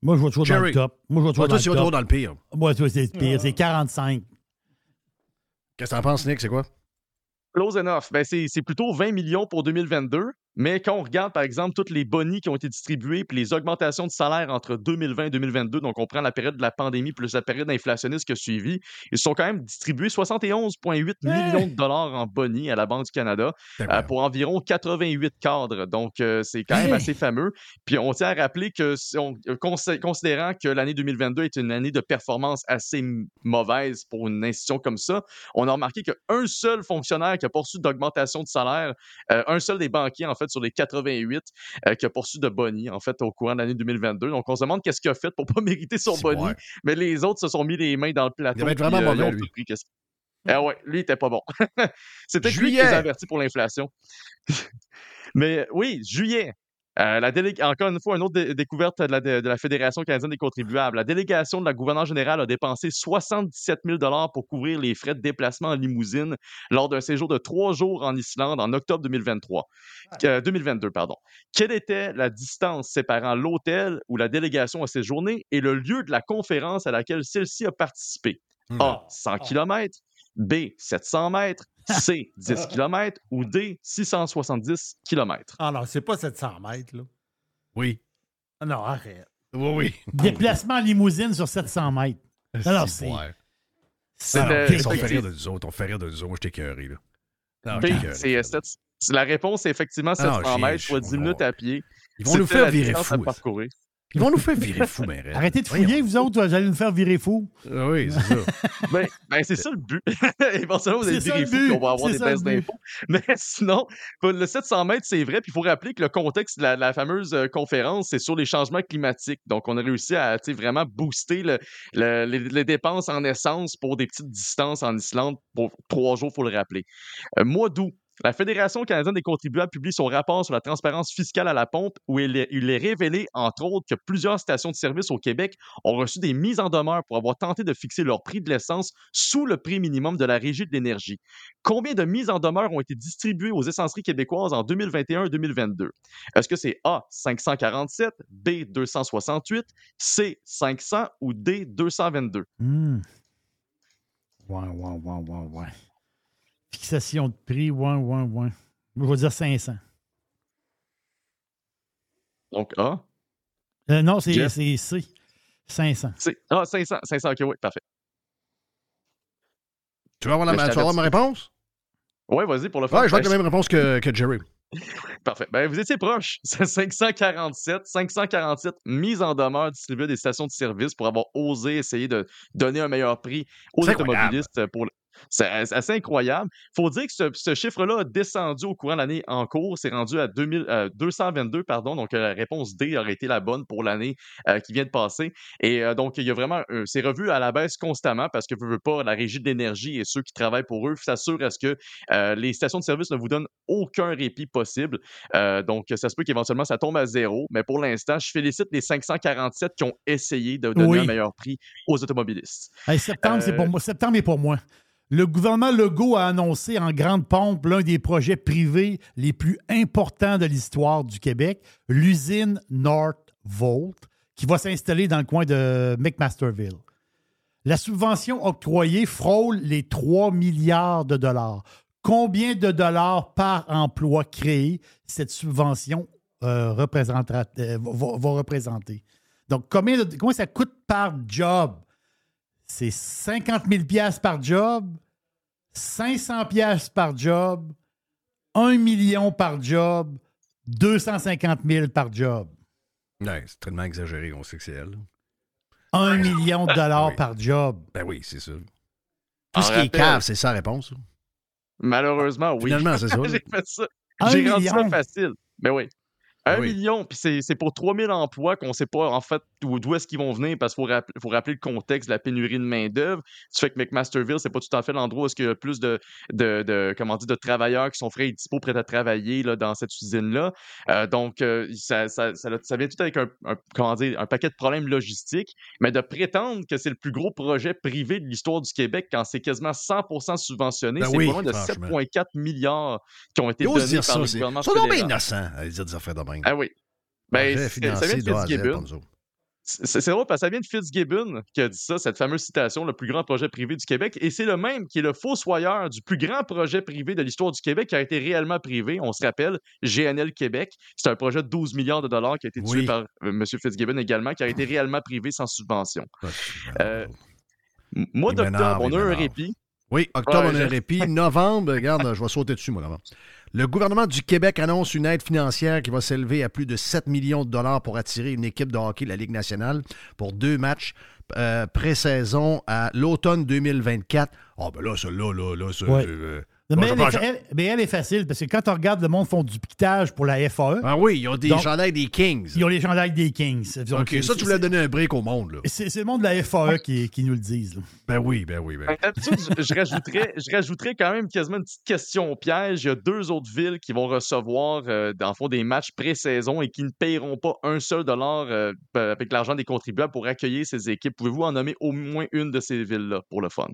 Moi, je vais toujours dans le top. Moi, je vais toujours Ah, dans toi, tu vas le trop top. dans le pire. Moi, tu vois, c'est pire. C'est 45. Qu'est-ce que t'en penses, Nick? C'est quoi? Close enough. Ben, c'est c'est plutôt 20 millions pour 2022. Mais quand on regarde, par exemple, tous les bonnies qui ont été distribués puis les augmentations de salaire entre 2020 et 2022, donc on prend la période de la pandémie plus la période inflationniste qui a suivi, ils sont quand même distribués 71,8 millions de dollars en bonnies à la Banque du Canada euh, pour environ 88 cadres. Donc, euh, c'est quand même Hey! assez fameux. Puis on tient à rappeler que, si on- euh, consi- considérant que l'année 2022 est une année de performance assez mauvaise pour une institution comme ça, on a remarqué qu'un seul fonctionnaire qui a poursuivi d'augmentation de salaire, euh, un seul des banquiers, en fait, sur les 88, euh, qui a poursuivi de Bonnie, en fait, au courant de l'année 2022. Donc, on se demande qu'est-ce qu'il a fait pour pas [LAUGHS] mériter son Bonnie, vrai. mais les autres se sont mis les mains dans le plateau. Il devait être puis, vraiment euh, mauvais, ont lui. Ah ouais, lui, il était pas bon. [LAUGHS] C'était lui qui Juillet. les a avertis pour l'inflation. [LAUGHS] Mais oui, juillet. Euh, la Encore une fois, une autre dé- découverte de la, de la Fédération canadienne des contribuables. La délégation de la gouverneure générale a dépensé 77 000 pour couvrir les frais de déplacement en limousine lors d'un séjour de trois jours en Islande en octobre 2023. Euh, 2022. Pardon. Quelle était la distance séparant l'hôtel où la délégation a séjourné et le lieu de la conférence à laquelle celle-ci a participé? A. 100 km. B. 700 mètres. C. 10 km. Ou D. 670 km. Ah non, c'est pas 700 mètres, là. Oui. Ah Non, arrête. Oui, oui. Déplacement en limousine sur 700 mètres. Non, non, c'est. C'est- Ah non, on fait rire de nous autres. On fait rire de nous autres. Moi, j'étais écœuré, là. C'est, euh, la réponse est effectivement Ah non, 700 j'ai- mètres, soit je- 10 minutes à pied. Ils vont nous faire la virer parcourir. Ils vont nous faire virer ben, raide. Arrêtez de Voyons. fouiller, vous autres, vous allez nous faire virer fou. Ah Oui, c'est ça. [LAUGHS] Ben, ben, c'est ça le but. [LAUGHS] Éventuellement, vous allez virer fou, puis on va avoir des baisses but. d'impôts. [LAUGHS] Mais sinon, le 700 mètres, c'est vrai. Puis il faut rappeler que le contexte de la, la fameuse euh, conférence, c'est sur les changements climatiques. Donc, on a réussi à vraiment booster le- le- les, les dépenses en essence pour des petites distances en Islande pour trois jours, il faut le rappeler. Euh, mois d'août. La Fédération canadienne des contribuables publie son rapport sur la transparence fiscale à la pompe où il est, révélé, entre autres, que plusieurs stations de service au Québec ont reçu des mises en demeure pour avoir tenté de fixer leur prix de l'essence sous le prix minimum de la Régie de l'énergie. Combien de mises en demeure ont été distribuées aux essenceries québécoises en 2021-2022? Est-ce que c'est A, 547, B, 268, C, 500 ou D, 222? Hmm. Ouais, ouais, ouais, ouais, ouais. Fixation de prix, ouais, ouais, ouais. Je vais dire 500. Donc A, Euh, non, c'est C. 500. C. Ah, 500, 500, ok, oui, parfait. Tu veux avoir, la, Ben, tu avoir ma réponse? Ouais, vas-y pour le faire. Ouais, je vais avec la même réponse que, que Jerry. [LAUGHS] Parfait. Ben, vous étiez proche. [LAUGHS] C'est 547. 547 mises en demeure distribuées à des stations de service pour avoir osé essayer de donner un meilleur prix aux automobilistes. Pour le- C'est assez incroyable. Il faut dire que ce, ce chiffre-là a descendu au courant de l'année en cours. C'est rendu à 2000, euh, 222, pardon. Donc, euh, la réponse D aurait été la bonne pour l'année euh, qui vient de passer. Et euh, donc, il y a vraiment, euh, c'est revu à la baisse constamment parce que, veux pas, la Régie de l'énergie et ceux qui travaillent pour eux s'assurent à ce que euh, les stations de service ne vous donnent aucun répit possible. Euh, donc, ça se peut qu'éventuellement ça tombe à zéro. Mais pour l'instant, je félicite les 547 qui ont essayé de donner Oui. un meilleur prix aux automobilistes. Hey, septembre, c'est Euh, pour moi. Septembre est pour moi. Le gouvernement Legault a annoncé en grande pompe l'un des projets privés les plus importants de l'histoire du Québec, l'usine Northvolt, qui va s'installer dans le coin de McMasterville. La subvention octroyée frôle les 3 milliards de dollars. Combien de dollars par emploi créé cette subvention euh, euh, va, représenter? Donc, combien, combien ça coûte par job? C'est 50 000 piastres par job, 500 piastres par job, 1 million par job, 250 000 par job. Ouais, c'est tellement exagéré, on sait que c'est elle. 1 million de dollars Oui. par job. Ben oui, c'est ça. En Tout ce qui est cave, c'est ça la réponse. Malheureusement, oui. Finalement, c'est ça. [LAUGHS] J'ai fait ça. Un J'ai rendu ça million. facile. Ben oui. Un oui. million, puis c'est c'est pour 3000 emplois qu'on ne sait pas en fait d'où est-ce qu'ils vont venir parce qu'il faut, rapp- faut rappeler le contexte de la pénurie de main-d'œuvre. Tu fais que McMasterville, c'est pas tout à fait l'endroit où est-ce qu'il y a plus de, de, de, comment dire, de travailleurs qui sont frais et dispo prêts à travailler là, dans cette usine-là. Euh, donc, euh, ça, ça, ça, ça vient tout avec un, un- comment dire, un paquet de problèmes logistiques, mais de prétendre que c'est le plus gros projet privé de l'histoire du Québec quand c'est quasiment 100% subventionné, Ben c'est oui, pas loin de franchement. 7,4 milliards qui ont été donnés par ça. le c'est- gouvernement fédéral. innocents à dire des affaires de Ah oui. Ben, c'est- drôle parce que ça vient de Fitzgibbon qui a dit ça, cette fameuse citation, le plus grand projet privé du Québec. Et c'est le même qui est le fossoyeur du plus grand projet privé de l'histoire du Québec qui a été réellement privé. On se rappelle, GNL Québec. C'est un projet de 12 milliards de dollars qui a été tué Oui. par euh, M. Fitzgibbon également, qui a été réellement privé sans subvention. Euh, mois d'octobre, on a un répit. Oui, octobre, Ouais, on a un répit. Novembre, regarde, je vais sauter dessus, moi, novembre. Le gouvernement du Québec annonce une aide financière qui va s'élever à plus de 7 millions de dollars pour attirer une équipe de hockey de la Ligue nationale pour deux matchs euh, pré-saison à l'automne 2024. Ah, ben là, celle-là, là, là, c'est. Ouais. euh, Mais, bon, elle est, pense- fa- elle- mais elle est facile parce que quand on regarde le monde font du piquetage pour la FAE, Ah oui, ils ont des Donc, chandails des Kings. ils ont les chandails des Kings. Donc, OK, ça, tu voulais donner un break au monde, là. C'est c'est le monde de la FAE qui, qui nous le disent. là. Ben oui, ben oui, ben oui. D'habitude, je, je rajouterais, je rajouterais quand même quasiment une petite question au piège. Il y a deux autres villes qui vont recevoir, euh, dans le fond, des matchs pré-saison et qui ne paieront pas un seul dollar euh, avec l'argent des contribuables pour accueillir ces équipes. Pouvez-vous en nommer au moins une de ces villes-là pour le fun?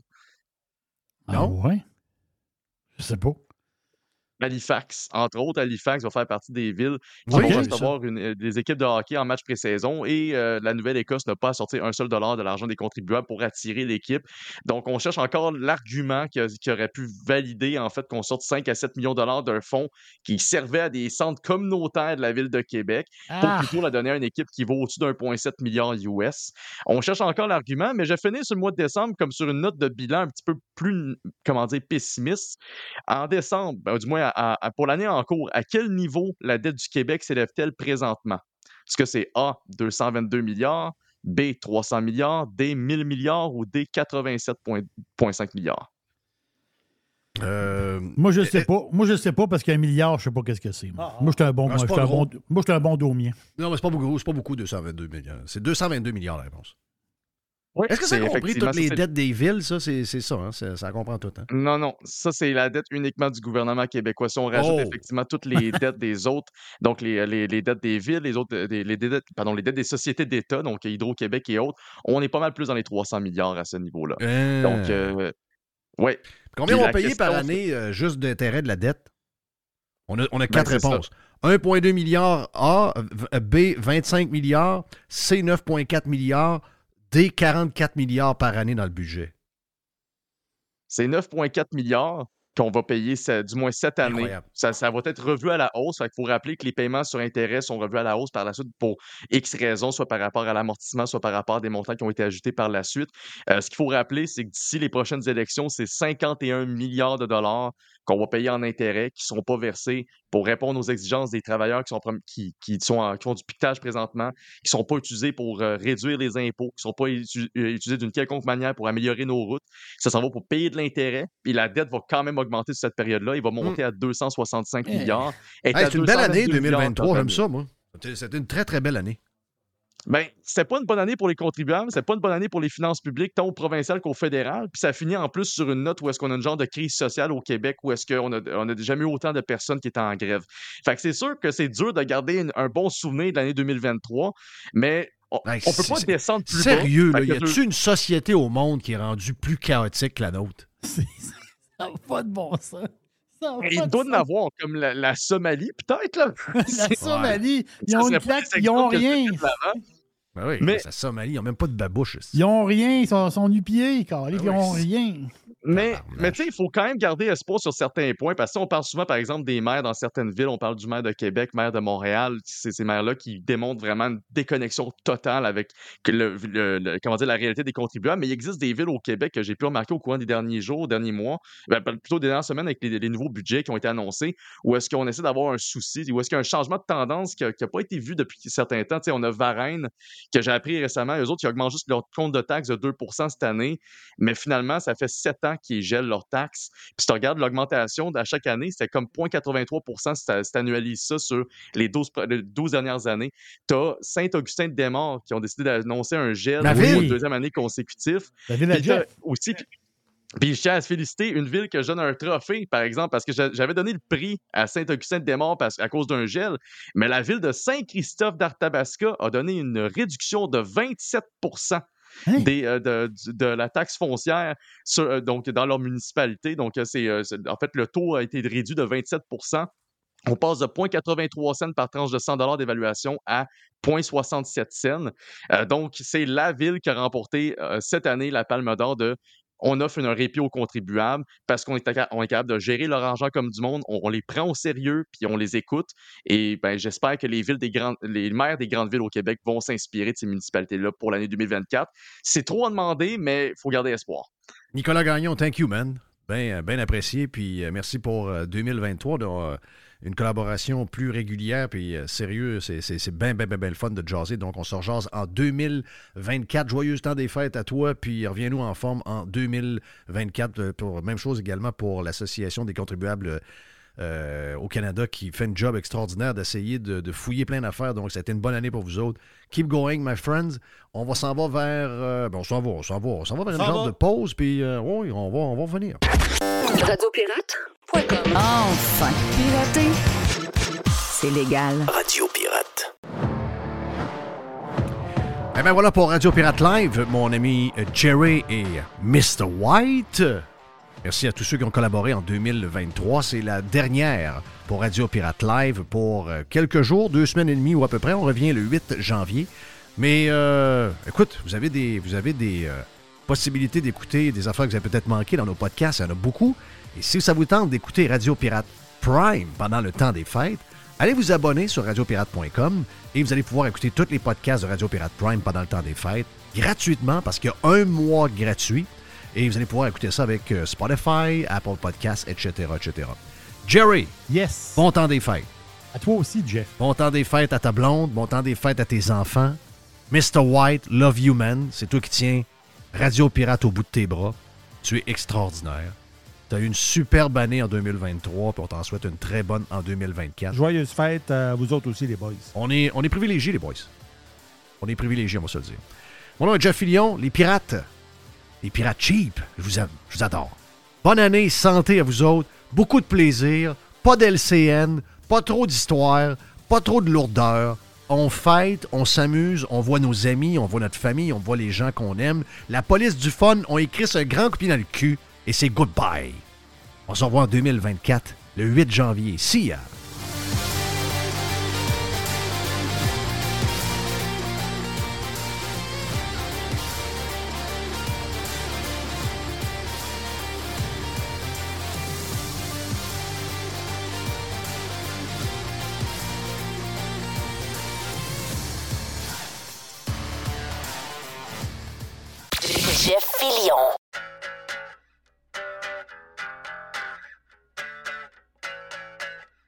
Ah ouais? Je sais pas. Halifax, entre autres, Halifax va faire partie des villes qui Oui, vont recevoir une- euh, des équipes de hockey en match pré-saison et euh, la Nouvelle-Écosse n'a pas à sortir un seul dollar de l'argent des contribuables pour attirer l'équipe. Donc, on cherche encore l'argument qui aurait pu valider en fait qu'on sorte 5 à 7 millions de dollars d'un fonds qui servait à des centres communautaires de la ville de Québec pour Ah! plutôt la donner à une équipe qui vaut au-dessus d'1,7 milliard US. On cherche encore l'argument, mais je finis sur le mois de décembre comme sur une note de bilan un petit peu plus, comment dire, pessimiste. En décembre, ben, du moins à- à- pour l'année en cours, à quel niveau la dette du Québec s'élève-t-elle présentement? Est-ce que c'est A, 222 milliards, B, 300 milliards, D, 1000 milliards ou D, 87,5 milliards? Euh, Moi, je sais pas. Moi, je sais pas parce qu'un milliard, je sais pas qu'est-ce que c'est. Moi, Moi, j'étais un bon, Ah, moi, pas j'étais un bon, moi, j'étais un bon domien. Non, mais c'est pas beaucoup, c'est pas beaucoup 222 milliards. C'est 222 milliards la réponse. Oui, Est-ce que ça c'est compris toutes les dettes des villes? Ça, c'est ça, hein? ça, comprend tout. Hein? Non, non, ça c'est la dette uniquement du gouvernement québécois. Si on rajoute Oh! effectivement toutes les dettes des autres, donc les, les- les dettes des villes, les autres, des- les, dettes, pardon, les dettes des sociétés d'État, donc Hydro-Québec et autres, on est pas mal plus dans les 300 milliards à ce niveau-là. Hein. Donc, euh, ouais. Combien on payer par année euh, juste d'intérêt de la dette? On a, on a Ben, quatre réponses. 1,2 milliard A, B, 25 milliards, C, 9,4 milliards, D, 44 milliards par année dans le budget. C'est 9,4 milliards qu'on va payer, du moins cette année. Incroyable. Ça, ça va être revu à la hausse. Il faut rappeler que les paiements sur intérêt sont revus à la hausse par la suite pour X raisons, soit par rapport à l'amortissement, soit par rapport à des montants qui ont été ajoutés par la suite. Euh, ce qu'il faut rappeler, c'est que d'ici les prochaines élections, c'est 51 milliards de dollars qu'on va payer en intérêt qui ne seront pas versés pour répondre aux exigences des travailleurs qui, sont, qui, qui sont en- qui font du piquetage présentement, qui ne sont pas utilisés pour euh, réduire les impôts, qui ne sont pas euh, utilisés d'une quelconque manière pour améliorer nos routes. Ça s'en va pour payer de l'intérêt. Puis la dette va quand même augmenter sur cette période-là. Il va monter à 265 Eh. milliards. Hey, c'est une belle année 222 milliards 2023, cette j'aime ça, moi. C'était une très, très belle année. Ben, c'était pas une bonne année pour les contribuables, c'était pas une bonne année pour les finances publiques, tant au provincial qu'au fédéral. Puis ça finit en plus sur une note où est-ce qu'on a une genre de crise sociale au Québec, où est-ce qu'on a, on a jamais eu autant de personnes qui étaient en grève. Fait que c'est sûr que c'est dur de garder une- un bon souvenir de l'année 2023, mais on, Hey, on peut pas descendre plus Sérieux, bas. là, y a-tu une société au monde qui est rendue plus chaotique que la nôtre? [LAUGHS] Ça n'a pas de bon sens. Ça n'a Il pas de doit en avoir, comme la, la Somalie, peut-être, là. [LAUGHS] La Somalie, ils ont une claque, ils ont exemples que je rien. Ben oui, Mais- ça Somalie, ils n'ont même pas de babouche. ici. Ils ont rien, ils sont, sont nu-pieds, Ah ils oui, ont c'est- rien. Mais, mais tu sais, il faut quand même garder espoir sur certains points, parce que si on parle souvent, par exemple, des maires dans certaines villes, on parle du maire de Québec, maire de Montréal, c'est ces maires-là qui démontrent vraiment une déconnexion totale avec le, le- le- comment dire, la réalité des contribuables. Mais il existe des villes au Québec que j'ai pu remarquer au courant des derniers jours, derniers mois, ben, plutôt des dernières semaines avec les, les nouveaux budgets qui ont été annoncés, où est-ce qu'on essaie d'avoir un souci, où est-ce qu'il y a un changement de tendance qui n'a pas été vu depuis certains temps. Tu sais, on a Varennes, que j'ai appris récemment, eux autres, ils augmentent juste leur compte de taxes de 2% cette année, mais finalement, ça fait sept ans qu'ils gèlent leurs taxes. Puis si tu regardes l'augmentation à chaque année, c'était comme 0,83 si tu annualises ça sur les 12, pre- les 12 dernières années. Tu as Saint-Augustin-de-Desmaures qui ont décidé d'annoncer un gel pour la deuxième année consécutive. La ville aussi, puis- je tiens à féliciter une ville que je donne un trophée, par exemple, parce que j'a- j'avais donné le prix à Saint-Augustin-de-Desmaures parce- à cause d'un gel, mais la ville de Saint-Christophe d'Arthabasca a donné une réduction de 27 Hein? des, euh, de, la taxe foncière sur, euh, donc, dans leur municipalité. Donc, euh, c'est, euh, c'est- en fait, le taux a été réduit de 27% On passe de 0,83 cents par tranche de 100 d'évaluation à 0,67 cents. Donc, c'est la ville qui a remporté cette année la Palme d'Or de on offre un répit aux contribuables parce qu'on est, capable de gérer leur argent comme du monde, on, les prend au sérieux puis on les écoute. Et ben, j'espère que les villes des grandes, les maires des grandes villes au Québec vont s'inspirer de ces municipalités-là pour l'année 2024. C'est trop à demander, mais il faut garder espoir. Nicolas Gagnon, thank you, man. Bien ben apprécié. Puis euh, merci pour euh, 2023 d'avoir euh, une collaboration plus régulière. Puis euh, sérieux, c'est bien, bien, bien, bien le fun de jaser. Donc, on se rejase en 2024. Joyeux temps des fêtes à toi. Puis reviens-nous en forme en 2024. euh, Pour, même chose également pour l'Association des contribuables. euh, au Canada qui fait un job extraordinaire d'essayer de, de fouiller plein d'affaires. Donc, ça a été une bonne année pour vous autres. Keep going, my friends. On va s'en va vers. euh, ben, on s'en va, on s'en va. On s'en va vers une genre de pause. Puis, euh, oui, on va, on va revenir. Radiopirate.com. Enfin, pirater, c'est légal. Radio Pirate. Eh bien voilà pour Radio Pirate Live, mon ami Jerry et Mr. White. Merci à tous ceux qui ont collaboré en 2023. C'est la dernière pour Radio Pirate Live pour euh, quelques jours, deux semaines et demie ou à peu près. On revient le 8 janvier. Mais euh, écoute, vous avez des, vous avez des euh, possibilités d'écouter des affaires que vous avez peut-être manquées dans nos podcasts. Il y en a beaucoup. Et si ça vous tente d'écouter Radio Pirate Prime pendant le temps des fêtes, allez vous abonner sur radiopirate.com et vous allez pouvoir écouter tous les podcasts de Radio Pirate Prime pendant le temps des fêtes gratuitement parce qu'il y a un mois gratuit et vous allez pouvoir écouter ça avec euh, Spotify, Apple Podcasts, etc., etc. Jerry, Yes. bon temps des fêtes. À toi aussi, Jeff. Bon temps des fêtes à ta blonde, bon temps des fêtes à tes enfants. Mr. White, love you man, c'est toi qui tiens Radio Pirate au bout de tes bras. Tu es extraordinaire. Tu as eu une superbe année en 2023, puis on t'en souhaite une très bonne en 2024. Joyeuse fête à vous autres aussi, les boys. On est, on est privilégiés, les boys. On est privilégiés, on va se le dire. Mon nom est Jeff Fillion, les pirates. Les pirates cheap, je vous aime, je vous adore. Bonne année, santé à vous autres, beaucoup de plaisir, pas d'LCN, pas trop d'histoire, pas trop de lourdeur. On fête, on s'amuse, on voit nos amis, on voit notre famille, on voit les gens qu'on aime. La police du fun, on écrit un grand coup de pied dans le cul et c'est goodbye. On se revoit en 2024, le 8 janvier. See